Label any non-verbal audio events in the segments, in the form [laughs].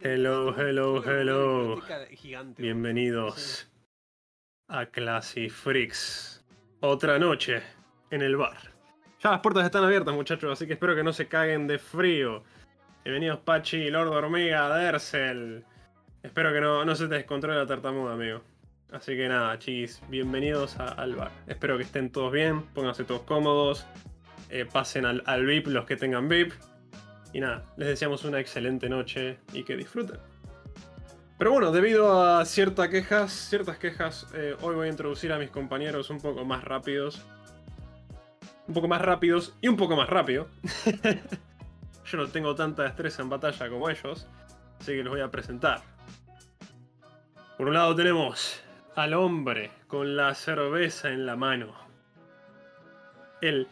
Hello, hello, hello. gigante. Bienvenidos a Classy Freaks. Otra noche en el bar. Ya las puertas están abiertas, muchachos, así que espero que no se caguen de frío. Bienvenidos Pachi, Lord Hormiga, Dersel. Espero que no, no se te descontrole la tartamuda, amigo. Así que nada, chiquis, bienvenidos a- al bar. Espero que estén todos bien, pónganse todos cómodos, eh, pasen al, al VIP los que tengan VIP. Y nada, les deseamos una excelente noche y que disfruten. Pero bueno, debido a ciertas quejas, ciertas quejas, eh, hoy voy a introducir a mis compañeros un poco más rápidos. Un poco más rápidos y un poco más rápido. [laughs] Yo no tengo tanta destreza en batalla como ellos, así que los voy a presentar. Por un lado tenemos al hombre con la cerveza en la mano. El,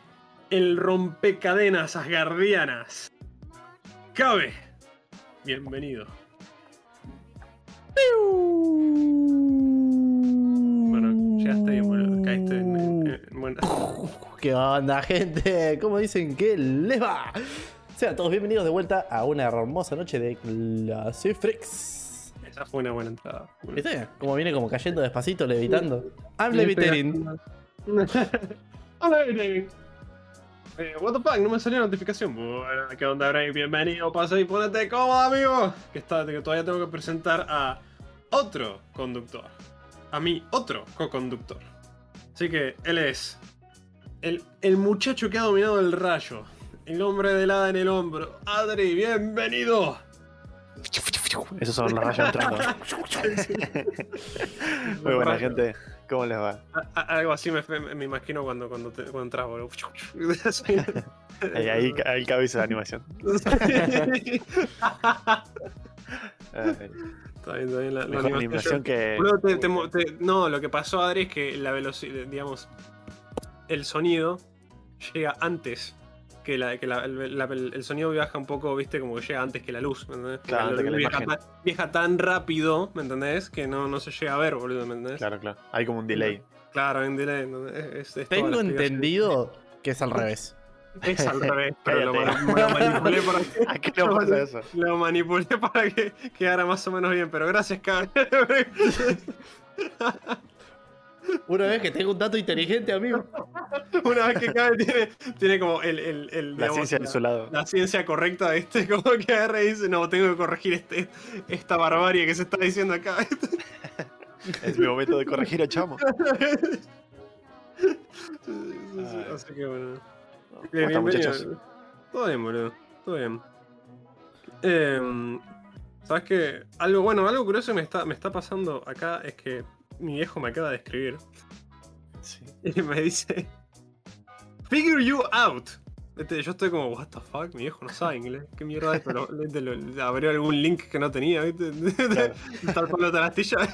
el rompecadenas asgardianas. Cabe. Bienvenido. Bueno, llegaste boludo. Caíste en, en- en buena- [laughs] ¿Qué onda, gente? ¿Cómo dicen que les va? Sean todos bienvenidos de vuelta a una hermosa noche de Classy Freaks. Esa fue una buena entrada. ¿Viste? Como viene como cayendo despacito, levitando. I'm levitating. Hola, Irene. Eh, what the fuck, no me salió notificación. Bueno, ¿qué onda, Bray? Bienvenido, pasa y ponete cómodo, amigo. Que, está, que todavía tengo que presentar a otro conductor. A mi otro co-conductor. Así que él es el, el muchacho que ha dominado el rayo. El hombre de hada en el hombro. Adri, bienvenido. Esos son los rayos entrando. [laughs] Muy buena gente, ¿cómo les va? A- a- algo así me, me, imagino cuando, cuando, te, cuando entras, boludo. [laughs] Ahí, ahí, ahí cabe esa animación. [laughs] Está bien, está bien la, la animación que. Te- te- no, lo que pasó, Adri, es que la velocidad, digamos, el sonido llega antes que la, que la- el, la- el sonido viaja un poco, viste, como que llega antes que la luz, ¿me entendés? Claro, Porque antes que la viaja, tan, viaja tan rápido, ¿me entendés? Que no, no se llega a ver, boludo, ¿me entendés? Claro, claro. Hay como un delay. Claro, delay. Es- es toda Tengo entendido que es al revés. [laughs] Es al revés, pero lo, Cállate. ma- lo manipulé para que... [laughs] ¿A qué no pasa eso? Lo manipulé para que quedara más o menos bien, pero gracias, cabrón. [laughs] Una vez que tengo un dato inteligente, amigo. [laughs] Una vez que cabe tiene, tiene como el, el, el, La digamos, ciencia de la- su lado. la ciencia correcta, ¿viste? [laughs] Como que agarra y dice, no, tengo que corregir este, esta barbarie que se está diciendo acá. [laughs] Es mi momento de corregir a Chamo. Así que bueno. ¿Cómo Bien, están, bienvenido. muchachos? Todo bien, boludo. Todo bien. Em, ¿Sabes qué? Algo, bueno, algo curioso que me está, me está pasando acá es que mi viejo me acaba de escribir Sí. [laughs] y me dice Figure you out. Este, yo estoy como, what the fuck, mi viejo no sabe inglés. ¿Qué mierda es? Pero le abrió algún link que no tenía, ¿viste? [laughs] Claro. Tal cual la astilla. [laughs]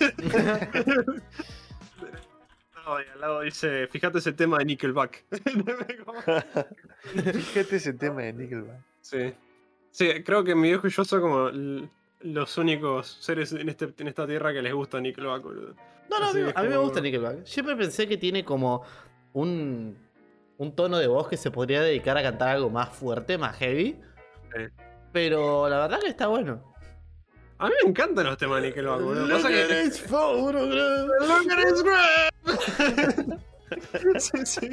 No, y al lado dice, fíjate ese tema de Nickelback. Fíjate ese tema de Nickelback. sí. Sí, creo que mi viejo y yo somos como los únicos seres en, este, en esta tierra que les gusta Nickelback, boludo. No, no, a mí, a me gusta Nickelback. Siempre pensé que tiene como un, un tono de voz que se podría dedicar a cantar algo más fuerte, más heavy. Sí. Pero la verdad que está bueno. A mí me encantan los temas de Nickelback, boludo. Que- Look at his photograph. Look at his grab. [laughs] sí, sí.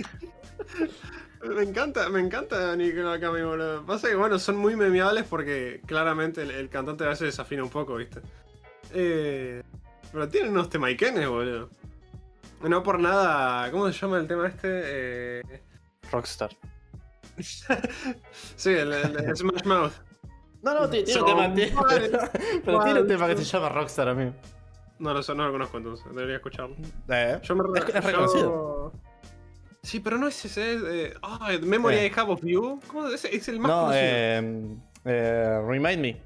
Me encanta, me encanta Nickelback a mí, boludo. Pasa que, bueno, son muy memeables porque claramente el, el cantante a veces desafina un poco, ¿viste? Eh, pero tienen unos temaiquenes, boludo. No por nada. ¿Cómo se llama el tema este? Eh, Rockstar. [laughs] sí, el, el- el Smash Mouth. No, no, tiene, un tema. [laughs] pero tiene un tema que se llama Rockstar, amigo. No lo, sé, no lo conozco entonces, debería escucharlo. Eh. Yo me Es- es yo- reconocido. Sí, pero no es ese. Es, eh, ah, Memory Eh. I Have of You. ¿Cómo es? Es el más No, conocido. eh, eh, Remind Me.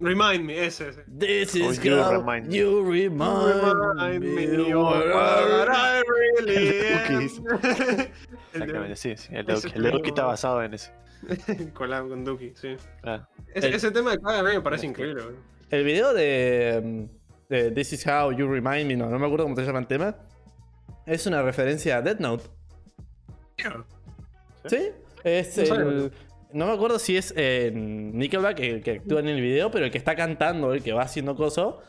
Remind me, ese, ese. This is Oh, you how remind me. you remind, Remind me. I- really [laughs] [laughs] Exactamente, sí, sí. El Duki está basado en ese. [laughs] Collab con Duki, sí. Ah, Ese, El- ese tema de Kaga a mí me parece increíble. boludo. El video de, de This is how you remind me, no, no me acuerdo cómo se llama el tema. Es una referencia a Death Note. ¿Sí? Es No el, me acuerdo si es eh, Nickelback el que actúa en el video, pero el que está cantando, el que va haciendo coso,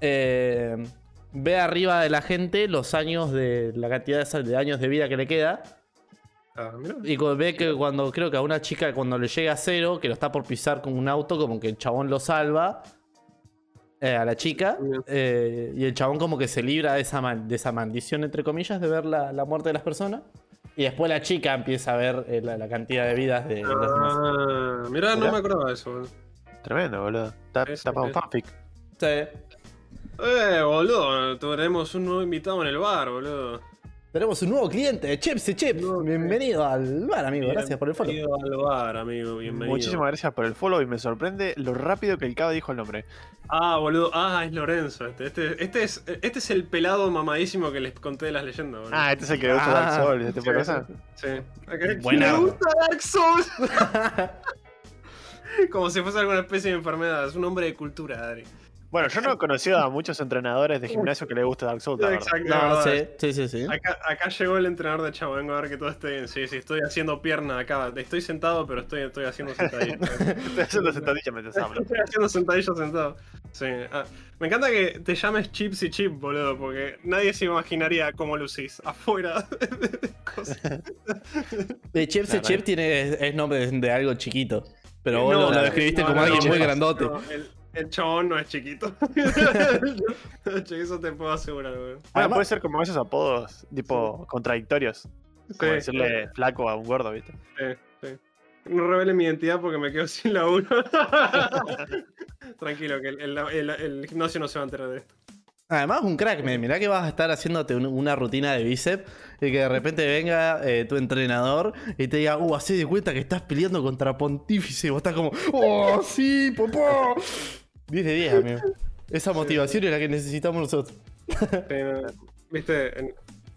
eh, ve arriba de la gente los años de la cantidad de, de años de vida que le queda. Ah. Y ve que cuando creo que a una chica cuando le llega a cero, que lo está por pisar con un auto, como que el chabón lo salva eh, a la chica. Eh, y el chabón como que se libra de esa, mal- de esa maldición, entre comillas, de ver la, la muerte de las personas. Y después la chica empieza a ver eh, la, la cantidad de vidas de, de los demás. Ah, mirá, no me acordaba de eso, boludo. Tremendo, boludo. Está, sí. fanfic. Sí. Eh, boludo, tenemos un nuevo invitado en el bar, boludo. Tenemos un nuevo cliente, Chips y Chips. Bienvenido al bar, amigo. Gracias por el follow. Bienvenido al bar, amigo, bienvenido. Muchísimas gracias por el follow y me sorprende lo rápido que el cabo dijo el nombre. Ah, boludo, ah, es Lorenzo este. Este, este es, este es el pelado mamadísimo que les conté de las leyendas, boludo. Ah, este es el que le gusta Ah. Dark Souls, este de Sí, cosas. Sí. Acá- Buena. Me gusta Dark Souls. [laughs] Como si fuese alguna especie de enfermedad. Es un hombre de cultura, Adri. Bueno, yo no [laughs] he conocido a muchos entrenadores de gimnasio que les guste Dark Souls. Exacto, No, verdad. sí, sí, sí, sí. Acá, acá llegó el entrenador de Chavo, vengo a ver que todo esté bien. Sí, sí, estoy haciendo pierna acá. Estoy sentado, pero estoy, estoy haciendo sentadillas. [laughs] Estoy haciendo sentadillas mientras hablo. estoy haciendo sentadillas sentado. Sí. ah, me encanta que te llames Chips y Chip, boludo, porque nadie se imaginaría cómo lucís afuera [laughs] de cosas. De Chips y Chip tiene, es, nombre de, algo chiquito. Pero vos No, lo, describiste no, como no, alguien no, muy no, grandote. no, el, el chabón no es chiquito. [laughs] Eso te puedo asegurar, boludo. Bueno, Además- puede ser como esos apodos, tipo, contradictorios. Como Sí, decirle flaco a un gordo, ¿viste? Sí, sí. No revele mi identidad porque me quedo [laughs] sin laburo. [laughs] Tranquilo, que el, el- el- el gimnasio no se va a enterar de esto. Además, un crack, me mirá que vas a estar haciéndote un- una rutina de bíceps y que de repente venga eh, tu entrenador y te diga, uh, hacé de cuenta que estás peleando contra Pontífice y vos estás como, oh, sí, papá. 10 de 10, amigo. Esa motivación es la que necesitamos nosotros. [laughs] Eh, Viste,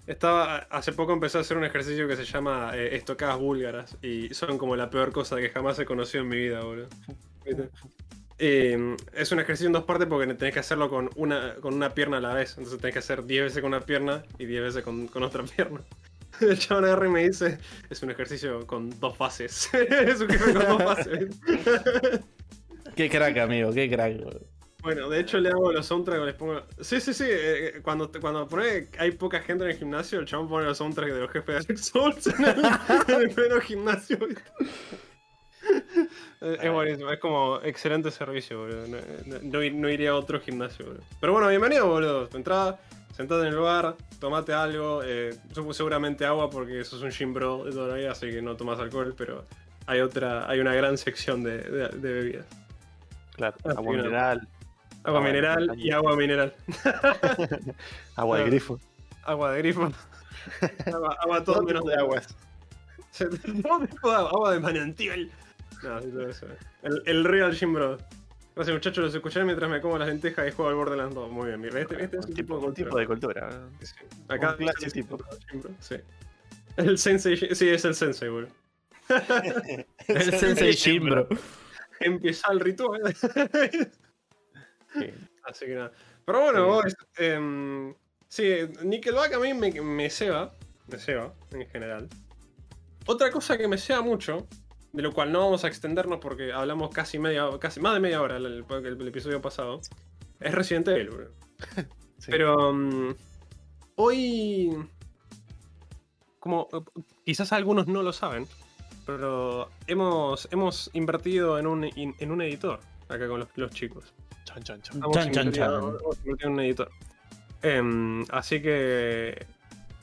estaba, hace poco empecé a hacer un ejercicio que se llama eh, estocadas búlgaras y son como la peor cosa que jamás he conocido en mi vida, boludo. Eh, es un ejercicio en dos partes porque tenés que hacerlo con una, con una pierna a la vez. Entonces tenés que hacer 10 veces con una pierna y 10 veces con, con otra pierna. [laughs] El chabón agarra y me dice, es un ejercicio con dos fases. [laughs] es un ejercicio con dos fases. Qué crack, amigo, qué crack. Bueno, de hecho le hago los soundtracks, les pongo... Sí, sí, sí, eh, cuando, cuando pone hay poca gente en el gimnasio, el chabón pone los soundtracks de los jefes de Dark Souls en el, [laughs] en el pleno gimnasio. Eh, Es buenísimo, es como excelente servicio, boludo. No, no- no ir- no iría a otro gimnasio, boludo. Pero bueno, bienvenido, boludo. Entrada, sentate en el bar, tomate algo, eh, seguramente agua porque sos un gym bro de toda la vida, así que no tomas alcohol, pero hay otra, hay una gran sección de, de- de bebidas. Claro, Ah, agua sí, mineral, Agua mineral y agua mineral. [laughs] agua de grifo. Agua de grifo. [laughs] agua, agua todo menos de agua. Todo tipo de agua, de manantial. No, sí, todo eso. El, el real Jim Bro. Gracias muchachos, los escucharé mientras me como las lentejas y juego al Borderlands 2. Muy bien, mira, este, este es Un tipo, tipo, un tipo de cultura. Acá un clase es el tipo. Jim Bro, Sí. El sensei, sí, es el sensei, boludo. [laughs] El Sensei Jim, bro. Empieza el ritual. Sí. Así que nada. Pero bueno, vos, em, sí, Nickelback a mí me, me ceba, me ceba en general. Otra cosa que me ceba mucho, de lo cual no vamos a extendernos porque hablamos casi media, casi más de media hora el, el- el episodio pasado, es Resident Evil. [laughs] Sí. Pero mm, hoy, como eh, quizás algunos no lo saben, pero hemos, hemos invertido en un, in- en un editor acá con los, los chicos. Chan, chan, chan. Hemos Chan, chan, invertido- chan. hemos invertido en un editor. Em, así que.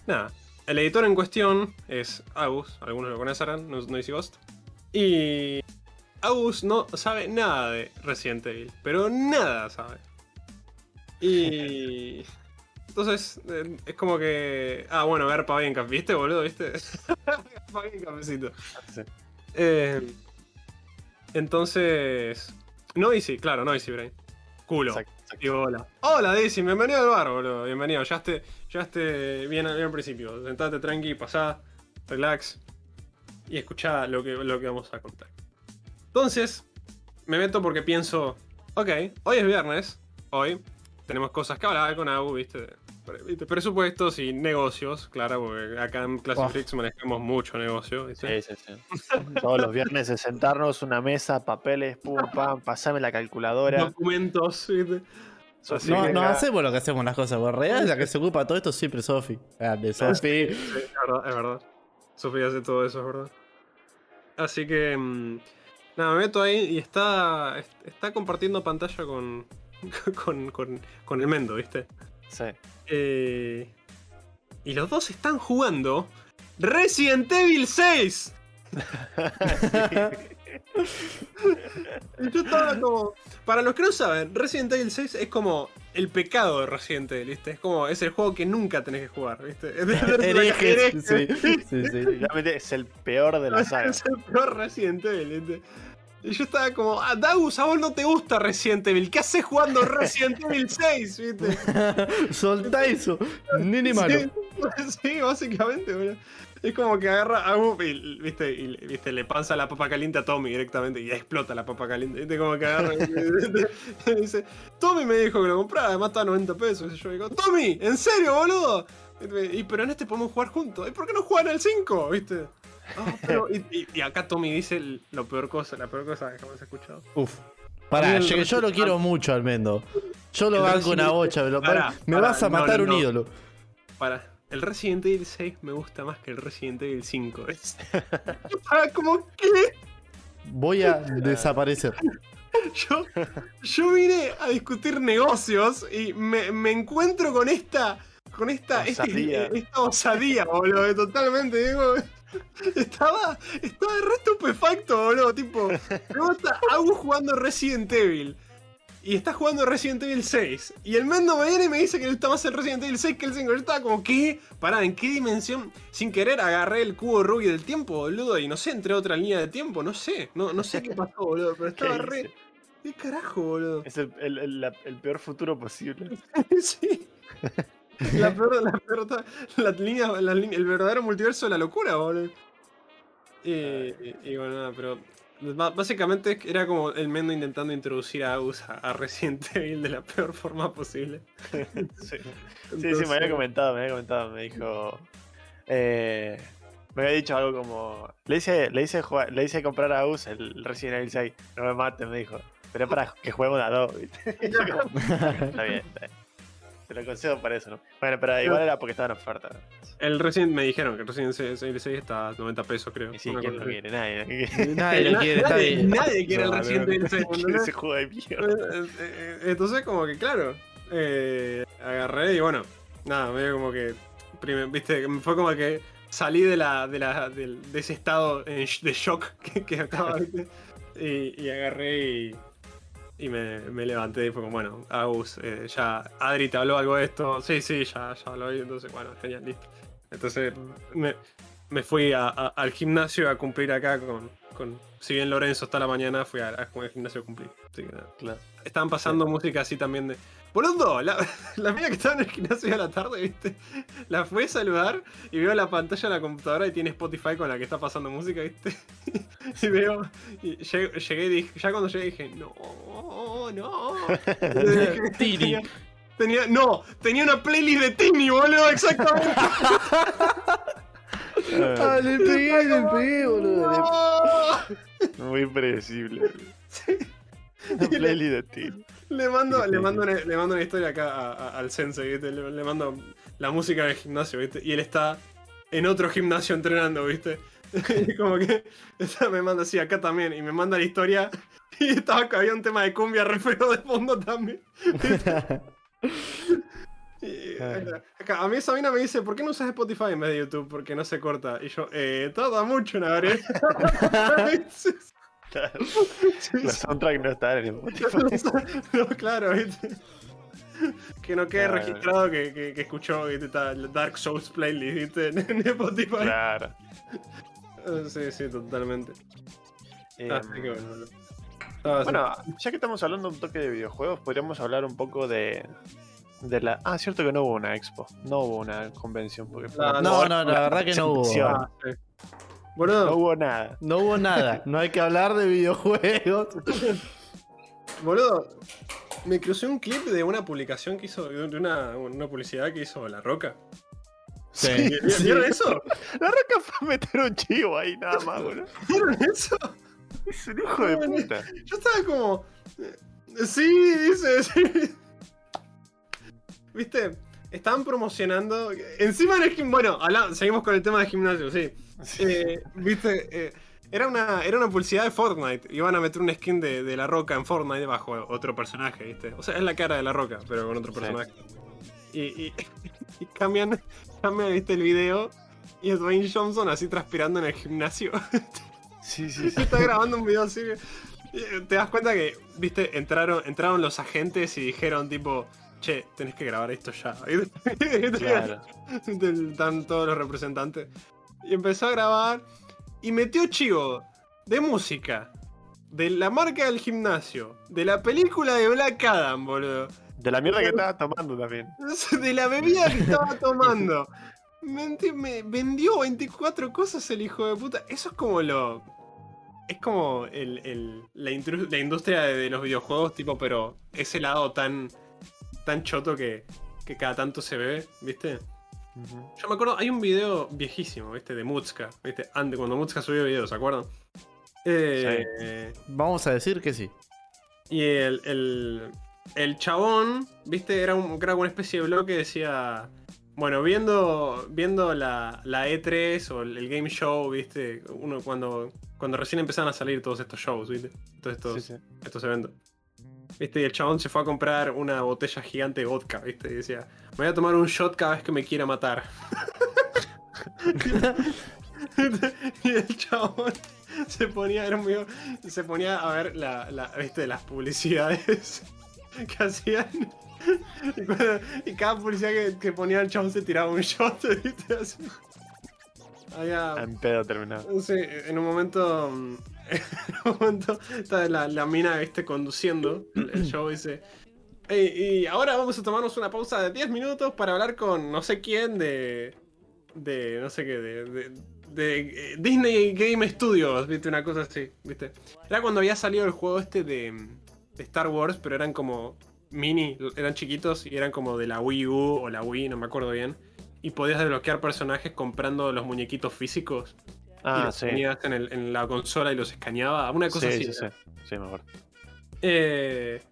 Nada. El editor en cuestión es Agus, algunos lo conocerán, No- Noisy Ghost. Y. Agus no sabe nada de Resident Evil, pero nada sabe. Y. [laughs] Entonces, eh, es como que. Ah, bueno, ver Pavincap, ¿viste, boludo? ¿Viste? [laughs] Pavincapecito. Sí. Eh, entonces. Noisy, claro, Noisy Brain. Culo. Exacto, exacto. Y hola. Hola, Daisy, bienvenido al bar, boludo. Bienvenido. Ya esté, ya esté bien, bien al principio. Sentate tranqui, pasá, relax. Y escuchá lo que, lo que vamos a contar. Entonces, me meto porque pienso. Ok, hoy es viernes. Hoy tenemos cosas que hablar con Agu, viste. presupuestos y negocios, claro, porque acá en Classic Oh. Manejamos mucho negocio. ¿viste? Sí, sí, sí. [laughs] Todos los viernes de sentarnos, una mesa, papeles, pum, pam, pasame la calculadora. Documentos, ¿viste? Así No, no acá- hacemos lo que hacemos las cosas, por real, la que se ocupa de todo esto siempre es Sofi. Grande, Sofi. Sí, es verdad, es verdad. Sofía hace todo eso, es verdad. Así que. mm, nada, me meto ahí y está. est- Está compartiendo pantalla con. [laughs] con, con, con el Mendo, ¿viste? Sí. Eh, y los dos están jugando Resident Evil 6. [laughs] Y yo estaba como. Para los que no saben, Resident Evil 6 es como el pecado de Resident Evil, ¿viste? Es como. Es el juego que nunca tenés que jugar, ¿viste? [laughs] Herejes, sí, sí, sí. Es el peor de la saga. Es el peor Resident Evil, ¿viste? Y yo estaba como, ah, Dagus, a vos no te gusta Resident Evil. ¿Qué haces jugando Resident [laughs] Evil 6? ¿Viste? [laughs] Soltá eso, [laughs] nene malo. Sí, sí, básicamente, boludo. Es como que agarra a Gu y, ¿viste? y ¿viste? le panza la papa caliente a Tommy directamente y explota la papa caliente. ¿Viste? Como que agarra y, y dice, Tommy me dijo que lo comprara, además está a 90 pesos. Y yo digo, Tommy, ¿en serio, boludo? Y, pero en este podemos jugar juntos. ¿Y por qué no juegan el 5? ¿Viste? "Ah, pero-" [laughs] y, acá Tommy dice lo peor cosa, la peor cosa que jamás he escuchado. Uf. Pará, yo, yo lo Resident- quiero mucho al Mendo. Yo lo banco una bocha, Pará, me pará, vas a matar no, un no. ídolo. Para, el Resident Evil 6 me gusta más que el Resident Evil 5. Es- [laughs] Ah, como que Voy a desaparecer. [laughs] yo, yo vine a discutir negocios y me, me encuentro con esta. Con esta, este- Osadía. esta osadía, boludo, totalmente. Digo, [laughs] estaba, estaba re estupefacto, boludo. Tipo, me gusta Agus jugando Resident Evil. Y está jugando Resident Evil 6. Y el Mendo me viene y me dice que le gusta más el Resident Evil 6 que el 5. Yo estaba como, ¿qué? Pará, ¿en qué dimensión? Sin querer agarré el cubo Rubik del tiempo, boludo. Y no sé, entré a otra línea de tiempo. No sé. No, no sé qué pasó, boludo. Pero [laughs] estaba ¿Qué re. ¿Qué carajo, boludo? Es el, el- el- la- el peor futuro posible. [laughs] sí. [laughs] La peor, la peor, la línea, la el verdadero multiverso de la locura, boludo. Y, y- y bueno, nada, pero básicamente era como el Mendo intentando introducir a Agus a, a Resident [laughs] Evil de la peor forma posible. [laughs] Sí. Sí, me había comentado, me había comentado, me dijo. eh, me había dicho algo como. Le hice, le hice, jugar- le hice comprar a Us el Resident Evil 6. No me mates, me dijo. Pero para que juguemos a dos, ¿viste? Y yo como, está bien, está bien. Te lo concedo para eso, ¿no? Bueno, pero igual era porque estaba en oferta. El Resident me dijeron que el Resident Evil 6 está a 90 pesos, creo. Y sí, ¿quién lo quiere? Nadie. [laughs] Nadie lo quiere, está nadie, bien. nadie quiere el No, Resident no. Evil 6. ¿Quién quiere ese juego de mierda? Eh, eh, Entonces, como que, claro, eh, agarré y bueno, nada, medio como que, viste, fue como que salí de la, de la, del- de ese estado de shock [laughs] que, que estaba, viste, y, y agarré y, y me, me levanté y fue como, bueno, Agus, eh, ya, Adri te habló algo de esto, sí, sí, ya, ya lo oí, entonces, bueno, genial, listo. Entonces, me, me fui a- a- al gimnasio a cumplir acá con, con, si bien Lorenzo está a la mañana, fui al gimnasio a cumplir. Así que nada. Claro. Estaban pasando música así también de. Boludo, la, [laughs] la mina que estaba en el gimnasio a la tarde, ¿viste? La fue a saludar y veo la pantalla de la computadora y tiene Spotify con la que está pasando música, ¿viste? [laughs] Y veo. Y llegué, llegué y dije, ya cuando llegué dije, no, no. [laughs] Dije, Tini. Tenía, no, tenía una playlist de Tini, boludo, exactamente. Ah, le pegué, le pegué, boludo. No. Muy predecible. [laughs] playlist de ti. Le mando, le, mando una, le mando una historia acá a- a- al sensei, ¿viste? Le, le mando la música del gimnasio, ¿viste? Y él está en otro gimnasio entrenando, ¿viste? [laughs] Y como que me manda así acá también. Y me manda la historia. [laughs] Y estaba había un tema de cumbia re feo de fondo también. acá, a mí esa mina me dice, ¿por qué no usas Spotify en vez de YouTube? Porque no se corta. Y yo, eh, tarda mucho en abrir. Sí, Claro. sí, Los sí. soundtracks no están en Spotify. no, claro, ¿viste? Que no quede Claro. registrado que, que, que escuchó ¿viste? Está el Dark Souls playlist ¿viste? en, en Spotify. Claro. [laughs] Sí, sí, totalmente. Eh, Así que bueno. Ya que estamos hablando un toque de videojuegos, podríamos hablar un poco de. De la... Ah, cierto que no hubo una expo, no hubo una convención. Porque fue una- No, no, la verdad que no hubo. Ah, sí. Boludo, No hubo nada. No hubo nada, [laughs] no hay que hablar de videojuegos. boludo. me crucé un clip de una publicación que hizo, de una, una publicidad que hizo La Roca. Sí. ¿Vieron eso? La roca fue a meter un chivo ahí nada más, boludo. ¿Vieron eso? Es un hijo de puta. Yo estaba como. eh, Sí, dice, sí. ¿Viste? Estaban promocionando. Encima en el Bueno, seguimos con el tema del gimnasio, sí. Eh, ¿Viste? Eh, era, una, era una publicidad de Fortnite. Iban a meter un skin de, de la roca en Fortnite bajo otro personaje, ¿viste? O sea, es la cara de la roca, pero con otro Sí. personaje. Y, y- [laughs] y cambian, cambian, ¿viste? El video. Y es Dwayne Johnson así transpirando en el gimnasio. [laughs] Sí, sí, [laughs] sí. está grabando un video así. Te das cuenta que, viste, entraron, entraron los agentes y dijeron tipo, che, tenés que grabar esto ya. [laughs] Claro. [laughs] Están todos los representantes. Y empezó a grabar y metió chivo de música, de la marca del gimnasio, de la película de Black Adam, boludo. De la mierda que estaba tomando también. [laughs] De la bebida que estaba tomando. Me vendió 24 cosas el hijo de puta. Eso es como lo. Es como el, el- la, industria de, de los videojuegos, tipo, pero ese lado tan. Tan choto que, que cada tanto se ve, ¿viste? Yo me acuerdo, hay un video viejísimo, ¿viste? De Mutska, ¿viste? Antes, cuando Mutska subió videos, ¿se acuerdan? Eh, Vamos a decir que sí. y el, el, el chabón, viste, era, un, era una especie de blog que decía. Bueno, viendo, viendo la, la E3 o el, el Game Show, viste, uno cuando, cuando recién empezaron a salir todos estos shows, viste, todos estos, Sí, sí. estos eventos. Viste, y el chabón se fue a comprar una botella gigante de vodka, viste, y decía, me voy a tomar un shot cada vez que me quiera matar. [laughs] y el chabón se ponía, era se ponía a ver la, la- ¿viste? las publicidades [laughs] que hacían. Y, cuando- y cada publicidad que, que ponía el chabón se tiraba un shot, ¿viste? Así. Había- En pedo terminado. Sí, en un momento. En [laughs] un momento está la, la mina, viste, conduciendo el, [clears throat] show y dice. "Ey, y ahora vamos a tomarnos una pausa de 10 minutos para hablar con no sé quién de. de. no sé qué, de. de- de, eh, Disney Game Studios, viste, una cosa así, viste. Era cuando había salido el juego este de, de Star Wars, pero eran como mini, eran chiquitos y eran como de la Wii U o la Wii, no me acuerdo bien. Y podías desbloquear personajes comprando los muñequitos físicos y Ah, los sí. ponías en, el- en la consola y los escaneaba. Una cosa Sí, así. sí, sí. Sí, me acuerdo. Eh,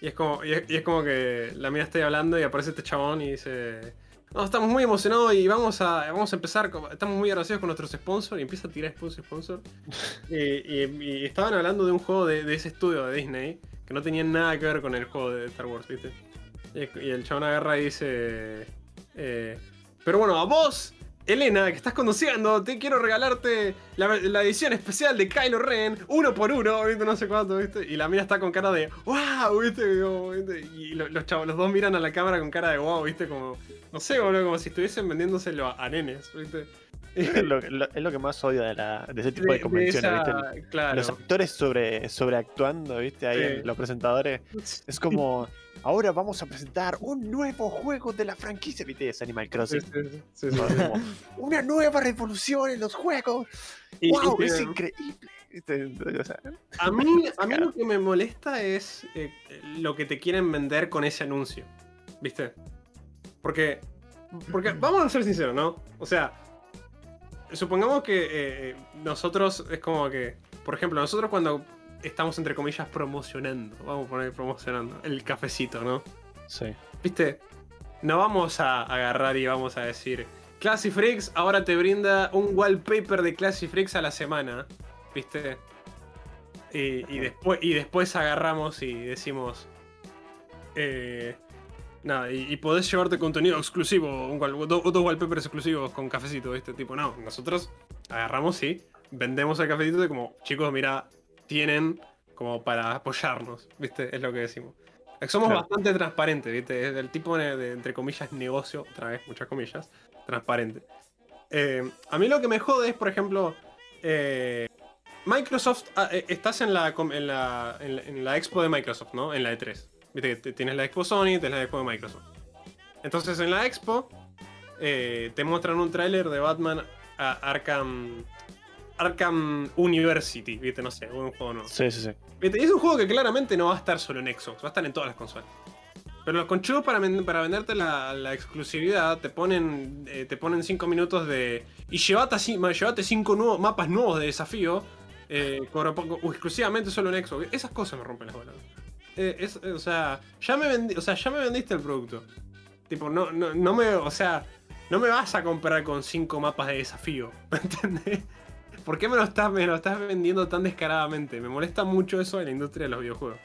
y, es como, y, es, y es como que la mina está ahí hablando y aparece este chabón y dice. No, estamos muy emocionados y vamos a, vamos a empezar. con- estamos muy agradecidos con nuestros sponsors. Y empieza a tirar sponsor, sponsor. [laughs] y, y- y estaban hablando de un juego de, de ese estudio de Disney que no tenía nada que ver con el juego de Star Wars, ¿viste? Y, y el chabón agarra y dice. eh, pero bueno, a vos, Elena, que estás conduciendo, te quiero regalarte la, la edición especial de Kylo Ren, uno por uno, ¿viste? No sé cuánto, ¿viste? Y la mina está con cara de wow, ¿viste? Como, ¿viste? Y lo- los chavos, los dos miran a la cámara con cara de wow, ¿viste? Como, no sé, boludo, como si estuviesen vendiéndoselo a, a nenes, ¿viste? Es lo, lo- es lo que más odio de, la, de ese tipo de, convenciones, esa- ¿viste? Claro. Los actores sobre, sobreactuando, ¿viste? Ahí Sí. en los presentadores. Es como, ahora vamos a presentar un nuevo juego de la franquicia, ¿viste? Es Animal Crossing. sí, sí, sí, sí. Como, una nueva revolución en los juegos. Y- ¡Wow! y- es increíble. ¿Viste? O sea, A mí, a mí [laughs] lo que me molesta es eh, lo que te quieren vender con ese anuncio. ¿Viste? Porque. Porque, vamos a ser sinceros, ¿no? O sea, supongamos que eh, eh, nosotros es como que. Por ejemplo, nosotros cuando estamos entre comillas promocionando, vamos a poner promocionando, el cafecito, ¿no? sí. ¿Viste? No vamos a agarrar y vamos a decir. Classy Freaks ahora te brinda un wallpaper de Classy Freaks a la semana. ¿Viste? Y, y después, y después agarramos y decimos. eh, nada, y, y podés llevarte contenido exclusivo, un wall- do- dos wallpapers exclusivos con cafecito, ¿viste? Tipo, no, nosotros agarramos y vendemos el cafecito de como, chicos, mira, tienen como para apoyarnos, ¿viste? Es lo que decimos. Somos Claro. bastante transparentes, ¿viste? Es el tipo de, de, entre comillas, negocio, otra vez, muchas comillas, transparente. Eh, a mí lo que me jode es, por ejemplo, eh, Microsoft, ah, eh, estás en la, en, la, en, la, en la expo de Microsoft, ¿no? En la E3. Viste que tienes la expo Sony, tienes la expo de Microsoft. Entonces en la expo te muestran un tráiler de Batman a- Arkham, Arkham University, ¿viste? No sé, un juego nuevo. Sí, sí, sí. ¿Viste? Y es un juego que claramente no va a estar solo en Xbox, va a estar en todas las consolas. Pero los conchudos para, ven- para venderte la, la exclusividad te ponen eh, te ponen 5 minutos de. Y llevate 5 nuevos, mapas nuevos de desafío. eh, exclusivamente solo en Xbox. Esas cosas me rompen las bolas. Eh, es- o, sea, ya me vendi- o sea, ya me vendiste el producto. Tipo, no, no, no me. O sea, no me vas a comprar con 5 mapas de desafío. [laughs] ¿Me entendés? ¿Por qué me lo, estás, me lo estás vendiendo tan descaradamente? Me molesta mucho eso en la industria de los videojuegos.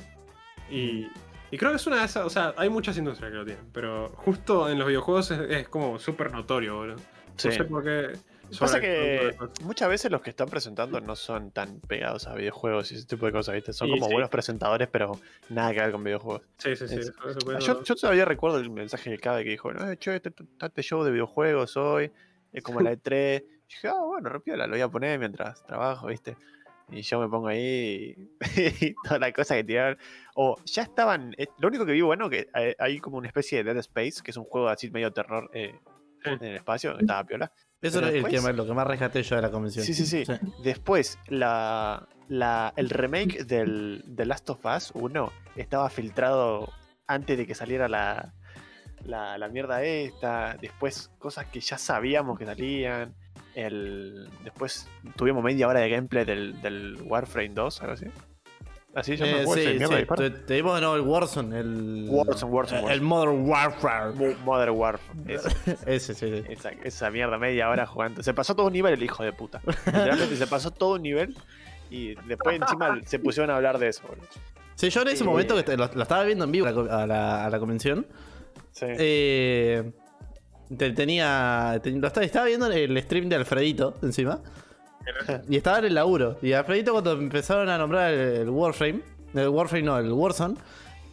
Y, y creo que es una de esas. O sea, hay muchas industrias que lo tienen. Pero justo en los videojuegos es, es como súper notorio, boludo. Sí. No sé por qué. Pasa que muchas veces los que están presentando no son tan pegados a videojuegos y ese tipo de cosas, ¿viste? Son como sí. buenos presentadores, pero nada que ver con videojuegos. Sí, sí, sí. Es- eso-. Yo, yo todavía recuerdo el mensaje de Cabe que dijo, no, che, este show de videojuegos hoy, es como la E3. Y dije, ah, bueno, repiola, lo voy a poner mientras trabajo, ¿viste? Y yo me pongo ahí y, [laughs] toda la cosa que tiraron. O ya estaban. eh, Lo único que vi bueno que hay, hay como una especie de Dead Space, que es un juego así medio terror eh, en el espacio, estaba piola. Eso Pero es el que después- más- lo que más rescaté yo de la convención. Sí, sí, sí. Después, la, la- el remake del The Last of Us 1 estaba filtrado antes de que saliera la, la, la mierda esta. Después, cosas que ya sabíamos que salían. El, después tuvimos media hora de gameplay del, del Warframe 2, algo así. Así se llama Eh, sí, mierda, sí. Te, te dimos de nuevo el Warzone, el. Warzone, Warzone, El Warzone. Modern Warfare. Mo- Modern Warfare. [laughs] ese. Sí, sí. Esa, esa mierda, media hora jugando. Se pasó todo un nivel el hijo de puta. Literalmente se pasó todo un nivel y después encima [laughs] se pusieron a hablar de eso, boludo. Sí, yo en ese Eh, momento que te- lo, lo estaba viendo en vivo a la, a la- a la convención. Sí. eh, te- tenía. te- lo estaba, estaba viendo el stream de Alfredito encima. Y estaba en el laburo. Y Alfredito, cuando empezaron a nombrar el, el Warframe. El Warframe no, el Warzone.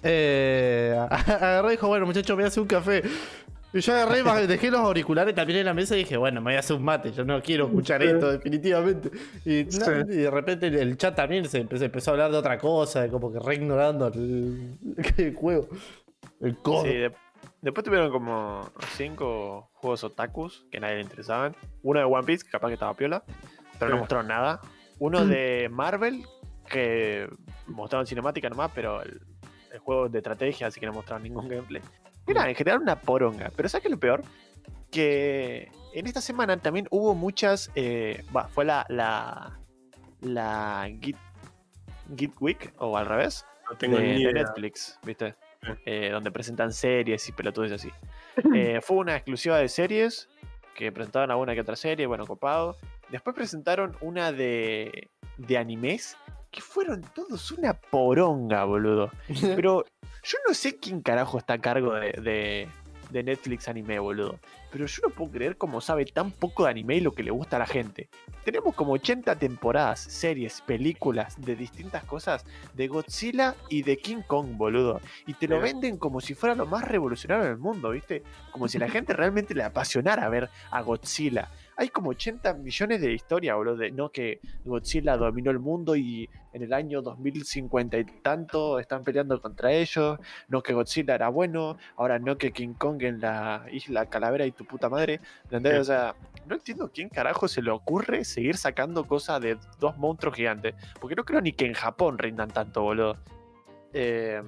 Eh, [laughs] agarré y dijo: Bueno, muchachos, me voy a hacer un café. Y yo agarré, [laughs] dejé los auriculares también en la mesa y dije: Bueno, me voy a hacer un mate. Yo no quiero escuchar esto, definitivamente. Y, no, Sí. y de repente el, el chat también se empezó, empezó a hablar de otra cosa, como que re ignorando el, [laughs] el juego. El codo. Sí, de- después tuvieron como cinco juegos otakus que a nadie le interesaban. Uno de One Piece, que capaz que estaba piola, pero no mostraron nada. Uno de Marvel, que mostraron cinemática nomás, pero el, el juego de estrategia, así que no mostraron ningún gameplay. Era en general una poronga. Pero ¿sabes qué es lo peor? Que en esta semana también hubo muchas. eh, fue la. la. la Geek, Geek Week, o al revés No tengo de, ni de. Netflix, ¿viste? Eh, donde presentan series y pelotudes así. [laughs] Eh, fue una exclusiva de series que presentaron alguna que otra serie, bueno, copado. Después presentaron una de, de animes que fueron todos una poronga, boludo. [laughs] Pero yo no sé quién carajo está a cargo de, de- de Netflix anime, boludo. Pero yo no puedo creer cómo sabe tan poco de anime y lo que le gusta a la gente. Tenemos como 80 temporadas, series, películas de distintas cosas de Godzilla y de King Kong, boludo. Y te lo venden como si fuera lo más revolucionario del mundo, ¿viste? Como si la [laughs] gente realmente le apasionara ver a Godzilla. Hay como 80 millones de historia, boludo, de no que Godzilla dominó el mundo y en el año 2050 y tanto están peleando contra ellos, no que Godzilla era bueno, ahora no que King Kong en la isla Calavera y tu puta madre, ¿entendés? Sí. O sea, no entiendo quién carajo se le ocurre seguir sacando cosas de dos monstruos gigantes, porque no creo ni que en Japón rindan tanto, boludo. Eh,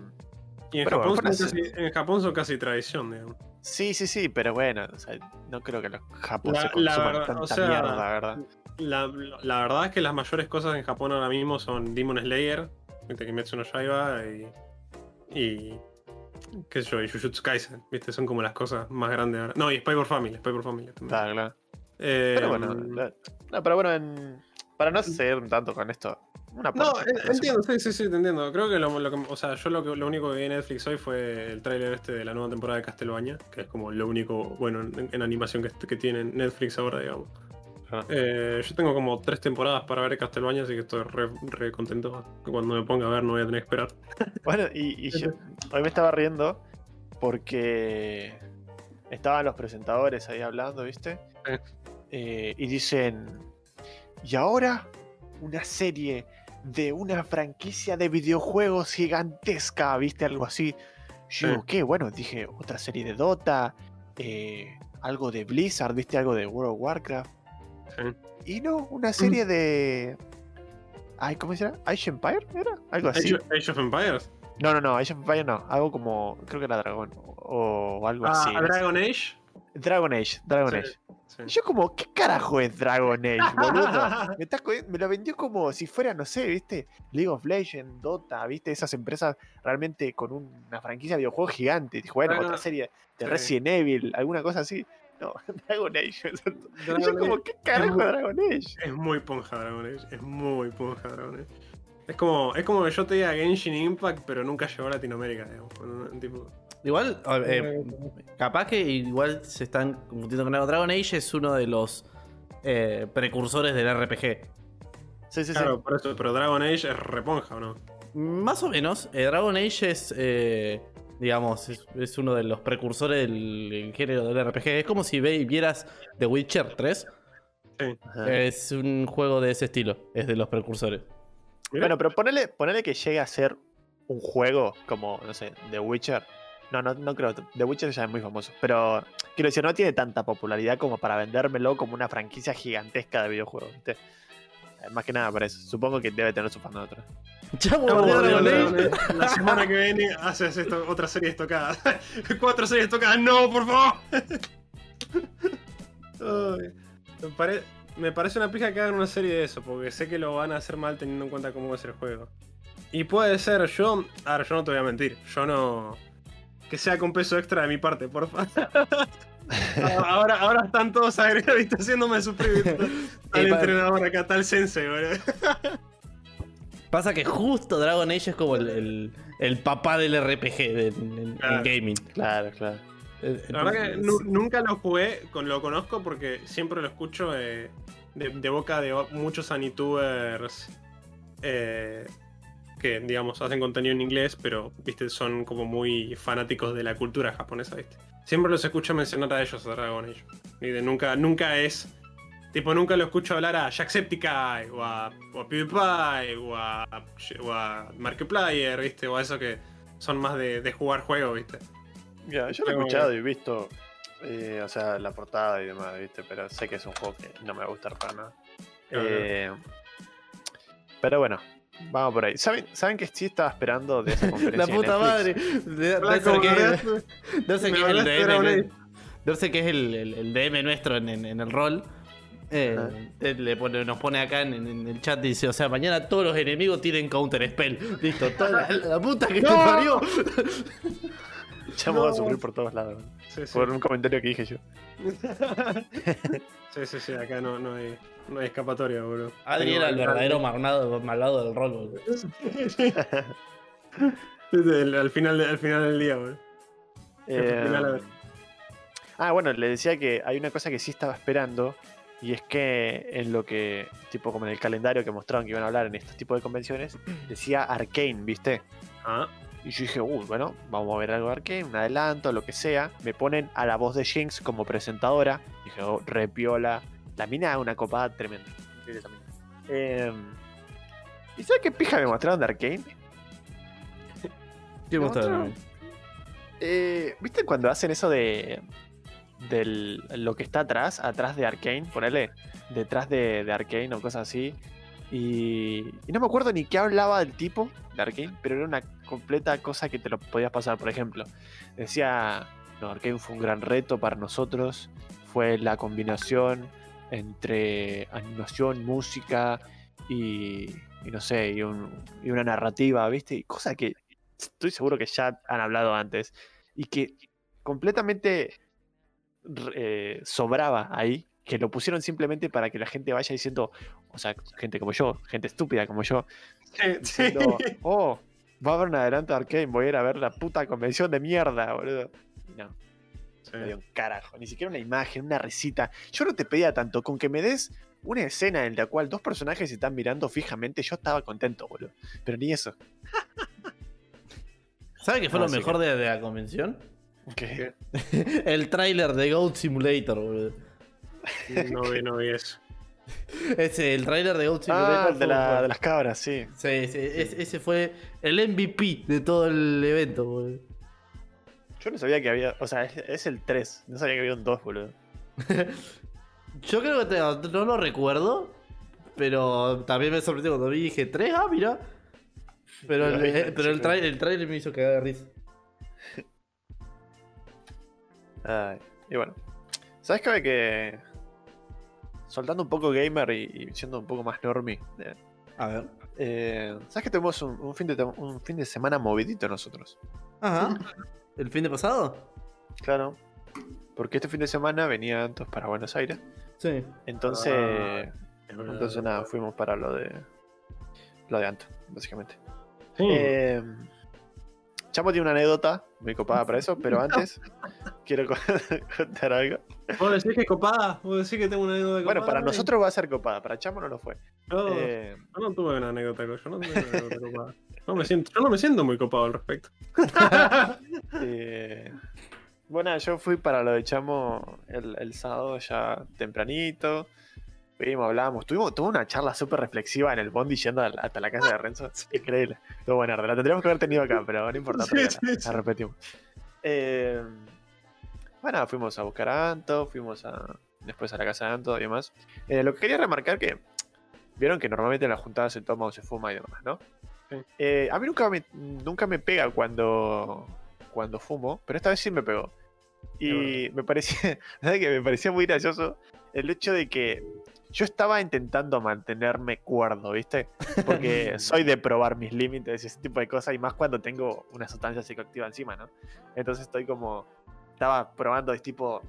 Y en Japón, bueno, son casi, en Japón son casi tradición, digamos. sí, sí, sí, pero bueno, o sea, no creo que los japoneses La- la consuman verdad, tanta o sea, mierda, la verdad. La, la verdad es que las mayores cosas en Japón ahora mismo son Demon Slayer. Kimetsu no Yaiba y. y. qué sé yo, y Jujutsu Kaisen, ¿viste? Son como las cosas más grandes ahora. No, y Spy por Family, Spy por Family también. Claro, claro. Eh, Pero bueno, la- no, pero bueno, en- para no seguir un tanto con esto, una No, entiendo, sí, sí, sí, te entiendo. Creo que lo, lo que- o sea, yo lo, que- lo único que vi en Netflix hoy fue el tráiler este de la nueva temporada de Castlevania, que es como lo único bueno en, en animación que, que tiene Netflix ahora, digamos. Ajá. Eh, yo tengo como tres temporadas para ver Castlevania, así que estoy re, re contento. Cuando me ponga a ver no voy a tener que esperar. [laughs] Bueno, y, y yo hoy me estaba riendo porque estaban los presentadores ahí hablando, ¿viste? Sí. Eh, y dicen, y ahora una serie de una franquicia de videojuegos gigantesca, ¿viste? Algo así. Yo digo, Sí. ¿qué? Bueno, dije, otra serie de Dota, eh, algo de Blizzard, ¿viste? Algo de World of Warcraft. Y no, una serie de. Ay, ¿cómo se llama? ¿Age Empire? ¿Era? Algo así. Age, of Empires. No, no, no, Age of Empire no. Algo como. Creo que era Dragón. O algo Ah, así. Dragon Age. Dragon Age. Dragon Sí. Age. Sí. Y Yo como, ¿qué carajo es Dragon Age, boludo? [laughs] Me, estás jodiendo- me lo vendió como si fuera, no sé, ¿viste? League of Legends, Dota, ¿viste? Esas empresas realmente con una franquicia de videojuegos gigante. Dijo, bueno, Bueno, otra serie de sí. Resident Evil, alguna cosa así. No, [laughs] Dragon Age. [laughs] Y yo Dragon como, Age ¿qué carajo muy- es Dragon Age? Es muy ponja Dragon Age. Es muy ponja Dragon Age. Es como, es como que yo te diga Genshin Impact, pero nunca llegó a Latinoamérica, digamos. Un- un tipo- Igual, eh, capaz que igual se están confundiendo con algo. Dragon Age es uno de los eh, precursores del RPG. Sí, sí, sí. Claro, por eso, pero Dragon Age es reponja, ¿o no? Más o menos. eh, Dragon Age es, eh, digamos, es, es uno de los precursores del, del género del RPG. Es como si ve- vieras The Witcher 3. Sí. Es un juego de ese estilo. Es de los precursores. Bueno, pero ponele, ponele que llegue a ser un juego como, no sé, The Witcher. No, no, no creo. The Witcher ya es muy famoso. Pero quiero decir, no tiene tanta popularidad como para vendérmelo como una franquicia gigantesca de videojuegos. ¿viste? Eh, Más que nada por eso. Supongo que debe tener su fan otra. Estamos volvió volviendo Dragon a Age. La semana que viene haces esto, otra serie estocada. [laughs] Cuatro series tocadas. ¡No, por favor! [laughs] Me, pare- me parece una pija que hagan una serie de eso, porque sé que lo van a hacer mal teniendo en cuenta cómo es el juego. Y puede ser, yo. Ahora, yo no te voy a mentir. Yo no. Que sea con peso extra de mi parte, por favor. [laughs] ahora, ahora están todos agregados y está haciéndome sufrir. Tal entrenador acá, tal sensei, boludo. Pasa que justo Dragon Age es como el, el- el papá del RPG de- en, en- Claro. en gaming. Claro, claro. Eh, La verdad que nunca lo jugué, con, lo conozco porque siempre lo escucho de, de boca de muchos anitubers eh, que, digamos, hacen contenido en inglés, pero, viste, son como muy fanáticos de la cultura japonesa, viste. Siempre los escucho mencionar a ellos, a Dragon Age. Y de nunca, nunca es... Tipo, nunca lo escucho hablar a Jacksepticeye, o a, o a PewDiePie, o a, o a Markiplier, viste, o a eso que son más de, de jugar juegos, viste. Ya, yo lo he escuchado y visto, eh, o sea, la portada y demás, ¿viste? Pero sé que es un juego que no me va a gustar para nada. Claro. Eh, pero bueno, vamos por ahí. ¿Saben, ¿Saben que sí estaba esperando de esa [laughs] conferencia? La puta madre. Ser [laughs] Me que es el DM. El nuestro en, en- en el rol. Eh, le pone- nos pone acá en, el chat y dice, o sea, mañana todos los enemigos tienen counter spell. Listo, toda la, [laughs] la puta que te [laughs] ¡No! parió. Ya vamos a sufrir por todos lados. Sí, sí. Por un comentario que dije yo. [laughs] sí, sí, sí, acá no, no, hay, no hay escapatoria, boludo. Adri era el verdadero malvado, malvado del rol. boludo. Al, final, de- al final del día, boludo. Eh, ah, bueno, le decía que hay una cosa que sí estaba esperando. Y es que en lo que, tipo como en el calendario que mostraron que iban a hablar en estos tipos de convenciones, [clears throat] decía Arcane, ¿viste? Ah, Y yo dije, uy, bueno, vamos a ver algo de Arcane, un adelanto, lo que sea. Me ponen a la voz de Jinx como presentadora. dije, oh, repiola. La mina es una copada tremenda. Em, ¿Y sabes qué pija me mostraron de Arcane? ¿Qué No, mostraron? Eh, ¿Viste cuando hacen eso de. Del lo que está atrás, atrás de Arkane, ponele, detrás de, Arkane o cosas así? Y, no me acuerdo ni qué hablaba del tipo de Arkane, pero era una completa cosa que te lo podías pasar, por ejemplo. Decía, no, Arkane fue un gran reto para nosotros, fue la combinación entre animación, música y, y no sé, y, y una narrativa, ¿viste? Y cosa que estoy seguro que ya han hablado antes y que completamente eh, sobraba ahí, que lo pusieron simplemente para que la gente vaya diciendo, o sea, gente como yo, gente estúpida como yo, sí, sí. diciendo, [laughs] oh, va a haber un adelanto de Arcane, voy a ir a ver la puta convención de mierda, boludo. No, Sí. me dio un carajo, ni siquiera una imagen, una risita. Yo no te pedía tanto, con que me des una escena en la cual dos personajes se están mirando fijamente, yo estaba contento, boludo. Pero ni eso. [laughs] ¿Sabe qué fue lo mejor que- de, de la convención? ¿Qué? [laughs] El tráiler de Goat Simulator, boludo. No vi, no vi eso. Ese, el tráiler de Goat Simulator. Ah, de, la- de las cabras, sí. Sí, sí, ese, ese fue el MVP de todo el evento, boludo. Yo no sabía que había. O sea, es, es el 3. No sabía que había un 2, boludo. [laughs] Yo creo que te- no lo recuerdo, pero también me sorprendió cuando vi y dije, ¿tres? Ah, mira. Pero el, eh, pero el, sí, trai- el trailer me hizo cagar de risa. [laughs] Ay, y bueno. ¿Sabes qué? Que. Soltando un poco gamer y, y siendo un poco más normie. eh, A ver. eh, ¿Sabes que tuvimos un, un fin de, un fin de semana movidito nosotros? Ajá. ¿El fin de pasado? Claro. Porque este fin de semana venía Antos para Buenos Aires. Sí. Entonces. Ah, entonces nada, fuimos para lo de. Lo de Anto, básicamente. Sí. Eh, Chamo tiene una anécdota muy copada para eso, pero [laughs] antes quiero co- [laughs] contar algo. ¿Vos decís que es copada? ¿Vos decís que tengo una anécdota copada? Bueno, para nosotros va a ser copada, para Chamo no lo fue. Yo, Eh, yo no tuve una anécdota, yo no tuve una anécdota copada. No me siento, yo no me siento muy copado al respecto. [laughs] eh, bueno, yo fui para lo de Chamo el, el sábado ya tempranito. Fuimos, hablábamos, tuvimos, una charla súper reflexiva en el bondi yendo hasta la casa de Renzo. [laughs] Increíble. Estuvo buena, la tendríamos que haber tenido acá, pero no importa, Sí, sí, la, repetimos. Eh, bueno, fuimos a buscar a Anto, fuimos a, después a la casa de Anto y demás. Eh, lo que quería remarcar que vieron que normalmente en las juntadas se toma o se fuma y demás, ¿no? Sí. Eh, a mí nunca me, nunca me pega cuando, cuando fumo, pero esta vez sí me pegó. Y me parecía, [laughs] ¿sabes qué? Me parecía muy gracioso el hecho de que yo estaba intentando mantenerme cuerdo, ¿viste? Porque [laughs] soy de probar mis límites y ese tipo de cosas, y más cuando tengo una sustancia psicoactiva encima, ¿no? Entonces estoy como, estaba probando, es tipo,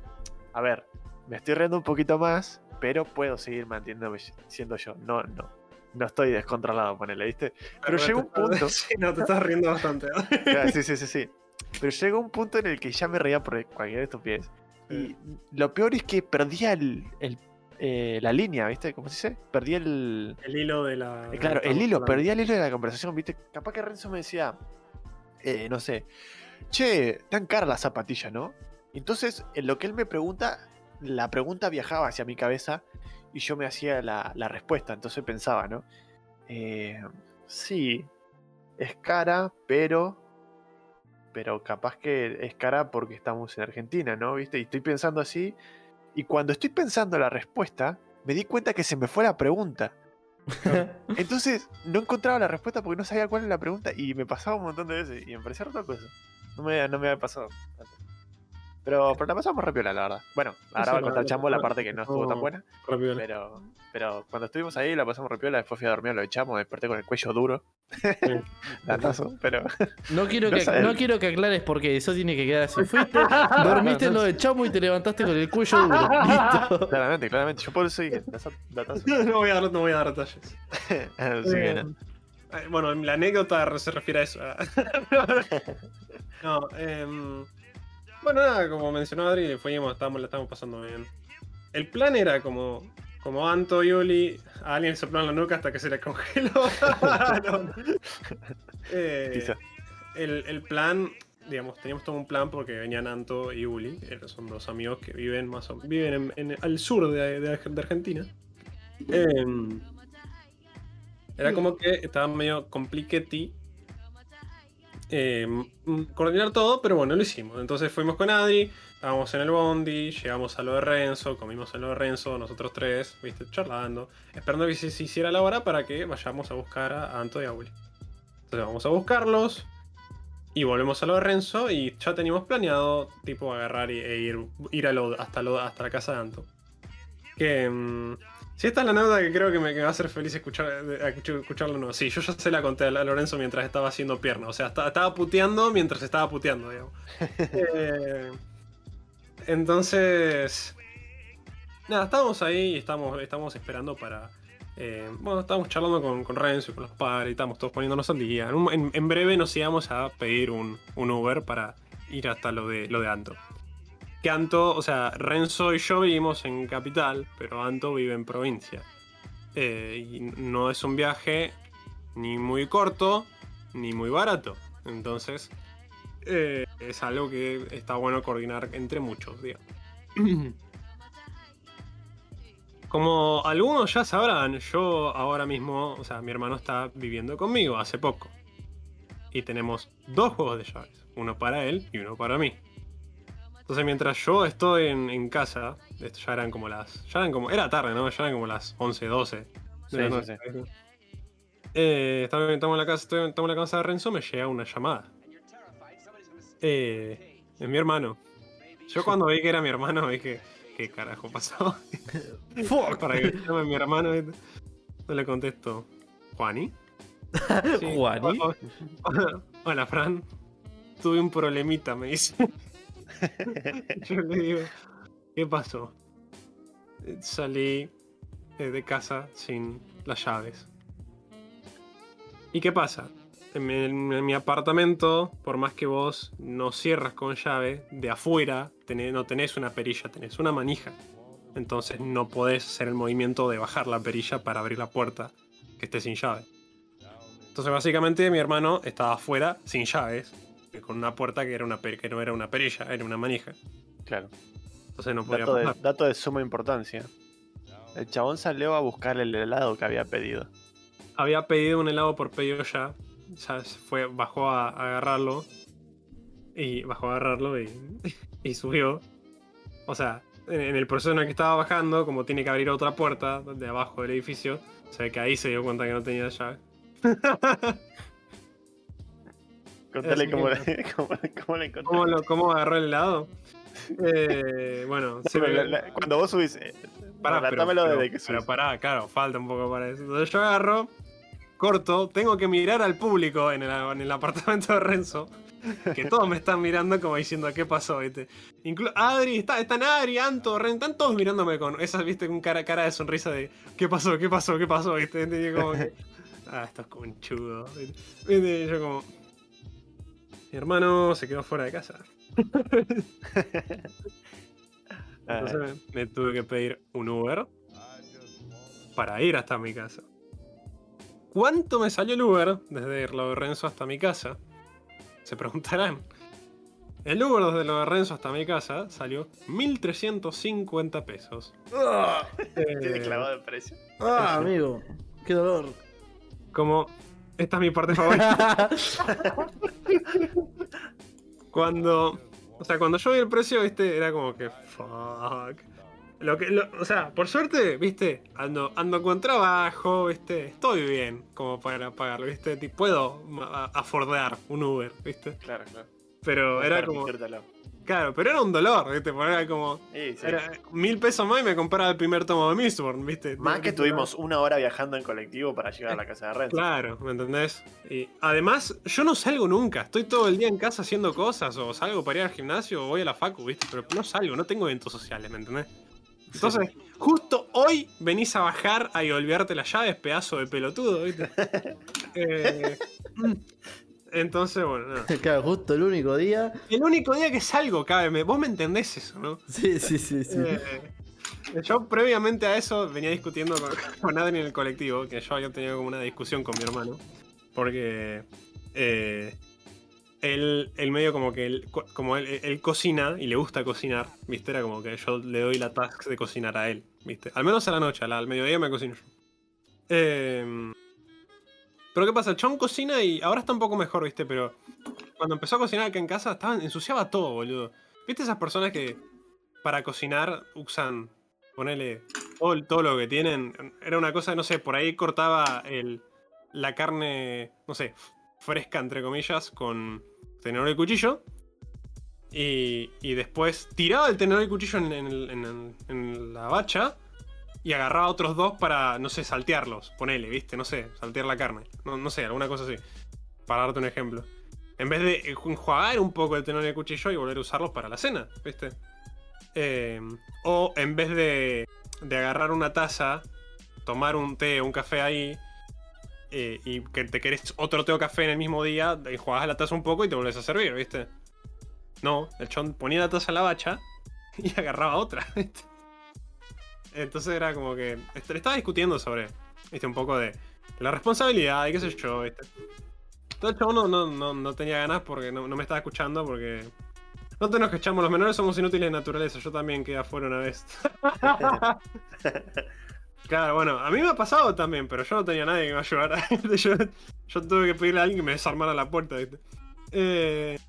a ver, me estoy riendo un poquito más, pero puedo seguir manteniéndome siendo yo. No, no, no estoy descontrolado, ponele, ¿viste? Pero llegó un punto. [laughs] Sí, no, te estás riendo bastante. Claro, [laughs] sí, sí, sí, sí. Pero llegó un punto en el que ya me reía por cualquier estupidez. Y lo peor es que perdía el, el, eh, la línea, ¿viste? ¿Cómo se dice? Perdí el. El hilo de la. eh, claro, el hilo, perdí el hilo de la conversación, ¿viste? Capaz que Renzo me decía, eh, no sé, che, tan cara la zapatilla, ¿no? Entonces, en lo que él me pregunta, la pregunta viajaba hacia mi cabeza y yo me hacía la, la respuesta. Entonces pensaba, ¿no? Eh, sí, es cara, pero. Pero capaz que es cara porque estamos en Argentina, ¿no? ¿Viste? Y estoy pensando así. Y cuando estoy pensando la respuesta, me di cuenta que se me fue la pregunta. [laughs] Entonces, no encontraba la respuesta porque no sabía cuál era la pregunta y me pasaba un montón de veces y me parecía otra cosa. No me, no me había pasado. antes. Pero, pero la pasamos rápido, la verdad. Bueno, ahora va a la contar Chambo la parte que no estuvo tan buena. Rápido. Pero, pero cuando estuvimos ahí la pasamos rápido, después fui a dormir, lo echamos, desperté con el cuello duro. Latazo, [laughs] pero. No quiero, [laughs] No que, no quiero que aclares porque eso tiene que quedar así. [laughs] Fuiste, dormiste en lo de chamo y te levantaste con el cuello duro. Listo. Claramente, claramente. Yo por eso dije, latazo. No voy a dar, no voy a dar detalles. Que Eh, eh, Bueno, la anécdota se refiere a eso. no, em, bueno, nada, como mencionó Adri, fuimos, estábamos, la estábamos pasando bien. El plan era como, como Anto y Uli, a alguien sopló en la nuca hasta que se le congeló. [laughs] [laughs] Eh, el, el plan, digamos, teníamos todo un plan porque venían Anto y Uli, eh, son dos amigos que viven más o- viven en- en- al sur de, de- de Argentina. Em, era como que estaba medio compliquetti em, coordinar todo, pero bueno, lo hicimos. Entonces fuimos con Adri, estábamos en el bondi, llegamos a lo de Renzo, comimos en lo de Renzo, nosotros tres, viste, charlando, esperando que se, se hiciera la hora para que vayamos a buscar a Anto y a Uli. Entonces vamos a buscarlos y volvemos a lo de Renzo y ya teníamos planeado tipo agarrar y- e ir, ir a lo- hasta, lo, hasta la casa de Anto. Que... mm, si esta es la anécdota que creo que me, que me va a hacer feliz escuchar, escuch- escucharlo no. Sí, yo ya se la conté a Lorenzo mientras estaba haciendo pierna. O sea, esta- estaba puteando mientras estaba puteando, digamos. [laughs] Eh, entonces... Nada, estábamos ahí y estamos, estamos esperando para... eh, bueno, estábamos charlando con, con Renzo y con los padres y estábamos todos poniéndonos al día. En breve nos íbamos a pedir un, un Uber para ir hasta lo de, lo de Anto. Anto, o sea, Renzo y yo vivimos en capital, pero Anto vive en provincia. Eh, y no es un viaje ni muy corto ni muy barato. Entonces, eh, es algo que está bueno coordinar entre muchos, digamos. [clears throat] Como algunos ya sabrán, yo ahora mismo, o sea, mi hermano está viviendo conmigo hace poco. Y tenemos dos juegos de llaves, uno para él y uno para mí. Entonces mientras yo estoy en, en casa, Esto ya eran como las. Ya eran como. Era tarde, ¿no? Ya eran como las 11, 12. de Sí, sí, noche. Eh, estaba- estamos, en la casa, estoy- estamos en la casa de Renzo, me llega una llamada. Eh, es mi hermano. Yo cuando vi que era mi hermano dije, ¿qué carajo pasó? [laughs] Fuck. Para que llame mi hermano. No le contesto, ¿Juani? [laughs] Sí. ¿Juani? [laughs] Hola, Fran. Tuve un problemita, me dice. [laughs] Yo le digo, ¿qué pasó? Salí eh, de casa sin las llaves. ¿Y qué pasa? En mi, en mi apartamento, por más que vos no cierras con llave, de afuera no tenés una perilla, tenés una manija. Entonces no podés hacer el movimiento de bajar la perilla para abrir la puerta que esté sin llave. Entonces básicamente mi hermano estaba afuera sin llaves, con una puerta que, era una per- que no era una perilla, era una manija. Claro. Entonces no podía Dato de, pasar. dato de suma importancia. El chabón salió a buscar el helado que había pedido. Había pedido un helado por pedido ya. Ya fue, bajó a, a agarrarlo. Y bajó a agarrarlo y, [laughs] y subió. O sea, en, en el proceso en el que estaba bajando, como tiene que abrir otra puerta de abajo del edificio, se ve que ahí se dio cuenta que no tenía llave. [laughs] Contale cómo, [laughs] cómo, cómo. ¿Cómo, lo, cómo agarró el helado? Eh, bueno, [laughs] Pero la- cuando vos subís. eh, Pará, pero, pero- desde que pero subís. pará, claro, falta un poco para eso. Entonces yo agarro, corto, tengo que mirar al público en el, en el apartamento de Renzo. Que todos me están mirando como diciendo qué pasó, ¿viste? Inclu Adri, está, están Adri, Anto, Ren, están todos mirándome con esa, ¿viste? Con cara, cara de sonrisa de ¿qué pasó? ¿Qué pasó? ¿Qué pasó? ¿Viste? Y como que, [laughs] ah, estos conchudos. Y yo como. Mi hermano se quedó fuera de casa. [laughs] Ah, Entonces me, me tuve que pedir un Uber para ir hasta mi casa. ¿Cuánto me salió el Uber desde lo de Renzo hasta mi casa? Se preguntarán. El Uber desde lo de Renzo hasta mi casa salió 1350 pesos. Ah, Tiene Eh, clavado el precio. ah, amigo. Qué dolor. como. Esta es mi parte favorita. [laughs] Cuando. O sea, cuando yo vi el precio, viste, era como que. Fuck. Lo que, lo- o sea, por suerte, viste, ando, ando con trabajo, viste, estoy bien como para pagarlo, viste, puedo afordar un Uber, viste. Claro, claro. Pero era como. Claro, pero era un dolor, viste, porque era como. Sí, sí. Era mil pesos más y me compraba el primer tomo de Mistborn, viste. Más que estuvimos una hora viajando en colectivo para llegar a la casa de Renzo. Claro, ¿me entendés? Y además, yo no salgo nunca. Estoy todo el día en casa haciendo cosas, o salgo para ir al gimnasio, o voy a la facu, ¿viste? Pero no salgo, no tengo eventos sociales, ¿me entendés? Entonces, justo hoy venís a bajar a y olvidarte las llaves, pedazo de pelotudo, ¿viste? [laughs] Eh, entonces, bueno, nada. [laughs] Claro, justo el único día. El único día que salgo, cabe, vos me entendés eso, ¿no? [laughs] Sí, sí, sí, sí. Eh, yo previamente a eso venía discutiendo con, [laughs] con Adri en el colectivo, que yo había tenido como una discusión con mi hermano, porque eh, él, él medio como que él, co- como él, él cocina y le gusta cocinar, ¿viste? Era como que yo le doy la task de cocinar a él, ¿viste? Al menos a la noche, a la- al mediodía me cocino yo. Eh, pero ¿qué pasa? El chon cocina y ahora está un poco mejor, ¿viste? Pero cuando empezó a cocinar acá en casa, estaba, ensuciaba todo, boludo. ¿Viste esas personas que para cocinar usan, ponele, todo, todo lo que tienen? Era una cosa, no sé, por ahí cortaba el, la carne, no sé, fresca, entre comillas, con tenedor y cuchillo. Y, y después tiraba el tenedor y cuchillo en, la bacha y agarraba otros dos para, no sé, saltearlos. Ponele, ¿viste? No sé, saltear la carne. No, no sé, alguna cosa así. Para darte un ejemplo. En vez de enjuagar un poco el tenedor y el cuchillo y volver a usarlos para la cena, ¿viste? Eh, o en vez de, de agarrar una taza, tomar un té o un café ahí eh, y que te querés otro té o café en el mismo día, enjuagás la taza un poco y te volvés a servir, ¿viste? No, el chon ponía la taza a la bacha [laughs] y agarraba otra, ¿viste? Entonces era como que est- estaba discutiendo sobre, ¿viste? Un poco de la responsabilidad y qué sé yo, ¿viste? Todo el chabón no, no, no, no tenía ganas porque no, no me estaba escuchando porque... No te nos quechamos, los menores somos inútiles de naturaleza, yo también quedé afuera una vez. [laughs] Claro, bueno, a mí me ha pasado también, pero yo no tenía nadie que me ayudara. [laughs] yo, yo tuve que pedirle a alguien que me desarmara la puerta, ¿viste? Eh,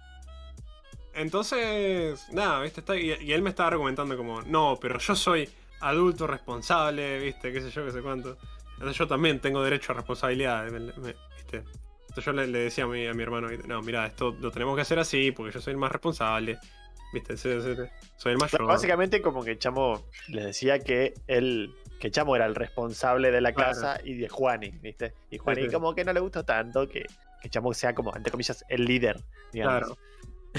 entonces, nada, ¿viste? Está, y, y él me estaba argumentando como, no, pero yo soy adulto responsable, ¿viste? Qué sé yo, qué sé cuánto. Entonces yo también tengo derecho a responsabilidad, me- me- ¿viste? Entonces yo le, le decía a mi, a mi hermano, ¿viste? no, mira, esto lo tenemos que hacer así porque yo soy el más responsable, ¿viste? Soy, soy- soy el mayor. Básicamente como que Chamo le decía que él, que Chamo era el responsable de la Claro. casa y de Juani, ¿viste? Y Juani sí. como que no le gustó tanto que, que Chamo sea como, entre comillas, el líder, digamos. Claro.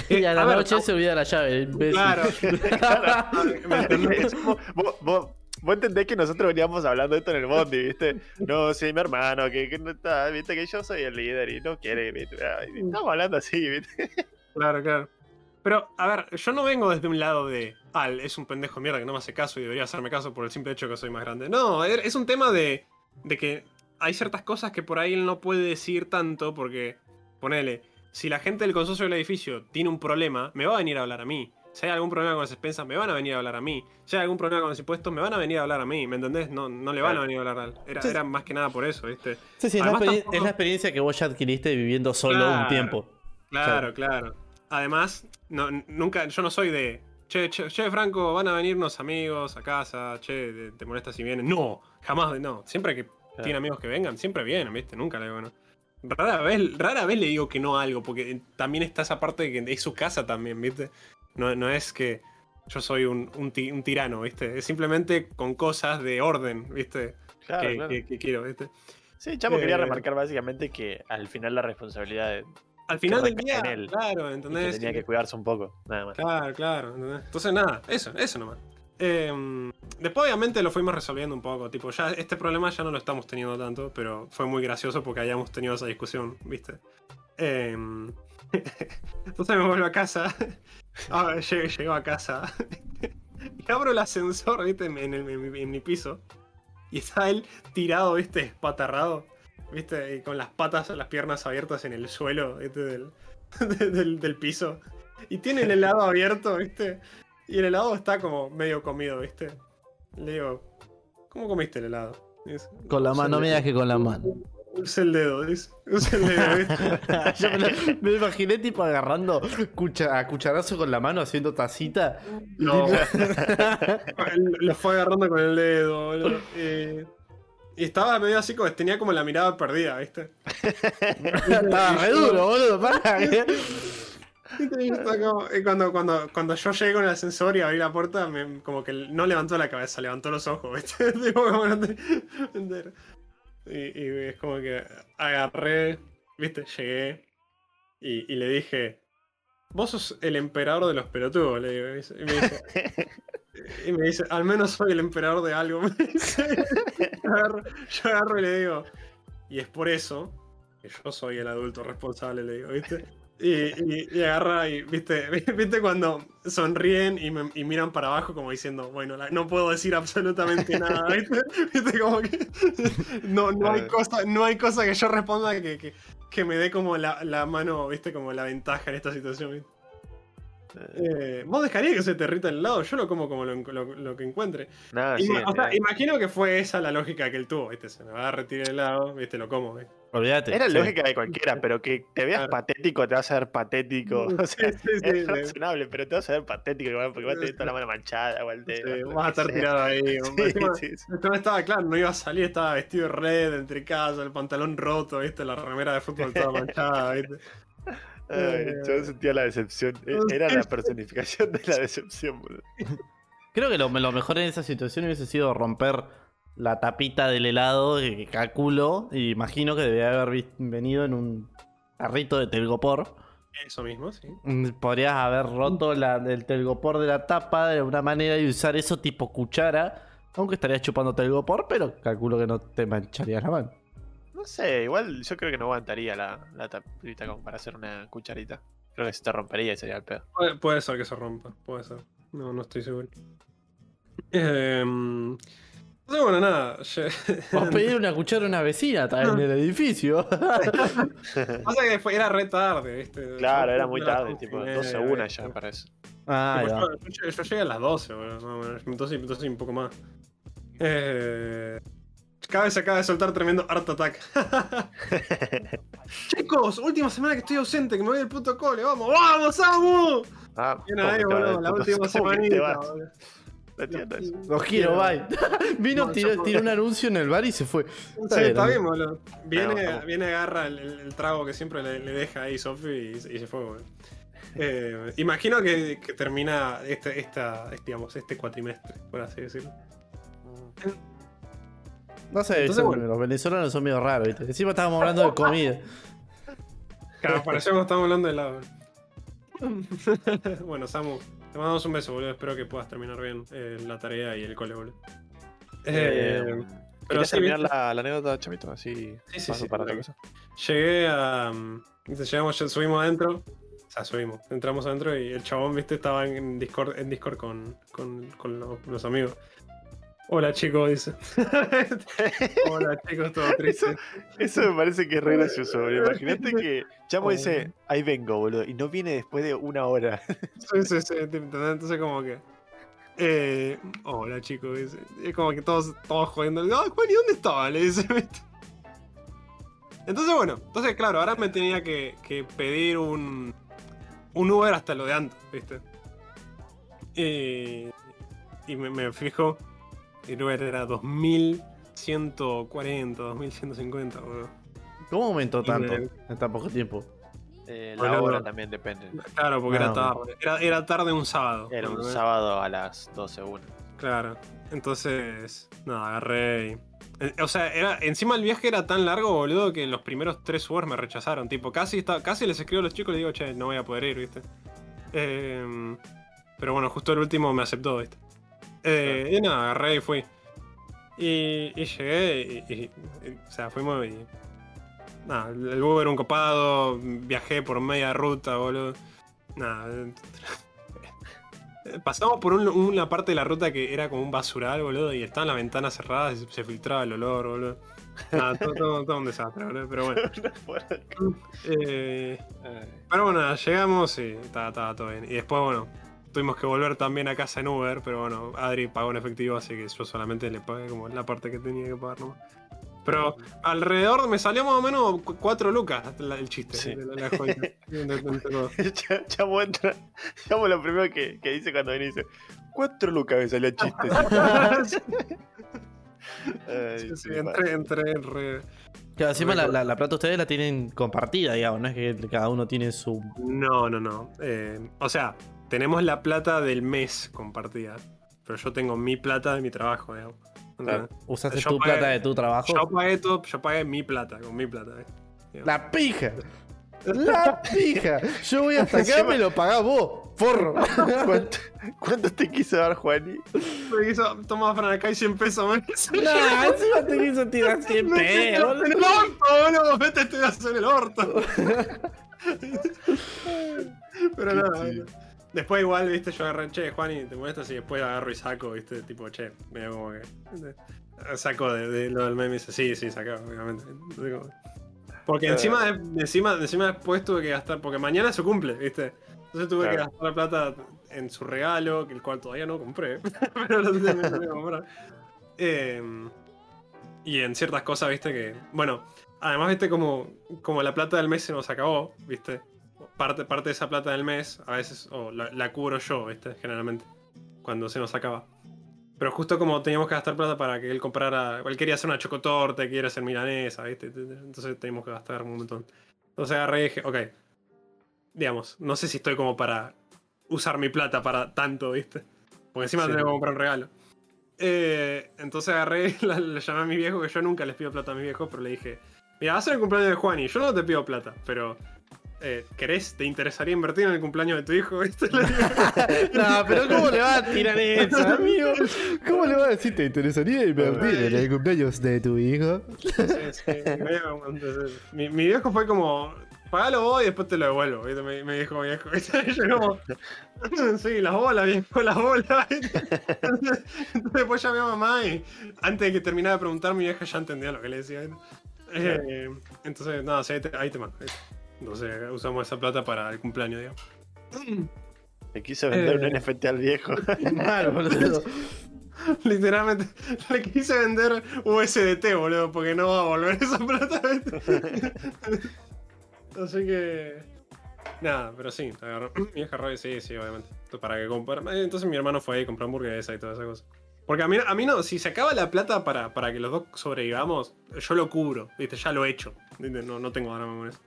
Y a la A ver, noche no- se olvida la llave, imbécil. Claro. [laughs] [laughs] ¿Me entendés? Es como, vos, vos- vos entendés que nosotros veníamos hablando de esto en el bondi, ¿viste? No, sí, mi hermano, que, que no está, ¿viste? Que yo soy el líder y no quiere, ¿viste? Ay, Estamos hablando así, ¿viste? Claro, claro. Pero, a ver, yo no vengo desde un lado de, ah, es un pendejo de mierda que no me hace caso y debería hacerme caso por el simple hecho que soy más grande. No, es un tema de, de que hay ciertas cosas que por ahí él no puede decir tanto porque, ponele, si la gente del consorcio del edificio tiene un problema, me va a venir a hablar a mí. Si hay algún problema con las expensas, me van a venir a hablar a mí. Si hay algún problema con los impuestos, me van a venir a hablar a mí, ¿me entendés? No, no le van a Claro. venir a hablar a. Era, Sí. era más que nada por eso, ¿viste? Sí, sí, es, la Además, experi- tampoco- es la experiencia que vos ya adquiriste viviendo solo Claro. un tiempo. Claro, claro. Además, no, nunca, yo no soy de. Che, che, che, Franco, van a venir unos amigos a casa, che, te, molesta si vienen. No, jamás, no. Siempre que tiene amigos que vengan, siempre vienen, ¿viste? Nunca le digo no. Rara vez, rara vez le digo que no a algo, porque también está esa parte de que es su casa también, ¿viste? No, no es que yo soy un, un ti- un tirano, ¿viste? Es simplemente con cosas de orden, ¿viste? Claro, que, claro. que- que quiero, ¿viste? Sí, Chamo quería Eh, remarcar básicamente que al final la responsabilidad de- Al final del día, en él. claro, y ¿entendés? que tenía que cuidarse un poco, nada más. Claro, claro. ¿entendés? Entonces, nada, eso, eso nomás. Eh, después, obviamente, lo fuimos resolviendo un poco. Tipo, ya este problema ya no lo estamos teniendo tanto, pero fue muy gracioso porque hayamos tenido esa discusión, ¿viste? Eh, [laughs] entonces me vuelvo a casa. [laughs] Ahora llego, llego a casa. [laughs] y abro el ascensor, ¿viste? En, el- en mi- en mi piso. Y está él tirado, ¿viste? Espatarrado. ¿Viste? Y con las patas, las piernas abiertas en el suelo, ¿viste? Del, del, del piso. Y tiene el helado abierto, ¿viste? Y el helado está como medio comido, ¿viste? Le digo, ¿cómo comiste el helado? Dice, Con la "Usa mano, no me dedo". digas que con la mano. Usa el dedo, dice. Usa el dedo, ¿viste? [laughs] Yo me, lo- me lo imaginé tipo agarrando cucha- a cucharazo con la mano haciendo tacita. No. [laughs] Lo fue agarrando con el dedo, boludo. Y, y estaba medio así como, tenía como la mirada perdida, ¿viste? [laughs] Estaba re duro, boludo. Para. Cuando, cuando, cuando yo llegué con el ascensor y abrí la puerta, me- como que no levantó la cabeza, levantó los ojos, ¿viste? [laughs] Y, y es como que agarré, ¿viste? Llegué y, le dije, vos sos el emperador de los pelotudos, le digo. Y me dice, al menos soy el emperador de algo. [laughs] yo, agarro, yo agarro y le digo, y es por eso que yo soy el adulto responsable, le digo, ¿viste? Y, y- y agarra y, ¿viste? [laughs] ¿Viste cuando sonríen y, me- y miran para abajo como diciendo, bueno, la- no puedo decir absolutamente nada, [laughs] ¿viste? ¿Viste? Como que [laughs] no, no, hay, cosa, no hay cosa que yo responda que, que, que me dé como la, la mano, ¿viste? Como la ventaja en esta situación, ¿viste? Eh, ¿Vos dejarías que se te derrita el helado? Yo lo como como lo, lo- lo que encuentre. Nada, sí, Ima- o sea, imagino que fue esa la lógica que él tuvo, ¿viste? Se me va a retirar el helado, ¿viste? Lo como, ¿viste? Olvídate. Era sí. lógica de cualquiera, pero que te veas Claro. patético te va a hacer patético. [laughs] O sea, Sí, sí, sí, es sí. razonable, pero te vas a ver patético igual porque vas a tener toda la mano manchada. Sí, lo vas a estar sea. tirado ahí. [laughs] Sí, Encima, sí, sí. esto no estaba claro, no iba a salir, estaba vestido de red, entre casa, el pantalón roto, ¿viste? La remera de fútbol toda manchada, ¿viste? [laughs] Ay, yo sentía la decepción. E- Era la [laughs] personificación de la decepción, boludo. Creo que lo, lo mejor en esa situación hubiese sido romper la tapita del helado, que calculo, y imagino que debía haber venido en un carrito de telgopor. Eso mismo, sí. Mm, Podrías haber roto la, el telgopor de la tapa de alguna manera y usar eso tipo cuchara. Aunque estarías chupando telgopor, pero calculo que no te mancharías la mano. No sé, igual yo creo que no aguantaría la, la tapita como para hacer una cucharita. Creo que se te rompería y sería el pedo. Puede, puede ser que se rompa, puede ser. No, no estoy seguro. Eh, entonces, bueno, nada. Vos pedir una cuchara a una vecina también en el edificio. [laughs] [laughs] Pasa que fue, era re tarde, ¿viste? Claro, Yo- era muy a tarde, tipo media, 12 una ¿viste? ya me parece. ah, Tipo, yo, yo llegué- yo llegué a las 12, boludo. No, bueno, entonces, entonces un poco más. Eh, cada vez se acaba de soltar tremendo Art Attack. [laughs] Chicos, última semana que estoy ausente, que me voy del puto cole. Vamos, vamos, Samu. Ah, Bien ¿cómo ahí, boludo, la última semanita. Los quiero, bye. [laughs] Vino, No, tiró, tiró un anuncio en el bar y se fue. Sí, está bien, boludo. Viene, Vamos, vamos. viene agarra el, el- el trago que siempre le, le deja ahí Sofi y, y se fue, boludo. Eh, imagino que, que termina este, esta, este, digamos, este cuatrimestre, por así decirlo. No sé, Entonces, bueno. los venezolanos son medio raros, ¿viste? Encima estábamos hablando de comida. Claro, pareció que estamos hablando de helado. [laughs] bueno, Samu, te mandamos un beso, boludo. Espero que puedas terminar bien eh, la tarea y el cole, boludo. Eh, Eh, pero ¿Querías sí, terminar la, la anécdota, Chamito? Así Sí, sí, paso sí, para otra cosa. Llegué a. mm, Llegamos, subimos adentro. O sea, subimos. Entramos adentro y el chabón, viste, estaba en Discord, en Discord con, con, con los, los amigos. Hola chicos, dice. [laughs] Hola chicos, todo triste. Eso me parece que es re gracioso, boludo. Imagínate que Chamo dice, ahí vengo, boludo, y no viene después de una hora. Sí, sí, sí. Entonces como que... Eh, hola chicos, dice. Es como que todos, todos jodiendo. Ay, Juan, ¿y dónde estaba? Le dice, ¿viste? Entonces bueno, entonces claro, ahora me tenía que, que pedir un, un Uber hasta lo de antes, ¿viste? Y, y me, me fijo, Uber era 2140, 2150, boludo. ¿Cómo aumentó tanto en tan poco tiempo? Eh, la hora también depende. Claro, porque Ah, era ok. tarde. Era, era tarde un sábado. Era un sábado a las 12 una. Claro. Entonces, nada, agarré y... eh, O sea, era, encima el viaje era tan largo, boludo, que los primeros tres Ubers me rechazaron. Tipo, casi, está, casi les escribo a los chicos y les digo, che, no voy a poder ir, ¿viste? Eh, pero bueno, justo el último me aceptó, ¿viste? Eh, Y nada, agarré y fui. Y, y llegué y, y- y- O sea, fuimos y... Nada, el Uber un copado, viajé por media ruta, boludo. Nada. eh, [laughs] Pasamos por un- una parte de la ruta que era como un basural, boludo, y estaban las ventanas cerradas y se, se filtraba el olor, boludo. Nada, todo, todo- todo un desastre, boludo, pero bueno. [laughs] Eh, pero bueno, llegamos y estaba, estaba todo bien. Y después, bueno, tuvimos que volver también a casa en Uber, pero bueno, Adri pagó en efectivo, así que yo solamente le pagué como la parte que tenía que pagar nomás. Pero alrededor me salió más o menos 4 lucas la- el chiste. Sí. de la- la [laughs] Chamo [laughs] entra. Chamo lo primero que, que dice cuando viene dice: Cuatro lucas me salió el chiste. [laughs] Ay, Sí, sí, sí, entré, entré en re... Claro, encima la, la, la plata ustedes la tienen compartida, digamos, no es que cada uno tiene su. No, no, no. Eh, o sea, tenemos la plata del mes compartida. Pero yo tengo mi plata de mi trabajo, digamos. Claro. Usaste Yo tu pagué- plata de tu trabajo. Yo pagué todo, yo pagué mi plata, con mi plata. eh. La pija. La pija. Yo voy hasta acá, me lo pagás vos, forro. ¿Cuánto, cuánto te quiso dar Juani? Me hizo, toma Fran, acá hay 100 pesos, man. Nah, encima te quiso tirar 100 pesos. En el orto, boludo, vete este pedazo en el orto. [laughs] Pero nada, Sí. bueno. Después igual, viste, yo agarré, che, Juan, y te molestas y después agarro y saco, viste, tipo, che, medio como que. Saco de, de lo del meme y dice, sí, sí, saca, obviamente. Porque encima, encima, encima después tuve que gastar, porque mañana su cumple, viste. Entonces tuve que gastar la plata en su regalo, que el cual todavía no compré, [laughs] pero lo tengo que comprar. Eh, y en ciertas cosas, viste, que. Bueno, además, viste, como, como la plata del mes se nos acabó, viste. Parte, parte de esa plata del mes, a veces, o la, la cubro yo, viste, generalmente, cuando se nos acaba. Pero justo como teníamos que gastar plata para que él comprara. Él quería hacer una chocotorta, quería hacer milanesa, viste. Entonces teníamos que gastar un montón. Entonces agarré y dije, ok. Digamos, no sé si estoy como para usar mi plata para tanto, viste. Porque encima Sí. tengo que comprar un regalo. Eh, entonces agarré, [laughs] le llamé a mi viejo, que yo nunca les pido plata a mi viejo, pero le dije, mira, va a ser el cumpleaños de Juan y yo no te pido plata, pero eh, ¿querés, te interesaría invertir en el cumpleaños de tu hijo? [laughs] No, pero ¿cómo le va a tirar eso, [laughs] amigo? ¿Cómo le va a decir? ¿Te interesaría invertir en el cumpleaños de tu hijo? Sí, sí, mi, mi viejo fue como, pagalo vos y después te lo devuelvo, ¿viste? Me, me dijo mi viejo. Y [laughs] yo como, sí, las bolas, viejo, las bolas. Entonces, después llamé a mamá y antes de que terminara de preguntar, mi vieja ya entendía lo que le decía. Eh, entonces, nada, sí, ahí te, ahí te mando. ¿viste? Entonces usamos esa plata para el cumpleaños, digamos. [clears throat] Le quiso vender Eh. un NFT al viejo. [laughs] Claro, boludo. [laughs] Literalmente le quise vender USDT, boludo, porque no va a volver esa plata. [laughs] Así que. Nada, pero sí, agarró. [clears throat] Mi vieja radio, sí, sí, obviamente. Para que comprar. Entonces mi hermano fue ahí a comprar hamburguesa y toda esa cosa. Porque a mí, a mí no, si se acaba la plata para, para que los dos sobrevivamos, yo lo cubro, ¿viste? Ya lo he hecho. ¿viste? No, no tengo drama con eso.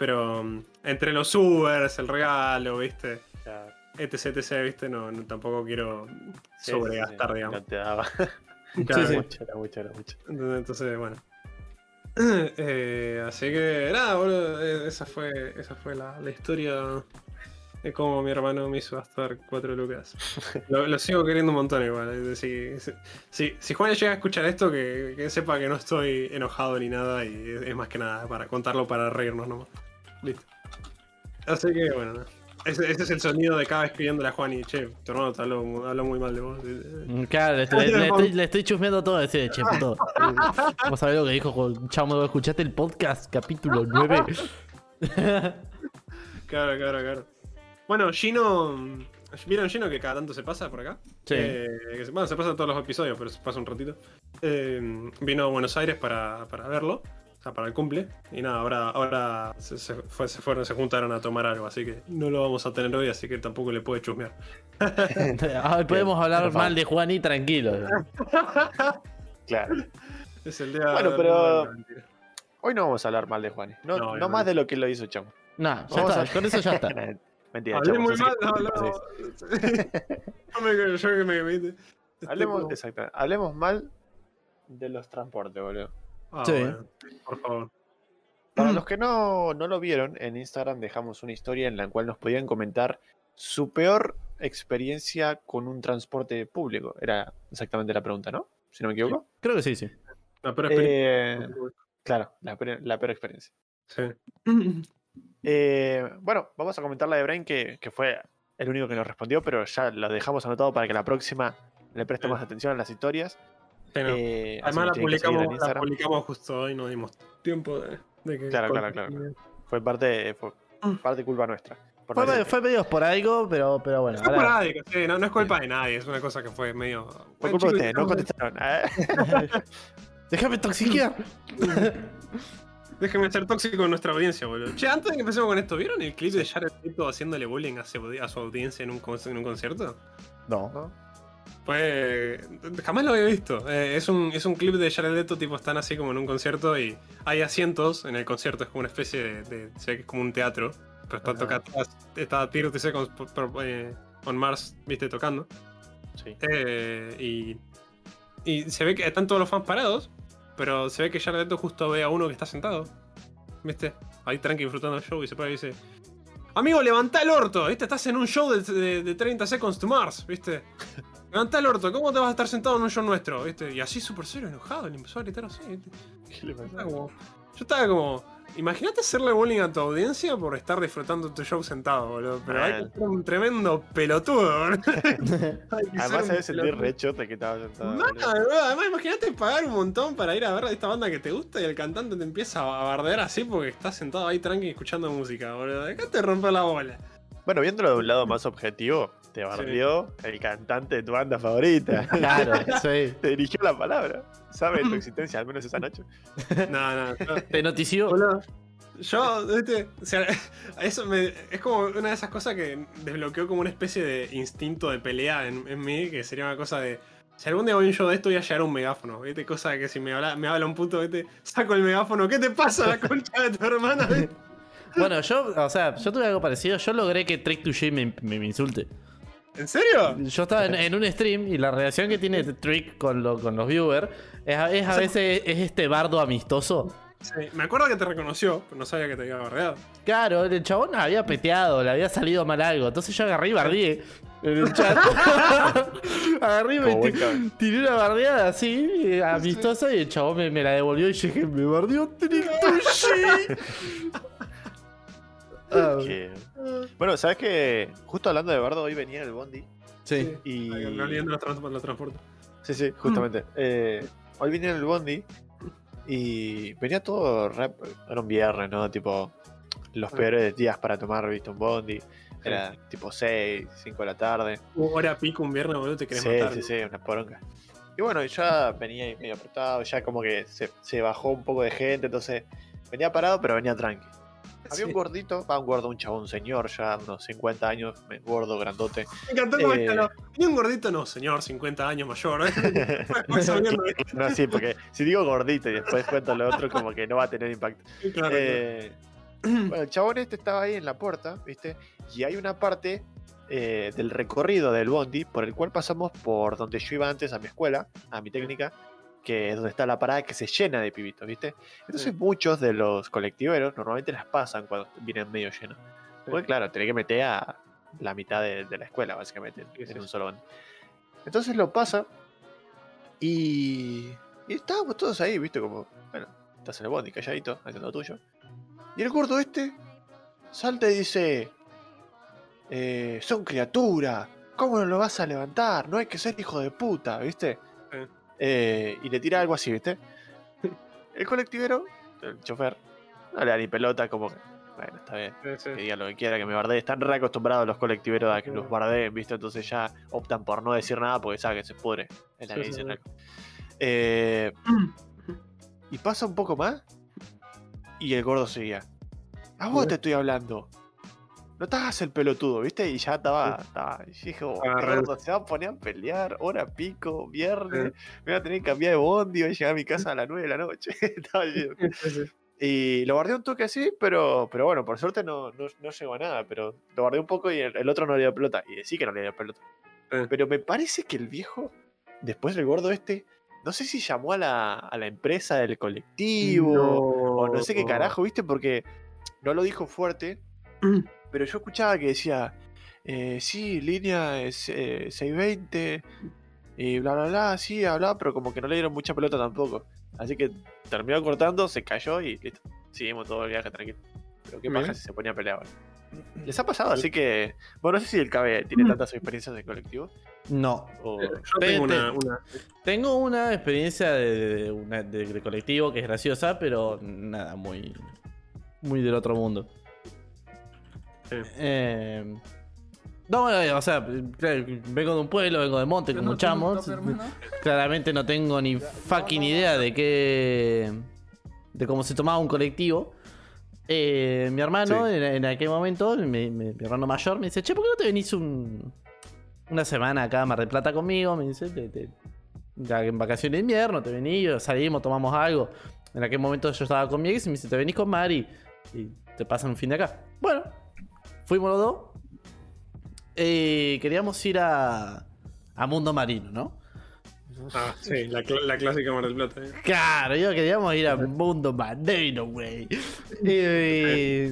Pero mm, entre los Ubers, el regalo, ¿viste? Claro. etc, etc, ¿viste? No, no- tampoco quiero Sí, sobregastar, sí, digamos. No te daba. [laughs] Claro, sí. mucho, era mucho, era mucho. Entonces, bueno. [clears throat] Eh, así que nada, boludo, eh, esa fue, esa fue la, la historia de cómo mi hermano me hizo gastar 4 lucas. [laughs] Lo, lo sigo queriendo un montón igual. Si, si, si Juan llega a escuchar esto, que, que sepa que no estoy enojado ni nada y es, es más que nada para contarlo para reírnos nomás. Listo. Así que bueno. Ese, ese es el sonido de cada vez escribiéndole a Juan y che, tu hermano te habló, habló muy mal de vos. Mm, Claro, le, le- le estoy, le estoy chusmeando todo ese che, puto. [laughs] Vos sabés lo que dijo con Chamo, ¿escuchaste el podcast capítulo 9? [laughs] Claro, claro, claro. Bueno, Gino. ¿Vieron Gino que cada tanto se pasa por acá? Sí. Eh, que se, bueno, se pasa en todos los episodios, pero se pasa un ratito. Eh, vino a Buenos Aires para, para verlo, o sea, para el cumple. Y nada, ahora, ahora se, se fue- se fueron, se juntaron a tomar algo, así que no lo vamos a tener hoy, así que tampoco le puede chusmear. [laughs] Ah, podemos hablar mal de Juan y tranquilo. [laughs] Claro. Es el día. Bueno, pero- no. Hoy no vamos a hablar mal de Juani. No, No, no, más de lo que lo hizo Chamo. Nah, ya está, a- con eso ya está. [laughs] Mentira, Hablé Chamo. muy mal, así. no, no. No me yo que me viste. Hablemos, como- exacto, hablemos mal de los transportes, boludo. Ah, Sí. bueno, por favor. Para los [clears throat] que no, no lo vieron, en Instagram dejamos una historia en la cual nos podían comentar su peor experiencia con un transporte público. Era exactamente la pregunta, ¿no? Si no me equivoco. Creo que sí, sí. No, pero experiencia. Eh, claro, la, peor- la peor experiencia. Sí. [clears throat] Eh, bueno, vamos a comentar la de Brain, que, que fue el único que nos respondió, pero ya lo dejamos anotado para que la próxima le prestemos Sí. atención a las historias. Sí, no. Eh, Además la publicamos, en la publicamos justo hoy, no dimos tiempo de, de que... Claro, claro, claro. Fue parte, fue parte culpa nuestra. Fue, decir- fue medio esporádico, pero, pero bueno. Esporádico, sí, no, no es culpa de nadie, es una cosa que fue medio... Fue culpa de ustedes, no déjame- contestaron. Ah, [laughs] Déjame toxiquear. [laughs] Déjenme ser tóxico con nuestra audiencia, boludo. Che, antes de que empecemos con esto, ¿vieron el clip de Jared Leto haciéndole bullying a su, audiencia en un, en un concierto? No. ¿no? Pues jamás lo había visto. Eh, es, un, es un clip de Jared Leto, tipo, están así como en un concierto y hay asientos en el concierto, es como una especie de. de- se ve que es como un teatro. Pero está tocando. Está por- por- eh, on Mars, viste, tocando. Sí. Eh, y, y se ve que están todos los fans parados, pero se ve que Jared Leto justo ve a uno que está sentado. ¿Viste? Ahí tranqui disfrutando el show y se para y dice: Amigo, levantá el orto, ¿viste? Estás en un show de, de- de 30 Seconds to Mars, ¿viste? [laughs] Levantá el orto, ¿cómo te vas a estar sentado en un show nuestro? ¿Viste? Y así súper serio, enojado, le empezó a gritar así. ¿viste? ¿Qué le Estaba pasa? como- yo estaba como. Imagínate hacerle bullying a tu audiencia por estar disfrutando tu show sentado, boludo. Pero hay que Mal. ser un tremendo pelotudo, [laughs] que Además se debe sentir pelotudo. re chote que estaba sentado. No, boludo, además imagínate pagar un montón para ir a ver esta banda que te gusta y el cantante te empieza a bardear así porque estás sentado ahí tranqui escuchando música, boludo. Acá te rompe la bola. Bueno, viéndolo de un lado más objetivo, te bardeó el cantante de tu banda favorita. [laughs] Claro, sí. Te dirigió la palabra. Sabe de tu [laughs] existencia, al menos esa noche. [laughs] No, no, no. Te notició. Boludo, Yo, viste, o sea, eso me, es como una de esas cosas que desbloqueó como una especie de instinto de pelea en, en mí, que sería una cosa de. Si algún día voy un show de esto, voy a llevar un megáfono, ¿viste? Cosa que si me habla, me habla un puto, ¿viste? Saco el megáfono, ¿qué te pasa, la concha de tu hermana? ¿viste? Bueno, yo, o sea, yo tuve algo parecido. Yo logré que Trick to J me, me, me insulte. ¿En serio? Yo estaba en, en un stream y la relación que tiene Trick con, lo- con los viewers es, a- es a veces es este bardo amistoso. Sí, me acuerdo que te reconoció, pero no sabía que te había bardeado. Claro, el chabón había peteado, le había salido mal algo. Entonces yo agarré y bardeé en el chat. [laughs] agarré y me tiré una bardeada así, amistosa, y el chabón me, me la devolvió y dije, me bardeó Trick. Ah, [laughs] Que- Bueno, ¿sabes qué? Justo hablando de Bardo, hoy venía en el Bondi. sí. Y. No olvidando los, trans- los transportes. Sí, sí, justamente. Eh, hoy venía en el Bondi. Y venía todo rap. Era un viernes, ¿no? Tipo, los peores días para tomar, viste, un Bondi. Era tipo 6, 5 de la tarde. Hora pico un viernes, boludo, te querés Sí, matar. sí, sí, una poronga. Y bueno, ya venía ahí medio apretado, ya como que se, se bajó un poco de gente, entonces venía parado, pero venía tranqui. [laughs] Había un gordito, va un gordo, un chabón, un señor, ya unos 50 años, gordo, grandote. Me encantó como Eh. ¿no? Un gordito, no, señor, 50 años mayor. ¿eh? [laughs] [laughs] No, sí, porque si digo gordito y después cuento lo otro, como que no va a tener impacto. Claro, Eh, bueno, el chabón este estaba ahí en la puerta, ¿viste? Y hay una parte eh, del recorrido del bondi por el cual pasamos por donde yo iba antes a mi escuela, a mi técnica, que es donde está la parada que se llena de pibitos, ¿viste? Entonces Sí. muchos de los colectiveros normalmente las pasan cuando vienen medio llenos. Porque claro, tenés que meter a la mitad de, de la escuela, básicamente, Sí, sí, en un sí. solo bondi. Entonces lo pasa y, y estábamos todos ahí, ¿viste? Como, bueno, estás en el bondi, calladito, haciendo lo tuyo. Y el gordo este salta y dice: eh, Son criaturas, ¿cómo no lo vas a levantar? No hay que ser hijo de puta, ¿viste? Eh, y le tira algo así, ¿viste? [laughs] El colectivero, el chofer, no le da ni pelota, como que, bueno, está bien, Sí, sí. que diga lo que quiera, que me bardee. Están re acostumbrados los colectiveros a que los bardeen, ¿viste? Entonces ya optan por no decir nada porque saben que se pudre. Es la que sí, dicen algo. Eh, [clears throat] y pasa un poco más y el gordo seguía. A vos te estoy hablando. No te hagas el pelotudo, ¿viste? Y ya estaba. estaba y dije, oh, gordo se va a poner a pelear, hora pico, viernes. Me voy a tener que cambiar de bondi, voy a llegar a mi casa a las 9 de la noche. [laughs] Estaba. Sí, sí. Y lo guardé un toque así, pero, pero bueno, por suerte no, no, no llegó a nada. Pero lo guardé un poco y el, el otro no le dio pelota. Y decí que no le dio pelota. Sí. Pero me parece que el viejo, después del gordo este, no sé si llamó a la, a la empresa del colectivo o no sé qué carajo, ¿viste? Porque no lo dijo fuerte, [clears throat] pero yo escuchaba que decía, eh, sí, línea es, eh, 620 y bla, bla, bla, sí, hablaba, pero como que no le dieron mucha pelota tampoco. Así que terminó cortando, se cayó y listo. Seguimos todo el viaje tranquilo. Pero qué pasa si se ponía a pelear. Les ha pasado, así que. Bueno, no sé si el KB tiene tantas experiencias de colectivo. No. O... Yo tengo una, una- Tengo una experiencia de, de una- de- de colectivo que es graciosa, pero nada, muy. Muy del otro mundo. Sí. Eh, no, bueno, o sea, claro, vengo de un pueblo, vengo de monte, como chamos. Claramente no tengo ni fucking idea de qué. de cómo se tomaba un colectivo. Eh, mi hermano, Sí. en, en aquel momento, mi, mi- mi hermano mayor, me dice: Che, ¿por qué no te venís un, una semana acá a Mar del Plata conmigo? Me dice: te, te- ya en vacaciones de invierno, te venís, salimos, tomamos algo. En aquel momento yo estaba con mi ex y me dice: Te venís con Mari y te pasan un fin de acá. Bueno, fuimos los dos. Eh, queríamos ir a, a Mundo Marino, ¿no? Ah, sí, la, cl- la clásica Mar del Plata. ¿eh? Claro, yo queríamos ir a Mundo Marino, güey. Y,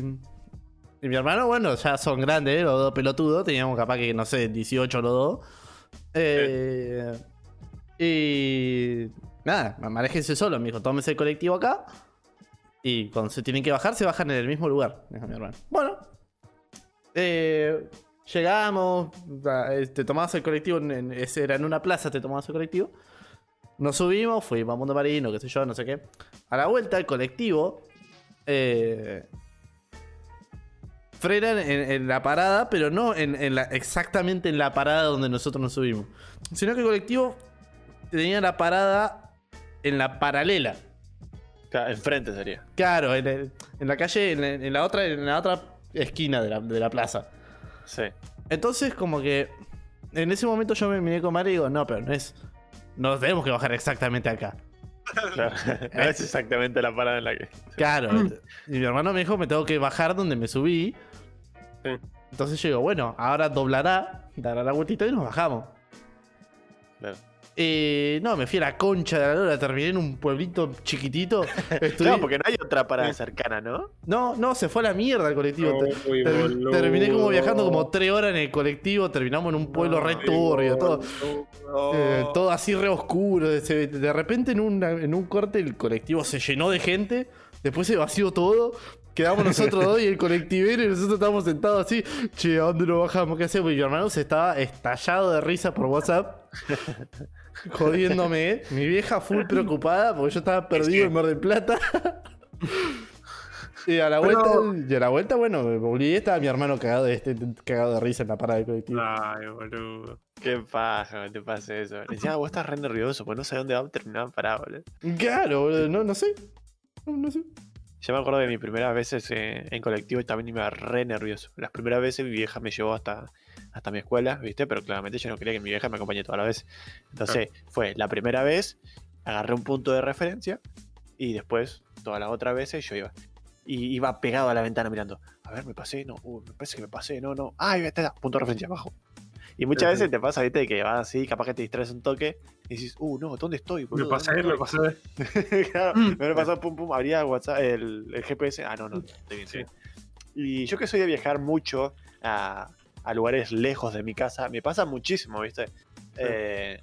y mi hermano, bueno, ya son grandes, los dos pelotudos. Teníamos capaz que, no sé, 18 los dos. Eh, y nada, manéjense solo, me dijo, tómense el colectivo acá. Y cuando se tienen que bajar, se bajan en el mismo lugar, dijo mi hermano. Bueno, eh, llegamos, eh, te tomabas el colectivo, en, en- ese era en una plaza, te tomabas el colectivo. Nos subimos, fuimos a Mundo Marino, qué sé yo, no sé qué. A la vuelta, el colectivo eh, frena en, en la parada, pero no en, en la, exactamente en la parada donde nosotros nos subimos. Sino que el colectivo tenía la parada en la paralela. Enfrente sería. Claro, en, la calle, la, en la otra, en la otra esquina de la, de la plaza. Sí. Entonces, como que en ese momento yo me miré con Mario y digo, no, pero no es. No tenemos que bajar exactamente acá. [laughs] Claro. [laughs] no es exactamente la parada en la que. Claro. y mi hermano me dijo, me tengo que bajar donde me subí. Sí. Entonces yo digo, bueno, ahora doblará, dará la vueltita y nos bajamos. Claro. Eh, no, me fui a la concha de la lora, terminé en un pueblito chiquitito. [laughs] Estuve- Claro, porque no hay otra parada cercana, ¿no? No, no, se fue a la mierda el colectivo. Uy, ter- terminé como viajando como tres horas en el colectivo, terminamos en un pueblo re turbio, todo. Eh, todo así re oscuro. De repente en, una- en un corte el colectivo se llenó de gente. Después se vació todo. Quedamos nosotros dos y el colectivero y nosotros estábamos sentados así. Che, ¿a dónde nos bajamos? ¿Qué hacemos? Y mi hermano se estaba estallado de risa por WhatsApp. [laughs] [laughs] jodiéndome. Mi vieja full preocupada porque yo estaba perdido en Mar del Plata. [laughs] Y a la Pero- vuelta, y a la vuelta, bueno, me volví y estaba mi hermano cagado de, este, cagado de risa en la parada del colectivo. Ay, boludo. Qué paja que te pase eso. Encima vos estás re nervioso, pues no sé dónde va a terminar parado, boludo. Claro, boludo, no, no sé. No, no sé. Yo me acuerdo de mis primeras veces eh, en colectivo y también iba re nervioso. Las primeras veces mi vieja me llevó hasta, hasta mi escuela, ¿viste? Pero claramente yo no quería que mi vieja me acompañe toda la vez. Entonces, fue la primera vez, agarré un punto de referencia y después, todas las otras veces, yo iba. Y iba pegado a la ventana mirando. A ver, me pasé, no, uh, me parece que me pasé, no, no. Ay, está, está, punto de referencia abajo. Y muchas veces te pasa, ¿viste? Que vas así, capaz que te distraes un toque y dices, uh, no, ¿dónde estoy? Me boludo? pasé, ¿Dónde me estoy?". pasé. [laughs] Claro, Mm. me lo pasó, pum, pum, abría WhatsApp, el, el GPS. Ah, no, no, estoy bien, Sí. estoy bien. Y yo que soy de viajar mucho a, a lugares lejos de mi casa, me pasa muchísimo, ¿viste? Eh,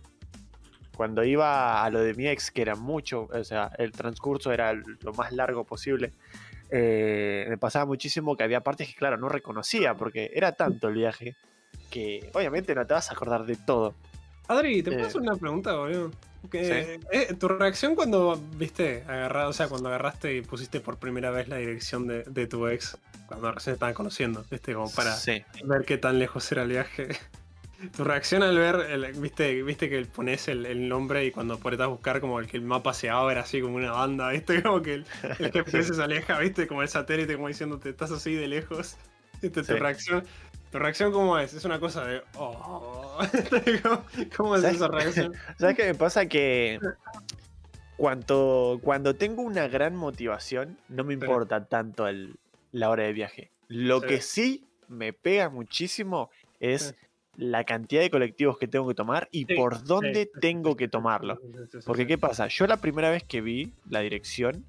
cuando iba a lo de mi ex, que era mucho, o sea, el transcurso era lo más largo posible, eh, me pasaba muchísimo que había partes que, claro, no reconocía, porque era tanto el viaje que obviamente no te vas a acordar de todo. Adri, ¿te puedo Eh. hacer una pregunta, boludo? Que, eh, tu reacción cuando viste agarrado, o sea, cuando agarraste y pusiste por primera vez la dirección de, de tu ex, cuando recién estaban conociendo, viste, como para Sí. ver qué tan lejos era el viaje. [laughs] Tu reacción al ver, el- viste, viste que pones el, el nombre y cuando pones a buscar como el que el mapa se abre así como una banda, viste, [laughs] como que el, el [laughs] GPS se aleja, viste, como el satélite, como diciéndote, estás así de lejos. Viste, tu Sí. reacción, tu reacción cómo es? Es una cosa de, oh, [laughs] ¿cómo, es ¿Sabes? esa reacción? [laughs] ¿Sabes qué me pasa? Que cuando, cuando tengo una gran motivación, no me importa tanto el- la hora de viaje. Lo Sí. que sí me pega muchísimo es Sí. la cantidad de colectivos que tengo que tomar y por dónde tengo que tomarlo. Porque. ¿qué pasa? Yo la primera vez que vi la dirección,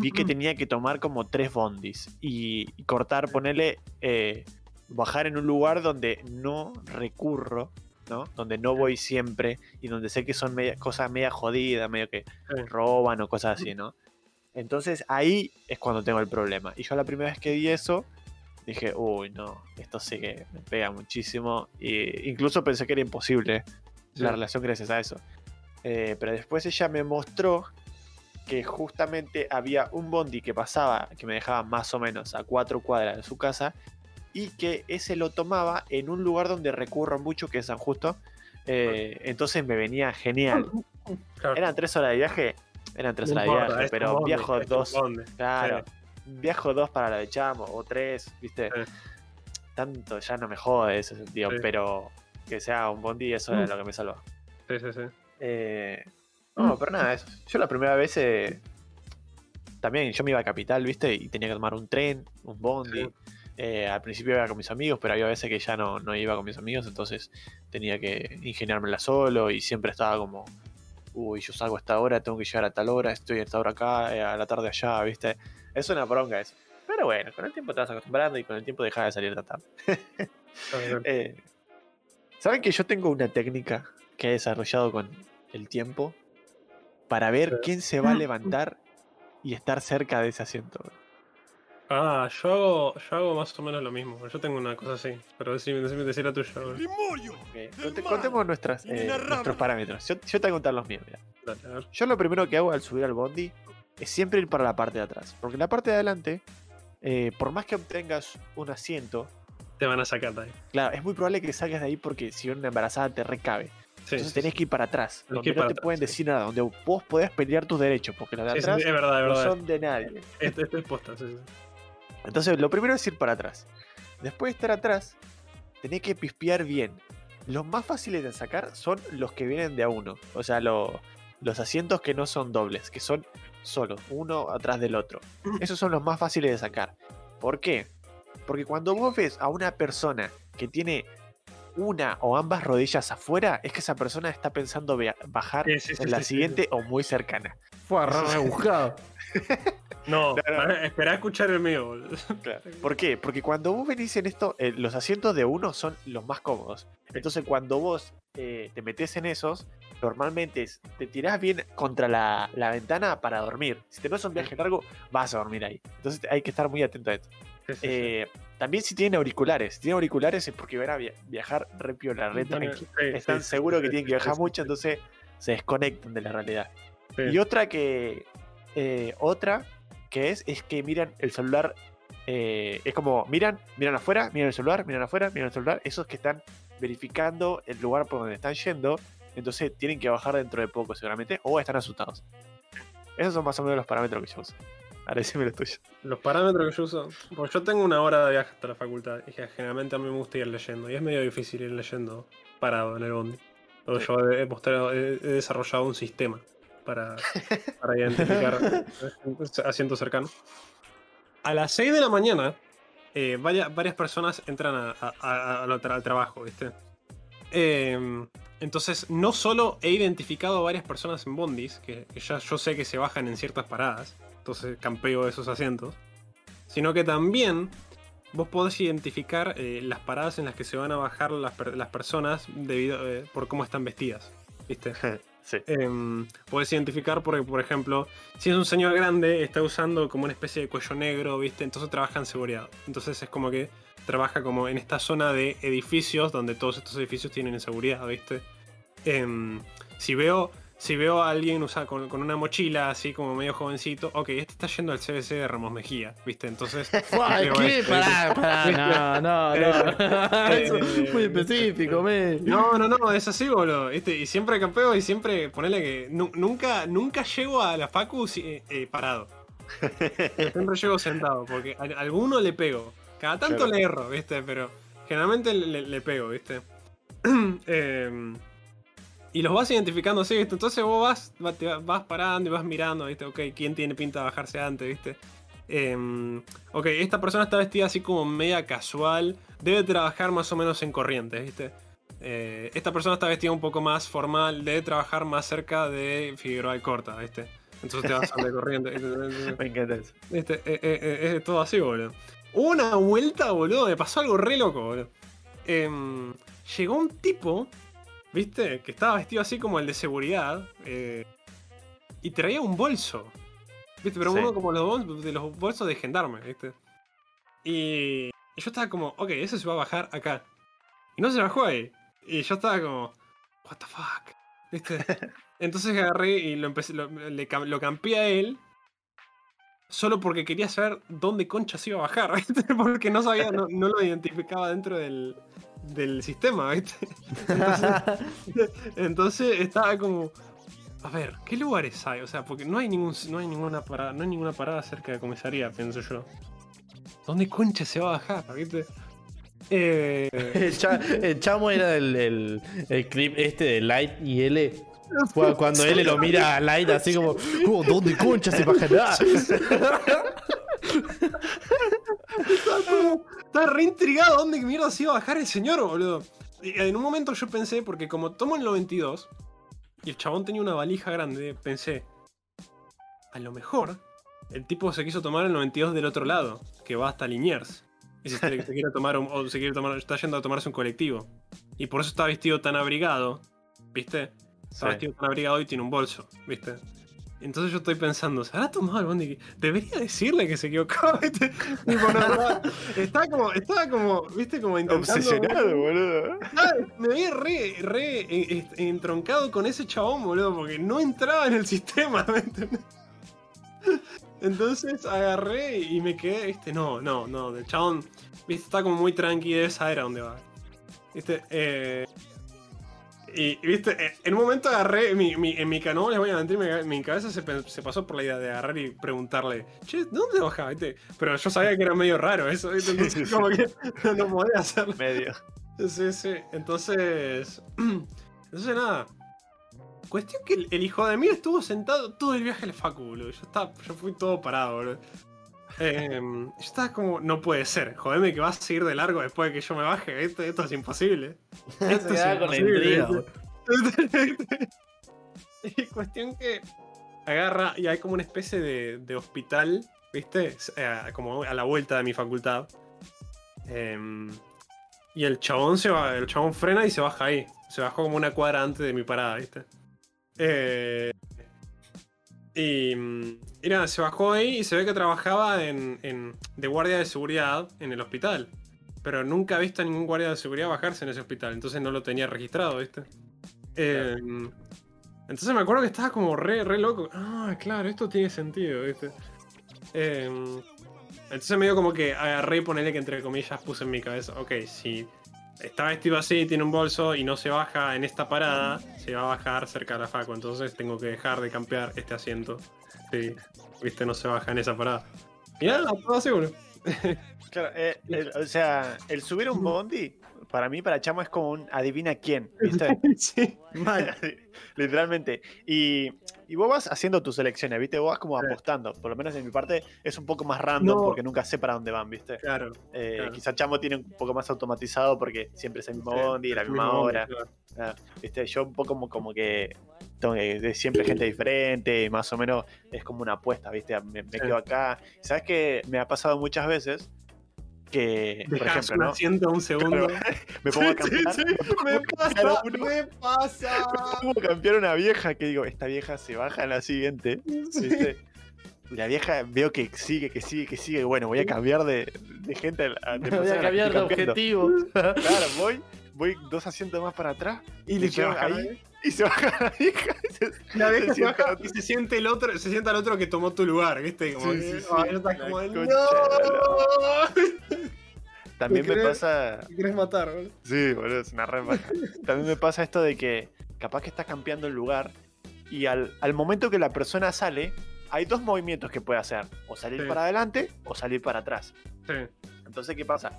vi que [clears throat] tenía que tomar como tres bondis y, y cortar, ponerle, eh, bajar en un lugar donde no recurro, ¿no? Donde no voy siempre y donde sé que son media- cosas media jodidas, medio que roban o cosas así, ¿no? Entonces ahí es cuando tengo el problema. Y yo la primera vez que vi eso, dije, uy, no, esto sí que me pega muchísimo. Y incluso pensé que era imposible la relación gracias a eso. Eh, pero después ella me mostró que justamente había un bondi que pasaba, que me dejaba más o menos a cuatro cuadras de su casa, y que ese lo tomaba en un lugar donde recurro mucho, que es San Justo. Eh, entonces me venía genial. Claro. Eran tres horas de viaje, eran tres horas de viaje, es pero bondi, viajo es dos, claro, viajo dos para la de Chamo, o tres, viste. Sí. Tanto ya no me jode ese sentido, Sí. pero que sea un bondi, eso Mm. lo que me salvó. Sí, sí, sí. Eh, no, pero nada, eso. Yo la primera vez eh, también yo me iba a Capital, ¿viste? Y tenía que tomar un tren, un bondi. Sí. Eh, al principio iba con mis amigos, pero había veces que ya no, no iba con mis amigos, entonces tenía que ingeniármela solo y siempre estaba como, uy, yo salgo a esta hora, tengo que llegar a tal hora, estoy a esta hora acá, eh, a la tarde allá, ¿viste? Es una bronca eso. Pero bueno, con el tiempo te vas acostumbrando y con el tiempo dejas de salir tan tarde. [laughs] Eh, ¿Saben que yo tengo una técnica que he desarrollado con el tiempo para ver quién se va a [laughs] levantar y estar cerca de ese asiento? Ah, yo hago, yo hago más o menos lo mismo. Yo tengo una cosa así. Pero decime, decime, decir la tuya. conte- Contemos nuestras, eh, nuestros parámetros. Yo, yo te voy a contar los míos. mira. Dale, a ver. Yo lo primero que hago al subir al bondi es siempre ir para la parte de atrás. Porque en la parte de adelante, eh, por más que obtengas un asiento, Te van a sacar de ahí. claro, es muy probable que salgas de ahí porque si una embarazada te recabe. Sí, Entonces sí, tenés que ir para atrás, donde que no te atrás, pueden sí. decir nada, donde vos podés pelear tus derechos, porque los de sí, sí, atrás es verdad, es no verdad. son de nadie. Esto, esto es posta, sí, sí. Entonces, lo primero es ir para atrás. Después de estar atrás, tenés que pispear bien. Los más fáciles de sacar son los que vienen de a uno. O sea, lo- los asientos que no son dobles, que son solos, uno atrás del otro. [laughs] Esos son los más fáciles de sacar. ¿Por qué? Porque cuando vos ves a una persona que tiene una o ambas rodillas afuera, es que esa persona está pensando bajar Sí, sí, sí, en la siguiente o muy cercana. Fue rebuscado. [laughs] No, Claro. a escuchar el mío. Claro. ¿Por qué? Porque cuando vos venís en esto, eh, los asientos de uno son los más cómodos. Entonces, cuando vos eh, te metes en esos, normalmente es- te tirás bien contra la, la ventana para dormir. Si te es un viaje largo, vas a dormir ahí. Entonces, hay que estar muy atento a esto. Sí, sí, sí. Eh, también si tienen auriculares. Si tienen auriculares es porque van a via- viajar re piola, re Están sí, seguros que tienen que viajar mucho, entonces se desconectan de la realidad. Y otra que. eh, otra que es, es que miran el celular. eh, es como miran, miran afuera, miran el celular, miran afuera, miran el celular. Esos que están verificando el lugar por donde están yendo. Entonces tienen que bajar dentro de poco, seguramente. O están asustados. Esos son más o menos los parámetros que yo uso. Ahora decime los tuyos. Los parámetros que yo uso. Pues yo tengo una hora de viaje hasta la facultad. Y generalmente a mí me gusta ir leyendo. Y es medio difícil ir leyendo parado en el bondi. Porque Sí. yo he, mostrado- he- he desarrollado un sistema para, para identificar [laughs] asientos cercanos. A las 6 de la mañana, eh, varias personas entran a- a- a- al tra- al trabajo, ¿viste? Eh, entonces, no solo he identificado a varias personas en bondis, que, que ya yo sé que se bajan en ciertas paradas, entonces campeo esos asientos, sino que también vos podés identificar eh, las paradas en las que se van a bajar las personas debido, eh, por cómo están vestidas, ¿viste? [laughs] sí. Em, podés identificar porque, por ejemplo, si es un señor grande, está usando como una especie de cuello negro, ¿viste? Entonces trabaja en seguridad. Entonces es como que trabaja como en esta zona de edificios donde todos estos edificios tienen seguridad, ¿viste? Em, si veo. Si veo a alguien usar con, con una mochila así como medio jovencito, ok, este está yendo al CBC de Ramos Mejía, ¿viste? Entonces. [laughs] ¿Qué? Pará, [laughs] pará, no, no, no. [laughs] Eso es muy específico, me. No, no, no, es así, boludo. ¿viste? Y siempre campeo y siempre ponele que nu- nunca, nunca llego a la facu eh, eh, parado. Siempre llego sentado, porque a, a alguno le pego. Cada tanto Claro. le erro, ¿viste? Pero generalmente le, le- pego, ¿viste? [clears throat] Em, y los vas identificando así, ¿viste? Entonces vos vas, vas parando y vas mirando, ¿viste? Ok, ¿quién tiene pinta de bajarse antes, ¿viste? Em, ok, esta persona está vestida así como media casual. Debe trabajar más o menos en corrientes, ¿viste? Eh, esta persona está vestida un poco más formal. Debe trabajar más cerca de Figueroa y Corta, ¿viste? Entonces te vas al de corriente. [laughs] Me encanta eso. Eh, eh, eh, es todo así, boludo. Una vuelta, boludo, me pasó algo re loco, boludo. Em, llegó un tipo, ¿viste? Que estaba vestido así como el de seguridad. eh, y traía un bolso. ¿Viste? Pero Sí. uno como los, bol- de los bolsos de gendarme, ¿viste? Y yo estaba como, ok, ese se va a bajar acá. Y no se bajó ahí. Y yo estaba como, what the fuck. ¿Viste? [laughs] Entonces agarré y lo empecé, lo, le lo campeé a él. Solo porque quería saber dónde concha se iba a bajar, [laughs] ¿viste? Porque no sabía, no, no lo identificaba dentro del, del sistema, ¿viste? Entonces, [laughs] entonces estaba como. A ver, ¿qué lugares hay? O sea, porque no hay ningún, no hay ninguna parada, no hay ninguna parada cerca de comisaría, pienso yo. ¿Dónde concha se va a bajar, viste? Eh, El, cha- el chamo era el, el, el clip este de Light y L. Cu- Cuando L lo mira a Light así como, "Oh, ¿dónde concha se bajará? [laughs] estaba como- estaba re intrigado dónde mierda se iba a bajar el señor, boludo. Y en un momento yo pensé, porque como tomo el 92 y el chabón tenía una valija grande, pensé, a lo mejor el tipo se quiso tomar el 92 del otro lado, que va hasta Liniers. Y se, se [laughs] quiere tomar un- o se quiere tomar, está yendo a tomarse un colectivo. Y por eso está vestido tan abrigado, ¿viste? Está Sí. vestido tan abrigado y tiene un bolso, ¿viste? Entonces yo estoy pensando, ¿se habrá tomado el bondi? Debería decirle que se equivocó, [laughs] ¿viste? Tipo, no, no, estaba como, estaba como, ¿viste? Como intentando... Obsesionado, boludo. Me había re, re eh, entroncado con ese chabón, boludo, porque no entraba en el sistema, [laughs] ¿me entendés? Entonces agarré y me quedé, viste, no, no, no, del chabón, viste, está como muy tranqui, debe saber a dónde va. Viste, eh, y viste, en un momento agarré, mi, mi- en mi canoa, les voy a mentir, mi, mi cabeza se, pasó por la idea de agarrar y preguntarle, che, ¿de dónde bajaba? ¿Viste? Pero yo sabía que era medio raro eso, ¿viste? Entonces como que no podía hacerlo. Medio. Sí, sí. Entonces. [clears throat] Entonces, nada. Cuestión que el, el hijo de mí estuvo sentado todo el viaje al Facu, boludo. Yo, estaba, yo fui todo parado, boludo. Em, yo estaba como, no puede ser. Jodeme que vas a seguir de largo después de que yo me baje. Esto, esto es imposible. [laughs] Esto es con imposible. ¿viste? [laughs] y cuestión que agarra y hay como una especie de, de hospital, ¿viste? Eh, como a la vuelta de mi facultad. Em, y el chabón se va, el chabón frena y se baja ahí. Se bajó como una cuadra antes de mi parada, ¿viste? Eh, y, nada, se bajó ahí y se ve que trabajaba en, en- de guardia de seguridad en el hospital. Pero nunca he visto a ningún guardia de seguridad bajarse en ese hospital, entonces no lo tenía registrado, ¿viste? Eh, entonces me acuerdo que estaba como re, re loco. Ah, claro, esto tiene sentido, ¿viste? Eh, entonces medio como que agarré y ponerle que entre comillas puse en mi cabeza, ok, si está vestido así, tiene un bolso y no se baja en esta parada, se va a bajar cerca de la Facu, entonces tengo que dejar de campear este asiento. Sí, viste, no se baja en esa parada. Y nada, todo seguro. Claro, eh, [laughs] el- o sea, el subir un bondi, para mí, para Chamo, es como un adivina quién, ¿viste? [laughs] [laughs] sí. Literalmente. Y, y vos vas haciendo tus elecciones, ¿viste? Vos vas como apostando. Por lo menos en mi parte es un poco más random No. porque nunca sé para dónde van, ¿viste? Claro. Eh, claro. Quizá Chamo tiene un poco más automatizado porque siempre es el mismo Sí, bondi, la misma bondi, hora. claro. Ah, ¿viste? Yo un poco como, como que tengo que- de siempre gente diferente y más o menos es como una apuesta, ¿viste? Me, me Sí. quedo acá. ¿Sabes qué? Me ha pasado muchas veces que, por Dejás ejemplo, un ¿no? asiento un segundo. Claro, [laughs] me pongo a campear, sí, me pongo me a pasa, uno, me pasa. [laughs] me pongo a campear a una vieja que digo, esta vieja se baja en la siguiente, ¿viste? Y la vieja veo que sigue, que sigue, que sigue. Bueno, voy a cambiar de, de gente. a- [laughs] de Me voy a cambiar de objetivo. Claro, voy, voy dos asientos más para atrás Y Y le yo baja ahí- y se baja la vieja. y [laughs] se- La vieja se se sienta baja otro. y se siente el otro, se sienta el otro que tomó tu lugar, ¿viste? Como Sí, que, sí, como ¡No! También ¿Me pasa. ¿Me querés matar, boludo? Sí, boludo, es una re baja. También me pasa esto de que capaz que estás campeando el lugar y al, al momento que la persona sale, hay dos movimientos que puede hacer: o salir Sí. para adelante o salir para atrás. Sí. Entonces, ¿qué pasa?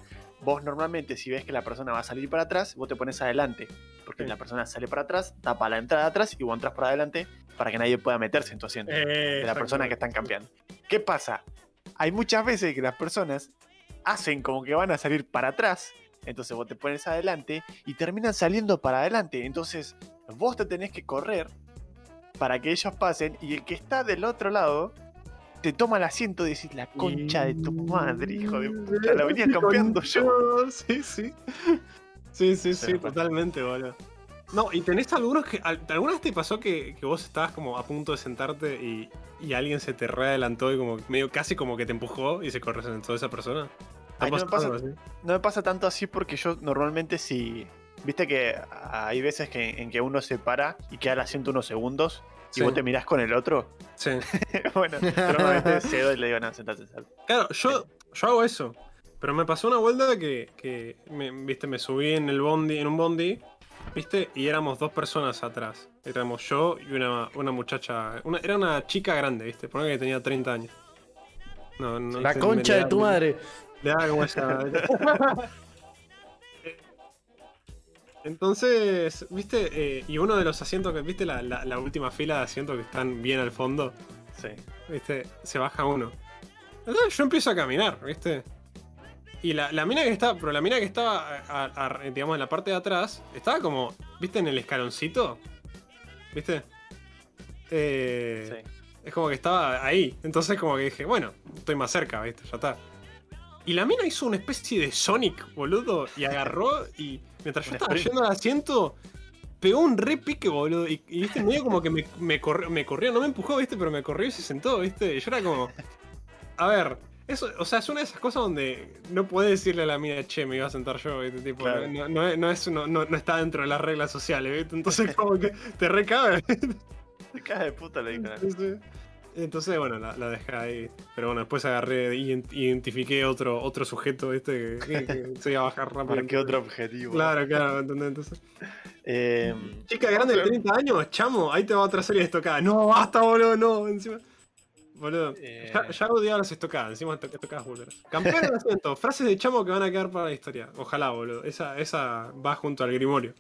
Vos normalmente, si ves que la persona va a salir para atrás, vos te pones adelante. Porque Sí. la persona sale para atrás, tapa la entrada atrás y vos entras para adelante para que nadie pueda meterse en tu asiento. de la persona que están campeando. ¿Qué pasa? Hay muchas veces que las personas hacen como que van a salir para atrás. Entonces vos te pones adelante y terminan saliendo para adelante. Entonces vos te tenés que correr para que ellos pasen y el que está del otro lado te toma el asiento y decís la concha de tu madre, hijo de puta. La [laughs] venía campeando yo. Sí, sí. Sí, sí, sí, totalmente, boludo. No, y tenés algunos que. al- ¿Alguna vez te pasó que, que vos estabas como a punto de sentarte y, y alguien se te readelantó y como medio casi como que te empujó y se corre sentó esa persona? ¿Te ha Ay, no me pasa-? No me pasa tanto así porque yo normalmente si... Viste que hay veces que, en que uno se para y queda el asiento unos segundos Sí. y vos te mirás con el otro. Sí. [laughs] bueno, yo normalmente cedo y le digo, no, sentate, sentate. Claro, yo, yo hago eso. Pero me pasó una vuelta que, que me, viste, me subí en el bondi, en un bondi, viste, y éramos dos personas atrás. Éramos yo y una, una muchacha. Una, era una chica grande, viste, ponía que tenía 30 años. No, no La concha de tu madre. Le da como esa. [laughs] Entonces, viste, Eh, y uno de los asientos que, viste, la, la- la última fila de asientos que están bien al fondo. Sí. ¿viste? Se baja uno. Entonces yo empiezo a caminar, ¿viste? Y la, la mina que estaba, pero la mina que estaba, a- a- a- digamos, en la parte de atrás, estaba como, ¿viste? En el escaloncito, ¿viste? Eh, sí. Es como que estaba ahí. Entonces como que dije, bueno, estoy más cerca, ¿viste? Ya está. Y la mina hizo una especie de Sonic, boludo, y agarró y mientras yo estaba yendo al asiento, pegó un re pique, boludo. Y, y, viste, medio como que me, me, corrió, me corrió, no me empujó, viste, pero me corrió y se sentó, viste. Y yo era como, a ver, eso, o sea, es una de esas cosas donde no puedes decirle a la mina, che, me iba a sentar yo, ¿viste? Tipo, Claro. no, no, es- no, es, no, no, está dentro de las reglas sociales, ¿viste? Entonces como que te recabe. Te de puta, le dije. [laughs] Entonces, bueno, la, la dejé ahí. Pero bueno, después agarré identifiqué otro, otro sujeto, ¿viste? Que, que se iba a bajar [laughs] rápido. ¿Para qué otro objetivo? Claro, claro, ¿entendés? Entonces, Eh, chica grande de 30 años, chamo, ahí te va otra serie de estocadas. No, basta, boludo, no, encima. Boludo, Eh. ya, ya odiaba las estocadas, encima esto- estocadas boludas. Campeón de asiento, frases de chamo que van a quedar para la historia. Ojalá, boludo. Esa, esa va junto al Grimorio.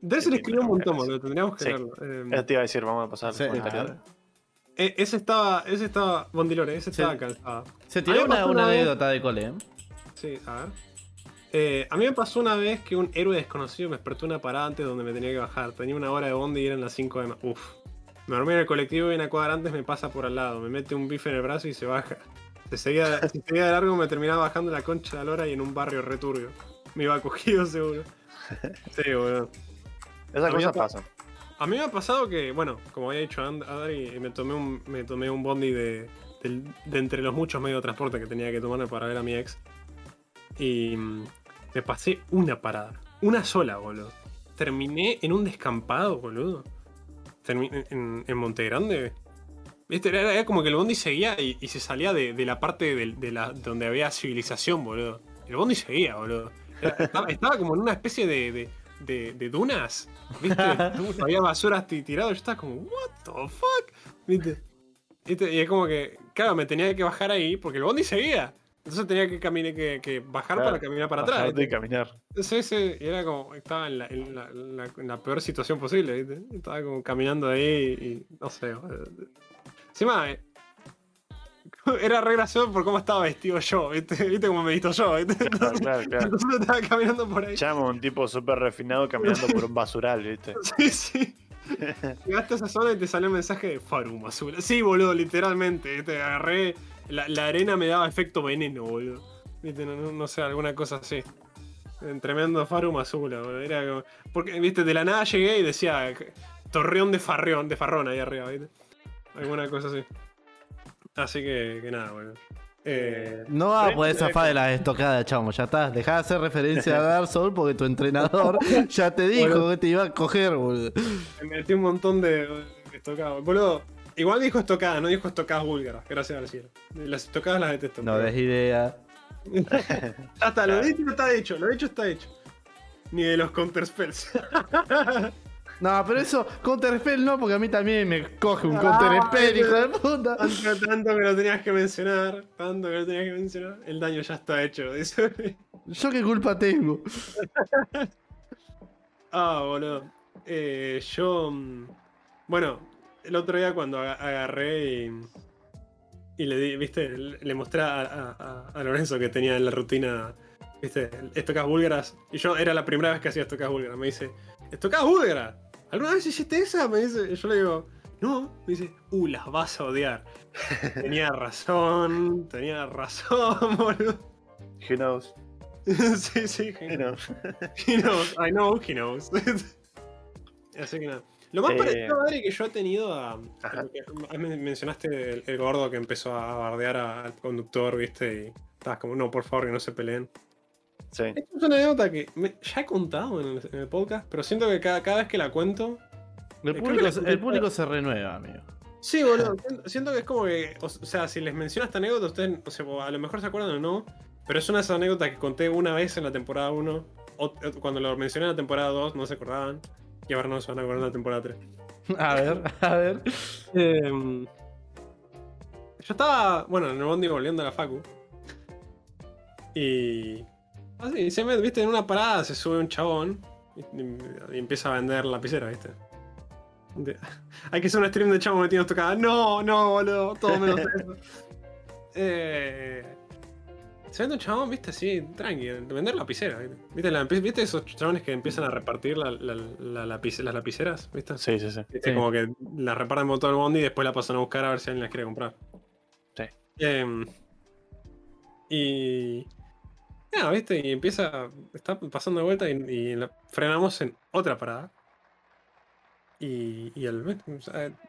De Qué le escribió un montón, boludo. Tendríamos que Sí. leerlo. Eh, eso te iba a decir, vamos a pasar Sí, eh, ese estaba, ese estaba, Bondilore, ese Sí. estaba cansado. Se tiró una, una vez- anécdota de cole, ¿eh? Sí, a ver. Eh, a mí me pasó una vez que un héroe desconocido me despertó una parada antes donde me tenía que bajar. Tenía una hora de bondi y eran las 5 de ma- Uf. Me dormí en el colectivo y una cuadra antes me pasa por al lado. Me mete un bife en el brazo y se baja. Se seguía, [laughs] si seguía de largo me terminaba bajando la concha de la lora y en un barrio returbio. Me iba cogido seguro. [laughs] Sí, boludo. Esas cosas pasan. A mí me ha pasado que, bueno, como había dicho Adri, me tomé un, me tomé un bondi de, de entre los muchos medios de transporte que tenía que tomarme para ver a mi ex. Y mm, me pasé una parada. Una sola, boludo. Terminé en un descampado, boludo. Terminé en, en Monte Grande. ¿Viste? Era, como que el bondi seguía y, se salía de, la parte de, la, donde había civilización, boludo. El bondi seguía, boludo. Estaba como en una especie de, de, de- dunas. ¿Viste? [laughs] había basuras ti- tiradas. Yo estaba como, ¿What the fuck? ¿Viste? ¿Viste? Y es como que, claro, me tenía que bajar ahí porque el bondi seguía. Entonces tenía que, caminar, que, que bajar Claro, para caminar para atrás. Bajarte y ¿viste? caminar. Sí, sí, y era como, estaba en la, en la- en la- en la peor situación posible, ¿viste? Estaba como caminando ahí y no sé. Encima, eh, [laughs] era re gracioso por cómo estaba vestido yo, ¿viste? [laughs] ¿Viste cómo me visto yo? ¿viste? Claro, claro, claro. [laughs] Entonces estaba caminando por ahí. Llama un tipo súper refinado caminando por un basural, ¿viste? Sí, sí. Llegaste a esa zona y te salió un mensaje de Farum azul. Sí, boludo, literalmente. Te agarré. La, la arena me daba efecto veneno, boludo. Viste, no, no- no sé, alguna cosa así. En tremendo Farum azul, boludo. Era como. Porque, viste, de la nada llegué y decía Torreón de Farreón, de Farrón ahí arriba, viste. Alguna cosa así. Así que, que nada, boludo. Eh, No vas a poder de- zafar de las estocadas, chamo. Ya está. Dejá de hacer referencia a Dark Souls porque tu entrenador [laughs] ya te dijo Bueno. que te iba a coger, boludo. me metí un montón de, estocadas. Boludo, igual dijo estocada, no dijo estocadas búlgaras. Gracias al cielo. Las estocadas las detesto. No des idea. [laughs] Ya está, lo dicho está hecho, lo dicho está hecho. Ni de los counterspells. [laughs] No, pero eso, Counterspell no, porque a mí también me coge un Ah, Counterspell, pero- hijo de puta. tanto, tanto que lo tenías que mencionar. Tanto que lo tenías que mencionar. El daño ya está hecho, dice. ¿Yo qué culpa tengo? ah, boludo. Eh, yo. mm, Bueno, el otro día cuando aga- agarré y. Y le di, viste, le mostré a- a Lorenzo que tenía en la rutina, viste, estocas búlgaras. Y yo era la primera vez que hacía estocas búlgaras. Me dice, ¿estocas búlgaras? ¿Alguna vez hiciste esa? Me dice, yo le digo, no. Me dice, uh, las vas a odiar. [laughs] tenía razón, tenía razón, [laughs] boludo. Who knows? [laughs] sí, sí, Who knows? He knows, I know he knows. Así que nada. Lo más Eh, parecido, madre, que yo he tenido a. a lo que- mencionaste el, el gordo que empezó a bardear al conductor, ¿viste? Y estabas como, no, por favor, que no se peleen. Sí. Esta es una anécdota que me- ya he contado en el, en el podcast, pero siento que cada, cada vez que la cuento. El público, la se- escuché- el público se renueva, amigo. Sí, boludo. siento, siento que es como que. O sea, si les menciono esta anécdota, ustedes, o sea, a lo mejor se acuerdan o no. Pero es una de esas anécdotas que conté una vez en la temporada 1. o- cuando lo mencioné en la temporada 2, no se acordaban. Y ahora no se van a acordar en la temporada 3. [laughs] A ver, a ver. Em, yo estaba, bueno, en el bondi volviendo a la facu. Y. Así, se me, viste, en una parada se sube un chabón y, y empieza a vender lapicera, viste. De- [laughs] hay que hacer un stream de chabón metiendo tocada. No, no, boludo, todo menos [laughs] eso. Eh, se vende un chabón, viste, así, tranqui, de vender lapicera, viste. ¿Viste, la- ¿Viste esos chabones que empiezan a repartir la- la- lapice- las lapiceras, viste? Sí, sí, sí. Viste, Sí. Como que la reparan por todo el bondi y después la pasan a buscar a ver si alguien las quiere comprar. Sí. Em, y. Nada, viste, y empieza. Está pasando de vuelta y, y la- frenamos en otra parada. Y, y el,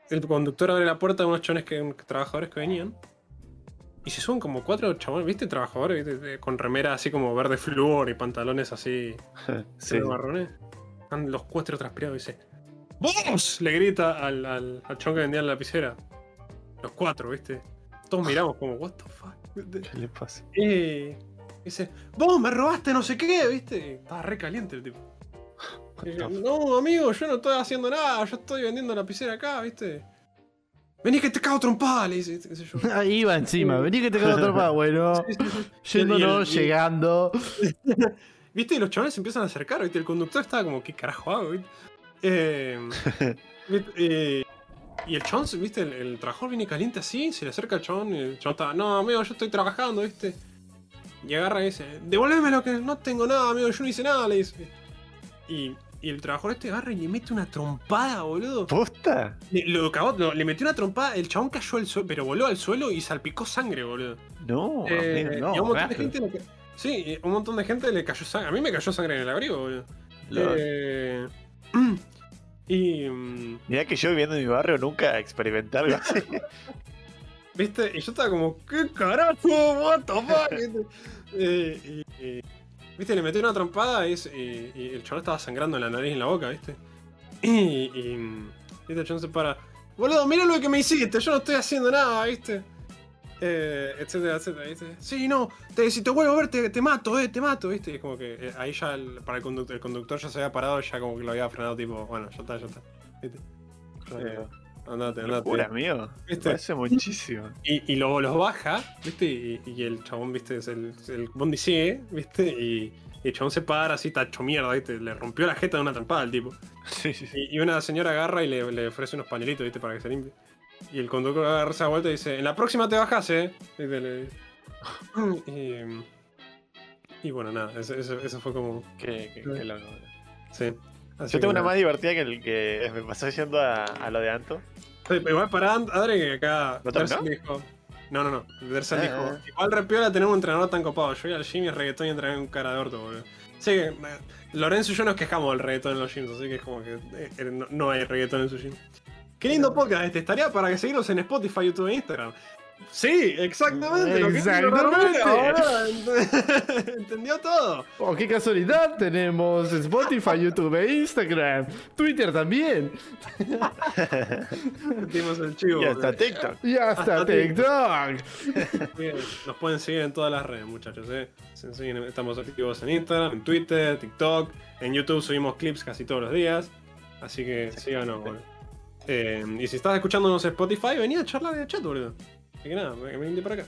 el conductor abre la puerta a unos chones que, trabajadores que venían. Y se suben como cuatro chabones, ¿viste? Trabajadores, ¿viste? De- Con remera así como verde flúor y pantalones así [laughs] Sí. de marrones. Están los cuatro transpirados y dice: ¡Vos! Le grita al, al, al chon que vendía la lapicera. Los cuatro, ¿viste? Todos miramos como, ¿What the fuck? ¿Qué le pasa? Y dice: ¡Vos me robaste no sé qué! ¿Viste? Estaba re caliente el tipo. Yo, no, amigo, yo no estoy haciendo nada, yo estoy vendiendo lapicera acá, ¿viste? Vení que te cago trompada, le dice, qué sé yo. [laughs] Ahí va encima. Vení que te cago [laughs] otra Bueno, Sí, sí, sí. yéndonos, llegando. [laughs] ¿Viste? Y los chavales se empiezan a acercar, ¿viste? El conductor estaba como, ¿qué carajo hago? ¿viste? Eh. Eh, y el chabón, ¿viste? El, el trabajador viene caliente así, se le acerca al chabón y el chabón está, no, amigo, yo estoy trabajando, ¿viste? Y agarra y dice, devolveme lo que no tengo nada, amigo, yo no hice nada, le dice. Y, y el trabajador este agarra y le mete una trompada, boludo. ¿Posta? Le, lo cagó, lo- le metió una trompada, el chabón cayó al suelo, pero voló al suelo y salpicó sangre, boludo. No, Eh, amigo, no. y a un montón de gajo. gente le ca- Sí, un montón de gente le cayó sangre. A mí me cayó sangre en el abrigo, boludo. Eh, [clears throat] y. mm, Mirá que yo viviendo en mi barrio nunca experimenté algo [laughs] así. ¿Viste? Y yo estaba como, ¿qué carajo? ¿What the fuck? [laughs] ¿Viste? Eh, y, y- ¿Viste? Le metí una trompada y, es- y- y el chabón estaba sangrando en la nariz y en la boca, ¿viste? Y. y ¿Viste? El chabón se para. boludo, mira lo que me hiciste, yo no estoy haciendo nada, ¿viste? Eh, etcétera, etcétera, ¿viste? Sí, no, te, si te vuelvo a ver te, te mato, eh, te mato, ¿viste? Y es como que eh, ahí ya el- para el conductor, el conductor ya se había parado, ya como que lo había frenado, tipo, bueno, ya está, ya está. ¿Viste? Eh, andate, andate. Locura, amigo. Me ¿Viste? parece muchísimo. Y, y luego los baja, ¿viste? Y, y el chabón, ¿viste? El, el bondi sigue, ¿viste? Y, y el chabón se para así, tacho mierda, ¿viste? Le rompió la jeta de una trampada al tipo. Sí, sí, sí. Y, una señora agarra y le, le ofrece unos pañuelitos, ¿viste? Para que se limpie. Y el conductor agarra esa vuelta y dice, en la próxima te bajas, ¿eh? Le- [clears throat] y, bueno, nada, eso, eso- eso fue como... Qué, qué, qué loco. Sí. Así Yo tengo una nada. más divertida que el que me pasó yendo a, a lo de Anto. Igual para Adre que acá ¿No dijo. No, no, no. Dersel Ah, dijo. ah. Igual repiola tener un entrenador tan copado. Yo voy al gym y el reggaetón y entrené un cara de orto, boludo. Sí, que, eh, Lorenzo y yo nos quejamos del reggaetón en los gyms, así que es como que eh, eh, no, no hay reggaetón en su gym. Qué lindo podcast este. Estaría para que seguirnos en Spotify, YouTube e Instagram. Sí, exactamente. lo que Exactamente. [laughs] Entendió todo. Oh, qué casualidad, tenemos Spotify, YouTube e Instagram, Twitter también. [laughs] Metimos el chivo. Y hasta. TikTok. Y hasta Hasta TikTok. Bien, Nos pueden seguir en todas las redes, muchachos. ¿eh? Estamos activos en Instagram, en Twitter, TikTok. En YouTube subimos clips casi todos los días. Así que síganos, boludo. Eh, y si estás escuchándonos en Spotify, vení a charlar en el chat, boludo. Así que nada, vení para acá.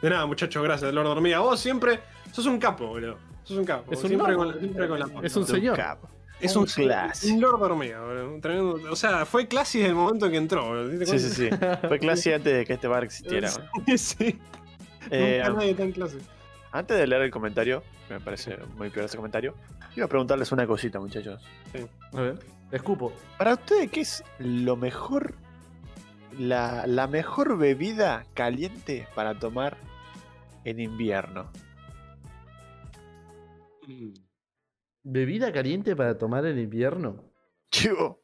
De nada, muchachos, gracias, Lord Dormida. Vos siempre sos un capo, boludo. Sos un capo. Es un siempre, capo. con, siempre con la Es un señor. Capo. Es un un, clase. un Lord Dormida, boludo. Un tremendo- o sea, fue clase desde el momento que entró, boludo. ¿Te Sí, sí, sí. Fue clase [laughs] antes de que este bar existiera. ¿no? [laughs] sí. Eh, Nunca nadie está en clase. antes de leer el comentario, me parece muy peor ese comentario, quiero preguntarles una cosita, muchachos. A ver, escupo. Para ustedes, ¿qué es lo mejor, la, la mejor bebida caliente para tomar en invierno? ¿Bebida caliente para tomar en invierno? Chivo.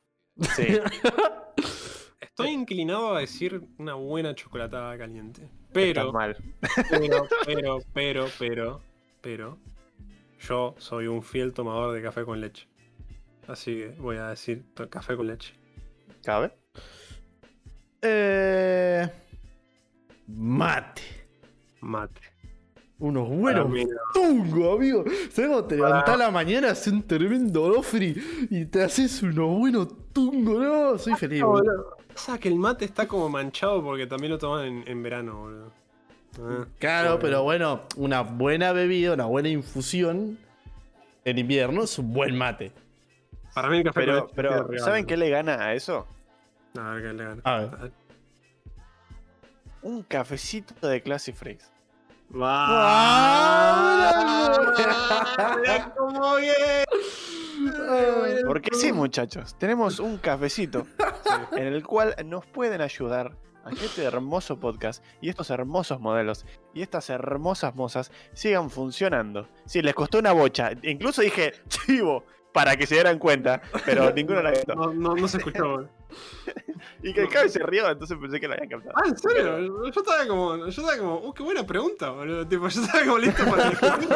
Sí. [laughs] Estoy inclinado a decir una buena chocolatada caliente. Está Pero, mal. pero, [laughs] pero, pero, pero, pero, yo soy un fiel tomador de café con leche. Así que voy a decir café con leche. ¿Cabe? Eh, mate. Mate. Unos buenos mí, no. tungo, amigo. ¿Sabes te levantás a la mañana, haces un tremendo lofri y te haces unos buenos tungo? No, soy feliz, No, boludo. Pasa que el mate está como manchado porque también lo toman en, en verano, boludo. Ah, Claro, pero bueno, una buena bebida, una buena infusión en invierno es un buen mate. Para mí el café Pero. ¿saben qué le gana a eso? A ver qué le gana. A ver. Un cafecito de Classy Freaks. [laughs] ¡Va! Mira cómo viene. Porque sí, muchachos, tenemos un cafecito en el cual nos pueden ayudar a que este hermoso podcast y estos hermosos modelos y estas hermosas mozas sigan funcionando. Sí, les costó una bocha. Incluso dije, chivo, para que se dieran cuenta, pero ninguno la. [laughs] No, no, no se escuchó. [laughs] Y que el cabe se rió, entonces pensé que la habían captado. Ah, ¿en serio? Yo estaba como, yo estaba como, uh, qué buena pregunta, boludo. Tipo, yo estaba como listo para [laughs] discutir.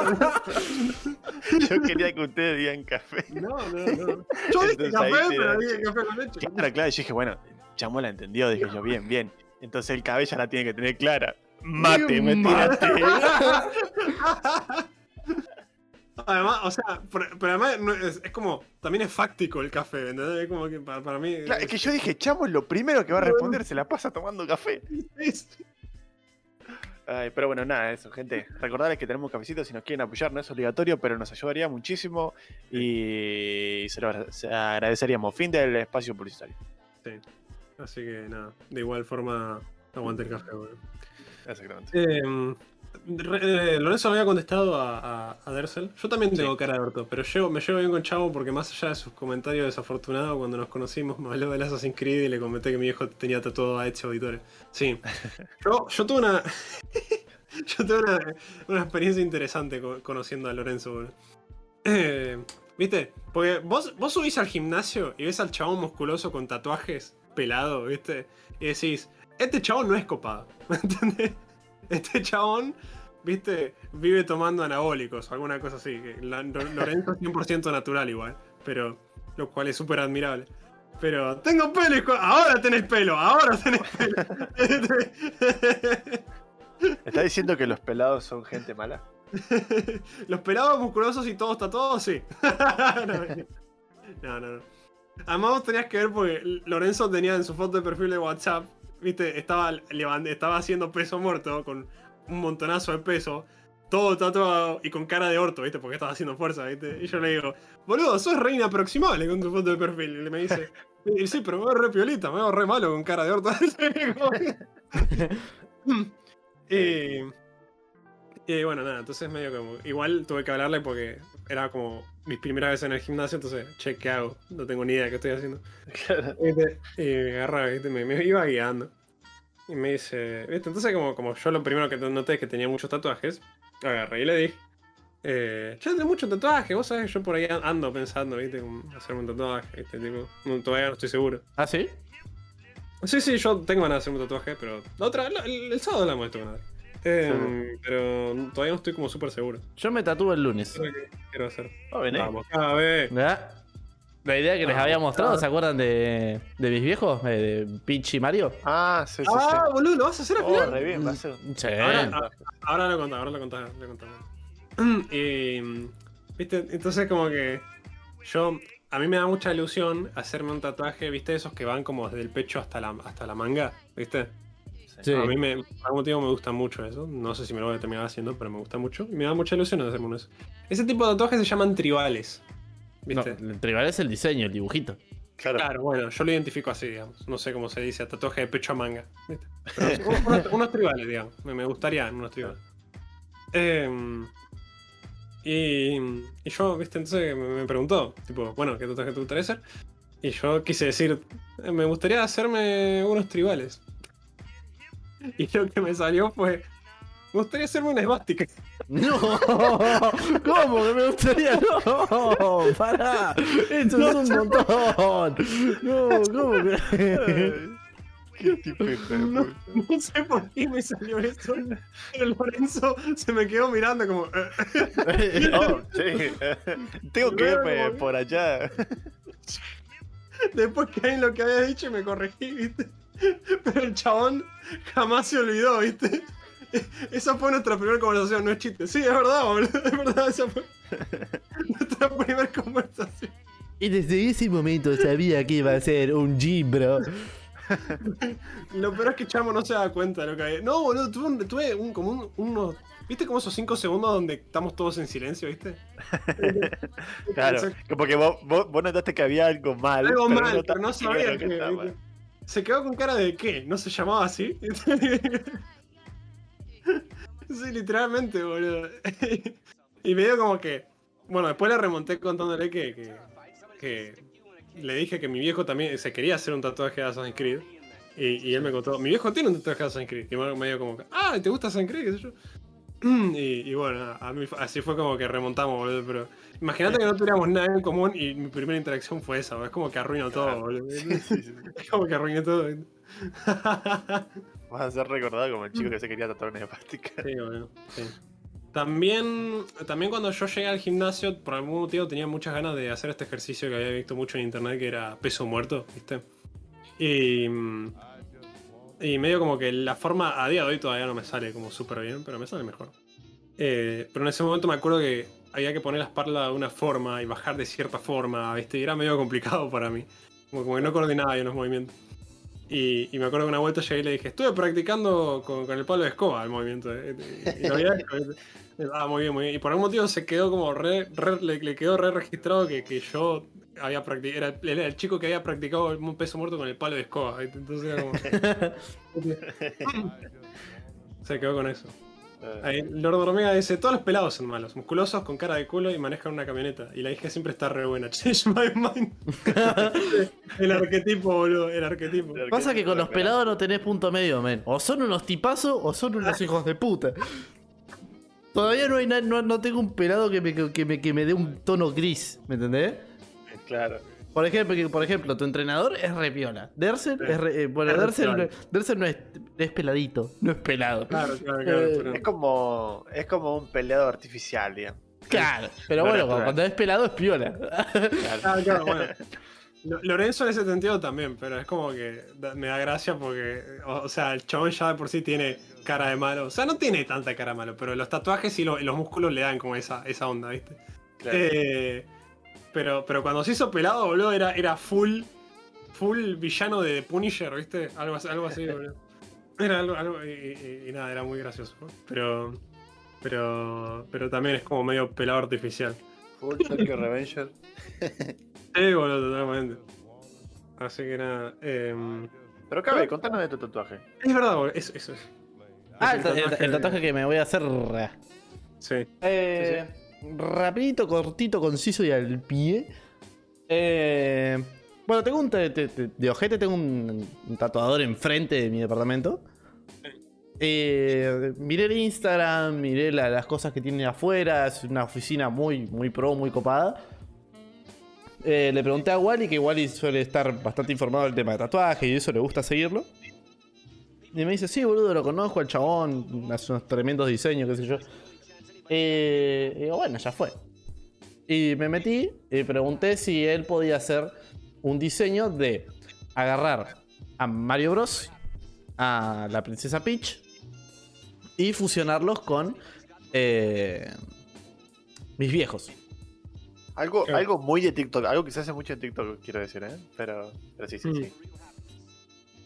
Yo quería que ustedes digan café. No, no, no. [laughs] Yo dije café, pero dije café con leche. Claro, claro, yo dije, bueno, Chamo la entendió, dije yo, bien, bien. Entonces el cabello la tiene que tener clara. Mate, me tiraste. [laughs] Además, o sea, pero, además es, es como, también es fáctico el café, ¿entendés? Es como que para, para mí... Claro, es que yo dije, Chamo es lo primero que va a responder, se la pasa tomando café. Ay, pero bueno, nada, eso, gente. Recordarles que tenemos un cafecito si nos quieren apoyar, no es obligatorio, pero nos ayudaría muchísimo y se lo agradeceríamos. Fin del espacio publicitario. Sí. Así que nada, de igual forma, aguante el café, boludo. Exactamente. Eh, re- eh, Lorenzo había contestado a, a, a Dersel. Yo también tengo Sí. cara de orto, pero llevo, me llevo bien con Chavo porque más allá de sus comentarios desafortunados, cuando nos conocimos me habló del Assassin's Creed y le comenté que mi hijo tenía tatuado a Ezio Auditore. Sí. [laughs] Yo, yo tuve una. [laughs] yo tuve una, una experiencia interesante co- conociendo a Lorenzo, boludo. Eh, ¿Viste? Porque vos, vos subís al gimnasio y ves al chabón musculoso con tatuajes pelado, ¿viste? Y decís, este chabón no es copado, [laughs] ¿me entendés? Este chabón, ¿viste? Vive tomando anabólicos o alguna cosa así. la- Lorenzo es 100% natural igual, pero lo cual es súper admirable. Pero tengo pelo. Ahora tenés pelo, ahora tenés pelo. [laughs] ¿Estás diciendo que los pelados son gente mala? [laughs] Los pelados musculosos y todos tatuados, sí. [laughs] no, no, no. Además tenías que ver porque Lorenzo tenía en su foto de perfil de WhatsApp, viste, estaba, estaba haciendo peso muerto con un montonazo de peso, todo tatuado y con cara de orto, viste, porque estaba haciendo fuerza, viste. Y yo le digo, boludo, sos re inaproximable con tu foto de perfil. Y me dice, "Y sí, pero me veo re piolita, me veo re malo con cara de orto. [laughs] y, y [laughs] [laughs] bueno, nada, entonces medio como. Igual tuve que hablarle porque era como mis primeras veces en el gimnasio, entonces, che, ¿qué hago? No tengo ni idea de qué estoy haciendo. Y me agarraba, ¿viste? Me, me iba guiando. Y me dice, ¿viste? Entonces, como, como yo lo primero que noté es que tenía muchos tatuajes, agarré y le dije, eh, che, tenés muchos tatuajes, vos sabés yo por ahí ando pensando, ¿viste? Como hacerme un tatuaje, ¿viste? Tipo, no, todavía no estoy seguro. ¿Ah, sí? Sí, sí, yo tengo ganas de hacerme un tatuaje, pero la otra, la- el, el sábado hablamos de esto Eh, Pero todavía no estoy como súper seguro. Yo me tatúo el lunes. ¿Qué es lo que quiero hacer? Oh, vení. Vamos, cada vez. ¿Verdad? La idea que les Ah, había mostrado, ah. ¿se acuerdan de, de mis viejos? Eh, De Peach y Mario. Ah, sí, sí, Ah, sí. boludo, ¿lo vas a hacer al Oh, final? re bien, va a ser. Sí. Ahora, ah, ahora lo contamos, ahora lo contamos, lo contamos. [clears throat] Y, viste, entonces como que yo, a mí me da mucha ilusión hacerme un tatuaje, viste, esos que van como desde el pecho hasta la, hasta la manga, viste. Sí. A mí me, por algún motivo me gusta mucho eso, no sé si me lo voy a terminar haciendo, pero me gusta mucho. Y me da mucha ilusión hacerme uno de esos. Ese tipo de tatuajes se llaman tribales, No, viste. el tribal es el diseño, el dibujito. Claro. Claro, bueno, yo lo identifico así, digamos. No sé cómo se dice, tatuaje de pecho a manga. ¿viste? Pero [laughs] unos, tribales, digamos. Me, me gustaría unos tribales. Em, y, y yo, viste, entonces me, me preguntó, tipo, bueno, ¿qué tatuaje te gustaría hacer? Y yo quise decir, "Eh, me gustaría hacerme unos tribales. [laughs] Y lo que me salió fue, me gustaría hacerme una esvástica. [laughs] No, ¿cómo que me gustaría? No, pará, eso es un montón. No, ¿cómo que? Qué tipo de hijo de No, no sé por qué me salió eso, pero Lorenzo se me quedó mirando como... eh. [laughs] Oh, sí. Tengo que irme por allá. Después que en lo que había dicho me corregí, ¿viste? [laughs] Pero el chabón jamás se olvidó, ¿viste? Esa fue nuestra primera conversación, no es chiste. Sí, es verdad, boludo, es verdad, esa fue [laughs] nuestra primera conversación. Y desde ese momento sabía que iba a ser un gimbro. [laughs] Lo peor es que Chamo no se da cuenta de lo que hay. No, boludo, tuve, un- tuve un, como un- unos... ¿Viste como esos 5 segundos donde estamos todos en silencio, viste? Claro. que Porque vos, vos, vos notaste que había algo mal. Algo pero mal, pero no sabía que... que. Se quedó con cara de qué, no se llamaba así. [laughs] sí, literalmente, boludo. [laughs] y me dio como que. Bueno, después le remonté contándole que, que, que le dije que mi viejo también se quería hacer un tatuaje de Assassin's Creed. Y, y él me contó, mi viejo tiene un tatuaje de Assassin's Creed. Y me dio como, ah, ¿te gusta Assassin's Creed? [clears throat] Y, bueno, a mí así fue como que remontamos, boludo. Pero imagínate que no tuviéramos nada en común y mi primera interacción fue esa. Es como que arruino todo, boludo. Sí, sí, sí. [laughs] Es como que arruiné todo. Vas a ser recordado como el chico que se quería tatuar una plástica. Sí, sí. También, también cuando yo llegué al gimnasio, por algún motivo tenía muchas ganas de hacer este ejercicio que había visto mucho en internet, que era peso muerto, ¿viste? Y, y medio como que la forma a día de hoy todavía no me sale como súper bien, pero me sale mejor. Eh, pero en ese momento me acuerdo que había que poner la espalda de una forma y bajar de cierta forma, ¿viste? Y era medio complicado [laughs] para mí. Como, como que no coordinaba bien los movimientos. Y, y me acuerdo que una vuelta llegué y le dije, estuve practicando con, con el palo de escoba el movimiento. eh, Y. Ah, muy bien, muy bien. Y por algún motivo se quedó como re, re- le, le quedó re registrado que, que yo había practicado, era, era el chico que había practicado el peso muerto con el palo de escoba. Entonces era como... [laughs] [laughs] se quedó con eso. Ahí, Lord Omega dice, todos los pelados son malos, musculosos, con cara de culo y manejan una camioneta. Y la hija siempre está re buena. [laughs] Change my mind. [laughs] el arquetipo, boludo, el arquetipo. Pasa que con los pelados no tenés punto medio, men. O son unos tipazos o son unos [laughs] hijos de puta. Todavía no hay no, no tengo un pelado que me, que, me, que me dé un tono gris, ¿me entendés? Claro. Por ejemplo, que- por ejemplo, tu entrenador es re piola. Dersen es re, eh, bueno, Dersen, piola. no- es, es peladito, no es pelado. Claro, claro, claro. Eh, pero- Es como, es como un peleado artificial, digamos. Claro, pero No bueno, natural. cuando es pelado es piola. Claro. Claro, bueno. Lo- Lorenzo en ese sentido también, pero es como que me da gracia porque, o, o sea, el chabón ya de por sí tiene cara de malo. O sea, no tiene tanta cara de malo, pero los tatuajes y lo- los músculos le dan como esa, esa onda, ¿viste? Claro. Eh, pero, pero cuando se hizo pelado, boludo, era, era full, full villano de Punisher, ¿viste? Algo, así- algo así, boludo. [laughs] Era algo, algo y, y- y nada, era muy gracioso. Pero, pero, pero también es como medio pelado artificial. Full Tokyo Revenger. [laughs] Sí, boludo, totalmente. Así que nada. em, Pero cabe, contanos de tu tatuaje. es verdad, boludo, eso, eso es. Ah, Es el, el- el tatuaje que me voy a hacer. Sí. Eh, Rapidito, cortito, conciso y al pie. Eh, bueno, tengo un. te- te- te- de ojete tengo un, un tatuador enfrente de mi departamento. Eh, miré el Instagram, miré la- las cosas que tiene afuera. Es una oficina muy, muy pro, muy copada. Eh, le pregunté a Wally, que Wally suele estar bastante informado del tema de tatuaje y eso le gusta seguirlo. Y me dice, sí, boludo, lo conozco, el chabón, hace unos tremendos diseños, qué sé yo. Eh, y digo, bueno, ya fue. Y me metí y pregunté si él podía hacer un diseño de agarrar a Mario Bros, a la princesa Peach y fusionarlos con eh, mis viejos. Algo, Claro. algo muy de TikTok, algo que se hace mucho en TikTok, quiero decir, ¿eh? Pero, pero sí, sí, Mm. sí.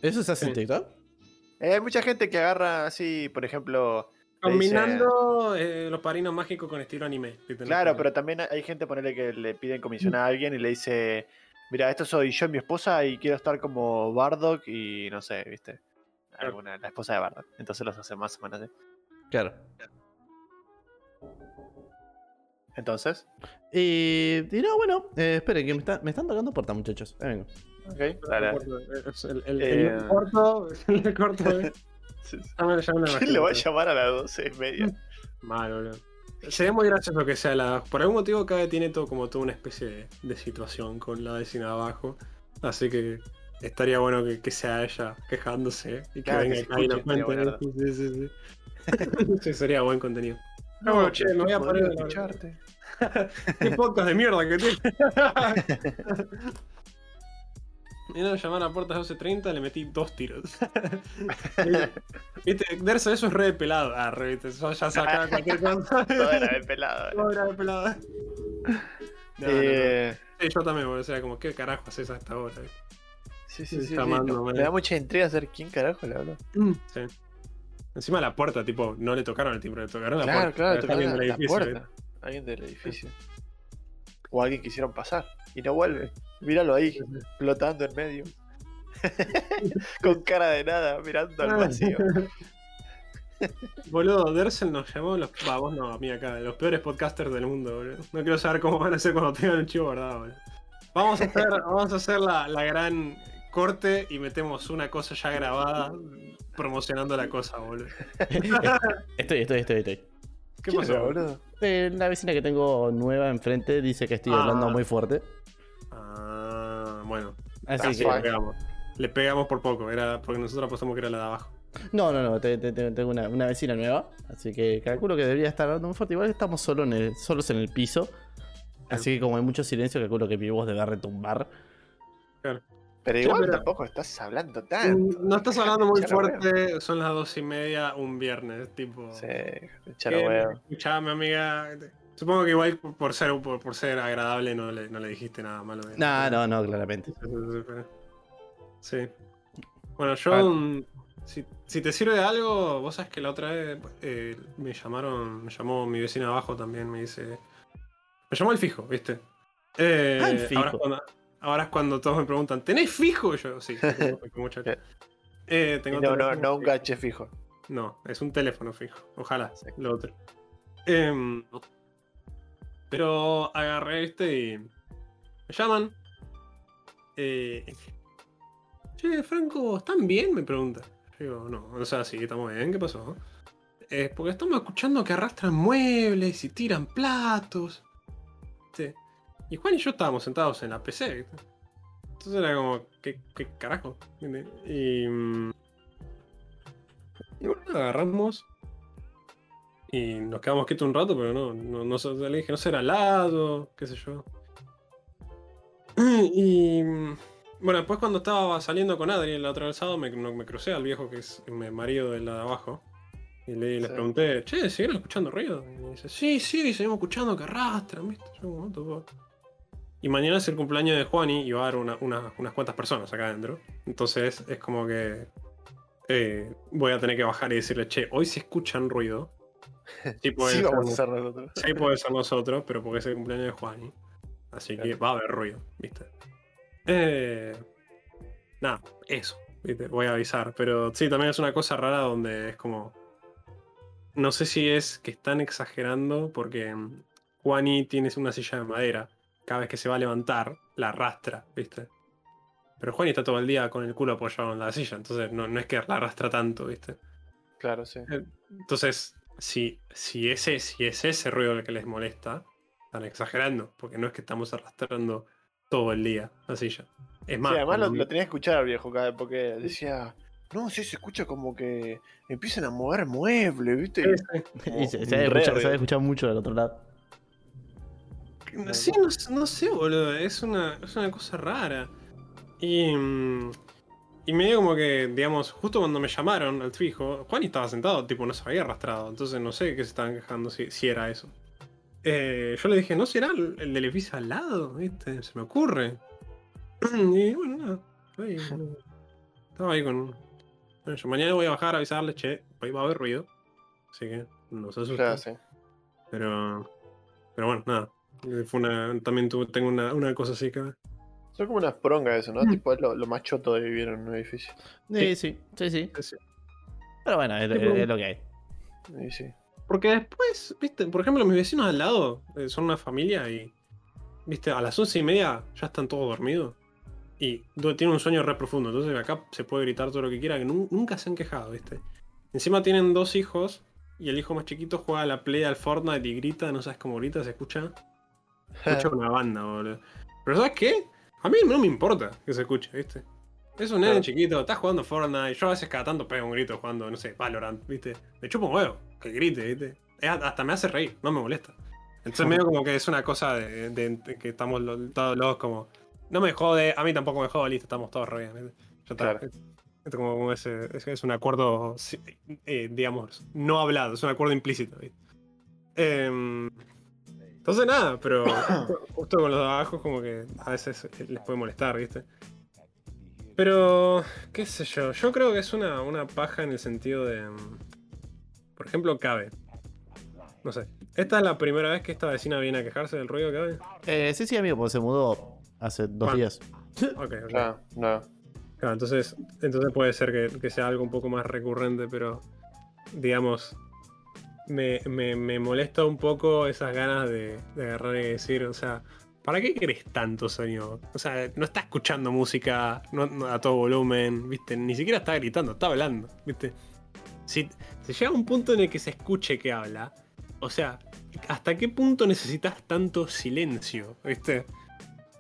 ¿Eso se hace en. TikTok? Eh, hay mucha gente que agarra así, por ejemplo. Dice- Combinando eh, los parinos mágicos con estilo anime. Claro, pero también hay gente, ponerle que le piden comisión a alguien y le dice: Mira, esto soy yo y mi esposa y quiero estar como Bardock y no sé, ¿viste? Alguna, la esposa de Bardock. Entonces los hace más o menos así. Claro. Entonces, Y, y no, bueno, eh, espere, que me, está- me están tocando puertas, muchachos. Ahí vengo. ok, dale. Es El, el, Eh. [laughs] el corto, el corto, me- lo ¿Quién le va a llamar a las 12 y media? Mal, boludo. Sería muy gracioso que sea la. Por algún motivo, cada tiene todo como toda una especie de, de situación con la vecina abajo. Así que estaría bueno que, que sea ella quejándose y que Claro, venga se acá y lo escuche, cuente. Sí, sí, sí. [laughs] Sí, sería buen contenido. No, bueno, che, me voy a poner. escucharte. [laughs] Qué podcast de mierda que tiene. [laughs] Vinieron a llamar a puertas 12.30, le metí dos tiros. [laughs] Viste, Derso, eso es re de pelado. Ah, re, viste, eso ya sacaba [laughs] cualquier cosa. Todo era de pelado. [laughs] Todo era de pelado. No, no, no. Eh, Sí, yo también, o sea, como, ¿qué carajo haces a esta hora? Sí, sí, sí. sí, no, man. Me da mucha intriga saber quién carajo le habló. Sí. Encima la puerta, tipo, no le tocaron el timbre, le tocaron la Claro, puerta. claro, Está tocaron la, la puerta. Alguien del edificio. O alguien quisieron pasar y no vuelve. Míralo ahí, flotando en medio. [laughs] Con cara de nada, mirando al vacío. [laughs] Boludo, Dersel nos llamó los. Va, vos no, a mí acá, los peores podcasters del mundo, boludo. No quiero saber cómo van a ser cuando tengan un chivo guardado, boludo. Vamos a hacer, [laughs] vamos a hacer la, la gran corte y metemos una cosa ya grabada promocionando la cosa, boludo. Estoy, estoy, estoy, estoy. ¿Qué ¿Quién pasó, era, boludo? boludo? Eh, la vecina que tengo nueva enfrente dice que estoy Ah. hablando muy fuerte. Bueno. Así que. le pegamos. Le pegamos por poco, era porque nosotros apostamos que era la de abajo. No, no, no, te- te- te- tengo una, una vecina nueva. Así que calculo que debería estar hablando muy fuerte. Igual estamos solo en el- solos en el piso. Así que como hay mucho silencio, calculo que mi voz debe retumbar. Pero igual pero- tampoco estás hablando tanto. No estás hablando muy fuerte, son las dos y media un viernes, tipo. Sí. Escuchame, amiga. Supongo que igual por- ser, por, por ser agradable no le, no le dijiste nada malo. de- No, no, no, claramente. Sí. Bueno, yo. Si, si te sirve de algo, vos sabes que la otra vez eh, me llamaron, me llamó mi vecina abajo también, me dice. Me llamó el fijo, ¿viste? Eh, Ah, el fijo. Ahora, es cuando, ahora es cuando todos me preguntan, ¿tenés fijo? Yo, sí, [laughs] muchacho. Eh, Y tengo no, no, no un gache fijo. No, es un teléfono fijo. Ojalá, Sí. lo otro. Em, pero agarré este y. Me llaman. Eh, che, Franco, ¿están bien? Me pregunta. Yo digo, no, o sea, sí, estamos bien, ¿qué pasó? "Eh, porque estamos escuchando que arrastran muebles y tiran platos. ¿viste? Y Juan y yo estábamos sentados en la PC. Entonces era como, ¿qué, qué carajo? Y. mm, y bueno, agarramos. Y nos quedamos quietos un rato, pero no, no, no, le dije, no será al lado, qué sé yo. [clears throat] Y bueno, después cuando estaba saliendo con Adri el otro sábado, me, me crucé al viejo que es mi marido de la de abajo. Y le, les Sí. pregunté, che, ¿siguen escuchando ruido? Y me dice, sí, sí, seguimos escuchando que arrastran, ¿viste? Y mañana es el cumpleaños de Juani y va a haber una- una- unas cuantas personas acá adentro. Entonces es como que eh, voy a tener que bajar y decirle, che, hoy se escuchan ruido. Sí, [laughs] puede Sí, ser vamos a hacer nosotros. Sí, puede ser nosotros, pero porque es el cumpleaños de Juani. Así que va a haber ruido, ¿viste? Eh, nada, eso, ¿viste? Voy a avisar. Pero sí, también es una cosa rara donde es como. No sé si es que están exagerando porque Juani tiene una silla de madera. Cada vez que se va a levantar, la arrastra, ¿viste? Pero Juani está todo el día con el culo apoyado en la silla, entonces no, no es que la arrastra tanto, ¿viste? Claro, sí. Entonces, si, si, ese, si es ese ruido el que les molesta, están exagerando, porque no es que estamos arrastrando todo el día la silla. Es más, sí, además lo, lo tenía que escuchar al viejo cada vez, porque decía, no, sí, se escucha como que empiezan a mover muebles, ¿viste? Sí, sí. Y se, se debe escuchar mucho del otro lado. Sí, no, no sé, boludo. Es una, es una cosa rara. Y. mm, Y medio como que, digamos, justo cuando me llamaron al fijo, Juan estaba sentado, tipo, no se había arrastrado. Entonces no sé qué se estaban quejando si, si era eso. Eh, yo le dije, ¿no será el, el del edificio al lado? ¿Viste? Se me ocurre. [clears throat] Y bueno, nada. ahí, estaba ahí con. Bueno, yo mañana voy a bajar a avisarles, che, hoy va a haber ruido. Así que no se asusten. Claro, sí. Pero. Pero bueno, nada. Fue una, también tuve, tengo una, una cosa así que. Son como unas prongas eso, ¿no? Mm. Tipo, es lo, lo más choto de vivir en un edificio. Sí, sí, sí, sí. sí. Pero bueno, es, lo que hay. Y sí. Porque después, viste, por ejemplo, mis vecinos al lado eh, son una familia y. Viste, a las once y media ya están todos dormidos. Y tienen un sueño re profundo. Entonces acá se puede gritar todo lo que quiera, que nu- nunca se han quejado, viste. Encima tienen dos hijos. Y el hijo más chiquito juega a la play al Fortnite y grita, no sabes cómo grita, se escucha. Se escucha [laughs] una banda, boludo. Pero ¿sabes qué? A mí no me importa que se escuche, ¿viste? Es un nene Claro. chiquito, está jugando Fortnite. Yo a veces cada tanto pego un grito jugando, no sé, Valorant, ¿viste? Me chupo un huevo, que grite, ¿viste? Hasta me hace reír, no me molesta. Entonces medio como que es una cosa de, de- de que estamos lo- todos los como... No me jode, a mí tampoco me jode, listo, estamos todos re bien. está. Claro. Es, es como, como ese- es, es un acuerdo, eh, digamos, no hablado, es un acuerdo implícito, ¿viste? Em, entonces nada, pero [coughs] justo, justo con los de abajo como que a veces les puede molestar, ¿viste? Pero, qué sé yo, yo creo que es una, una paja en el sentido de... mm, Por ejemplo, Cabe. No sé. ¿Esta es la primera vez que esta vecina viene a quejarse del ruido, Cabe? Eh, sí, sí, amigo, porque se mudó hace dos días. Ok, ok. No. Claro, entonces, entonces puede ser que, que sea algo un poco más recurrente, pero digamos, me, me- me molesta un poco esas ganas de, de agarrar y decir, o sea, ¿para qué querés tanto, señor? O sea, no está escuchando música no- no a todo volumen, ¿viste? Ni siquiera está gritando, está hablando, ¿viste? Si, si llega un punto en el que se escuche que habla, o sea, ¿hasta qué punto necesitas tanto silencio, ¿viste?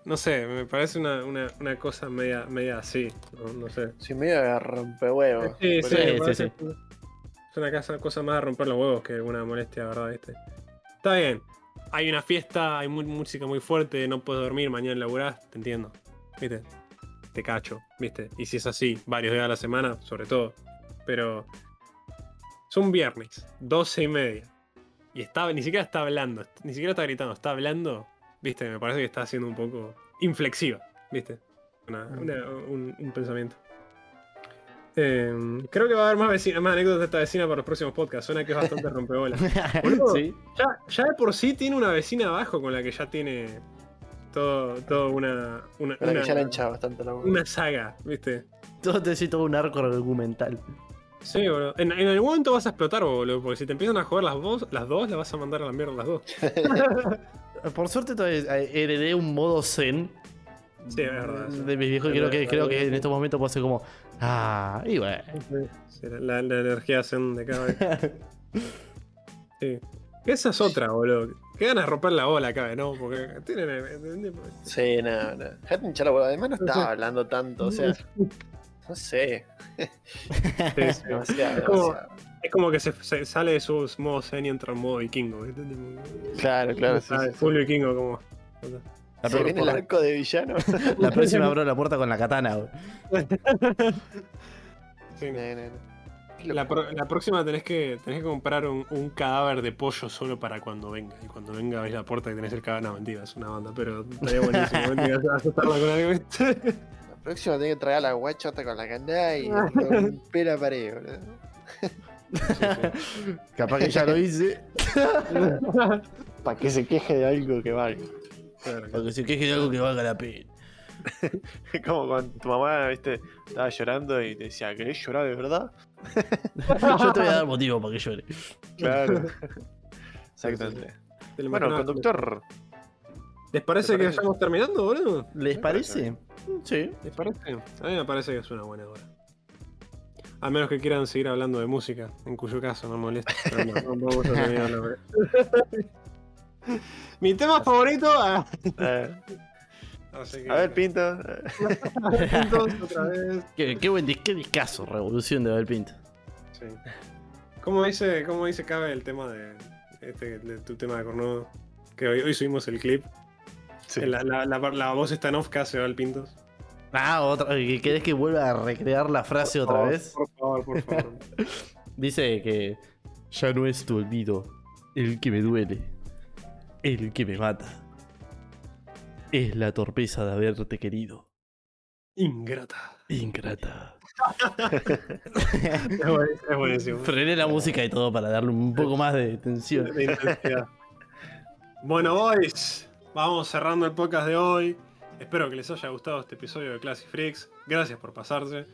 No sé, me parece una, una- una cosa media, media así, no, no sé. Sí, medio de rompehuevos. Sí, sí, Sí, me sí, parece sí. que Es una casa- cosa más de romper los huevos que una molestia, ¿verdad? ¿Viste? Está bien. Hay una fiesta, hay música muy fuerte, no puedes dormir, mañana laburás, te entiendo. ¿Viste? Te cacho, ¿viste? Y si es así, varios días a la semana, sobre todo. Pero. Es un viernes, 12 y media. Y está, ni siquiera está hablando, ni siquiera está gritando, está hablando. ¿Viste? Me parece que está siendo un poco inflexiva, ¿viste? Un, un pensamiento. Eh, creo que va a haber más, vecina- más anécdotas de esta vecina para los próximos podcasts. Suena que es bastante. [laughs] [laughs] Boludo. sí. Ya, ya de por sí tiene una vecina abajo con la que ya tiene todo, todo una, una, una, que ya le hincha bastante la una saga, ¿viste? Todo te todo un arco argumental. Sí, boludo. En, en algún momento vas a explotar, boludo, porque si te empiezan a jugar las dos, las dos, las vas a mandar a la mierda las dos. [laughs] Por suerte todavía heredé un modo zen Sí, es verdad. sí. de mis viejos. Creo que, verdad, creo que en estos momentos puedo ser como. Ah, y bueno. Sí, la, la energía zen de cada vez. Sí. Esa es otra, boludo. Qué ganas de romper la bola acá, ¿no? Porque tienen. Sí, no, no. Dejate hinchar la bola. Además no estaba hablando tanto, o sea. No sé. Sí, sí. [laughs] Demasiado, Es como- demasiado. Es como que se, se sale de sus modos zen y entra en modo vikingo, Claro, claro, sí. Full vikingo, como. La, Se viene el arco de villano. [laughs] la próxima abro la puerta con la katana. Sí. No, no, no. La, pro- la próxima tenés que, tenés que comprar un, un cadáver de pollo solo para cuando venga. Y cuando venga ves la puerta y tenés el cadáver. No, mentira, es una banda, pero estaría buenísimo. [laughs] asustarla con algo. La próxima tengo que traer a la guachota con la candada y romper la pared, boludo. Capaz que ya lo hice. [laughs] Para que se queje de algo que valga. Claro, claro. Porque se queje de algo que valga la pena. [laughs] Como cuando tu mamá, viste, estaba llorando y te decía, ¿querés llorar de verdad? [laughs] Yo te voy a dar motivo para que llore. Claro. [laughs] Exactamente. Bueno, conductor. ¿Les parece ¿Te que estamos terminando, boludo? ¿Les parece? Sí. ¿Les parece? A mí me parece que es una buena hora. A menos que quieran seguir hablando de música, en cuyo caso no molesta. Pero no, no vamos a terminar. Mi tema favorito. ah. Eh, Así que- a ver, Pinto. Otra vez. Qué, qué buen dis- qué discazo, Revolución de Abel Pinto. Sí. ¿Cómo dice, cómo dice Cabe el tema de, este, de tu tema de cornudo? Que hoy, hoy subimos el clip. Sí. La, la, la, la voz está en off que hace Val Pintos. Ah, otra. que ¿Querés que vuelva a recrear la frase otra Por vez? favor, por favor. [laughs] Dice que ya no es tu olvido el que me duele, el que me mata. Es la torpeza de haberte querido. Ingrata. Ingrata. [laughs] Es buenísimo. Es buenísimo. Frené la música y todo para darle un poco más de tensión. Bueno, boys, vamos cerrando el podcast de hoy. Espero que les haya gustado este episodio de Classic Freaks. Gracias por pasarse.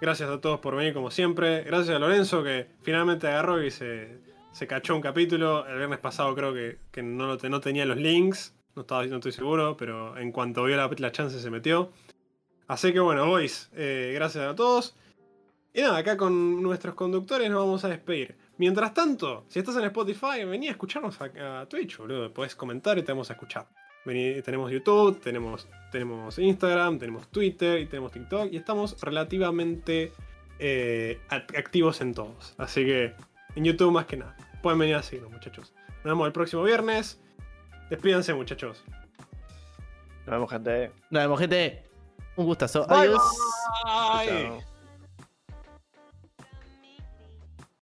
Gracias a todos por venir como siempre. Gracias a Lorenzo que finalmente agarró y se, se cachó un capítulo. El viernes pasado creo que, que no, no tenía los links. No, estaba, no estoy seguro, pero en cuanto vio la, la chance se metió. Así que bueno, boys, eh, gracias a todos. Y nada, acá con nuestros conductores nos vamos a despedir. Mientras tanto, si estás en Spotify, vení a escucharnos a, a Twitch, boludo. Podés comentar y te vamos a escuchar. Tenemos YouTube, tenemos, tenemos Instagram, tenemos Twitter y tenemos TikTok. Y estamos relativamente eh, act- activos en todos. Así que en YouTube más que nada. Pueden venir a seguirnos, muchachos. Nos vemos el próximo viernes. Despídanse, muchachos. Nos vemos, gente. Nos vemos, gente. Un gustazo. Bye, Adiós. bye.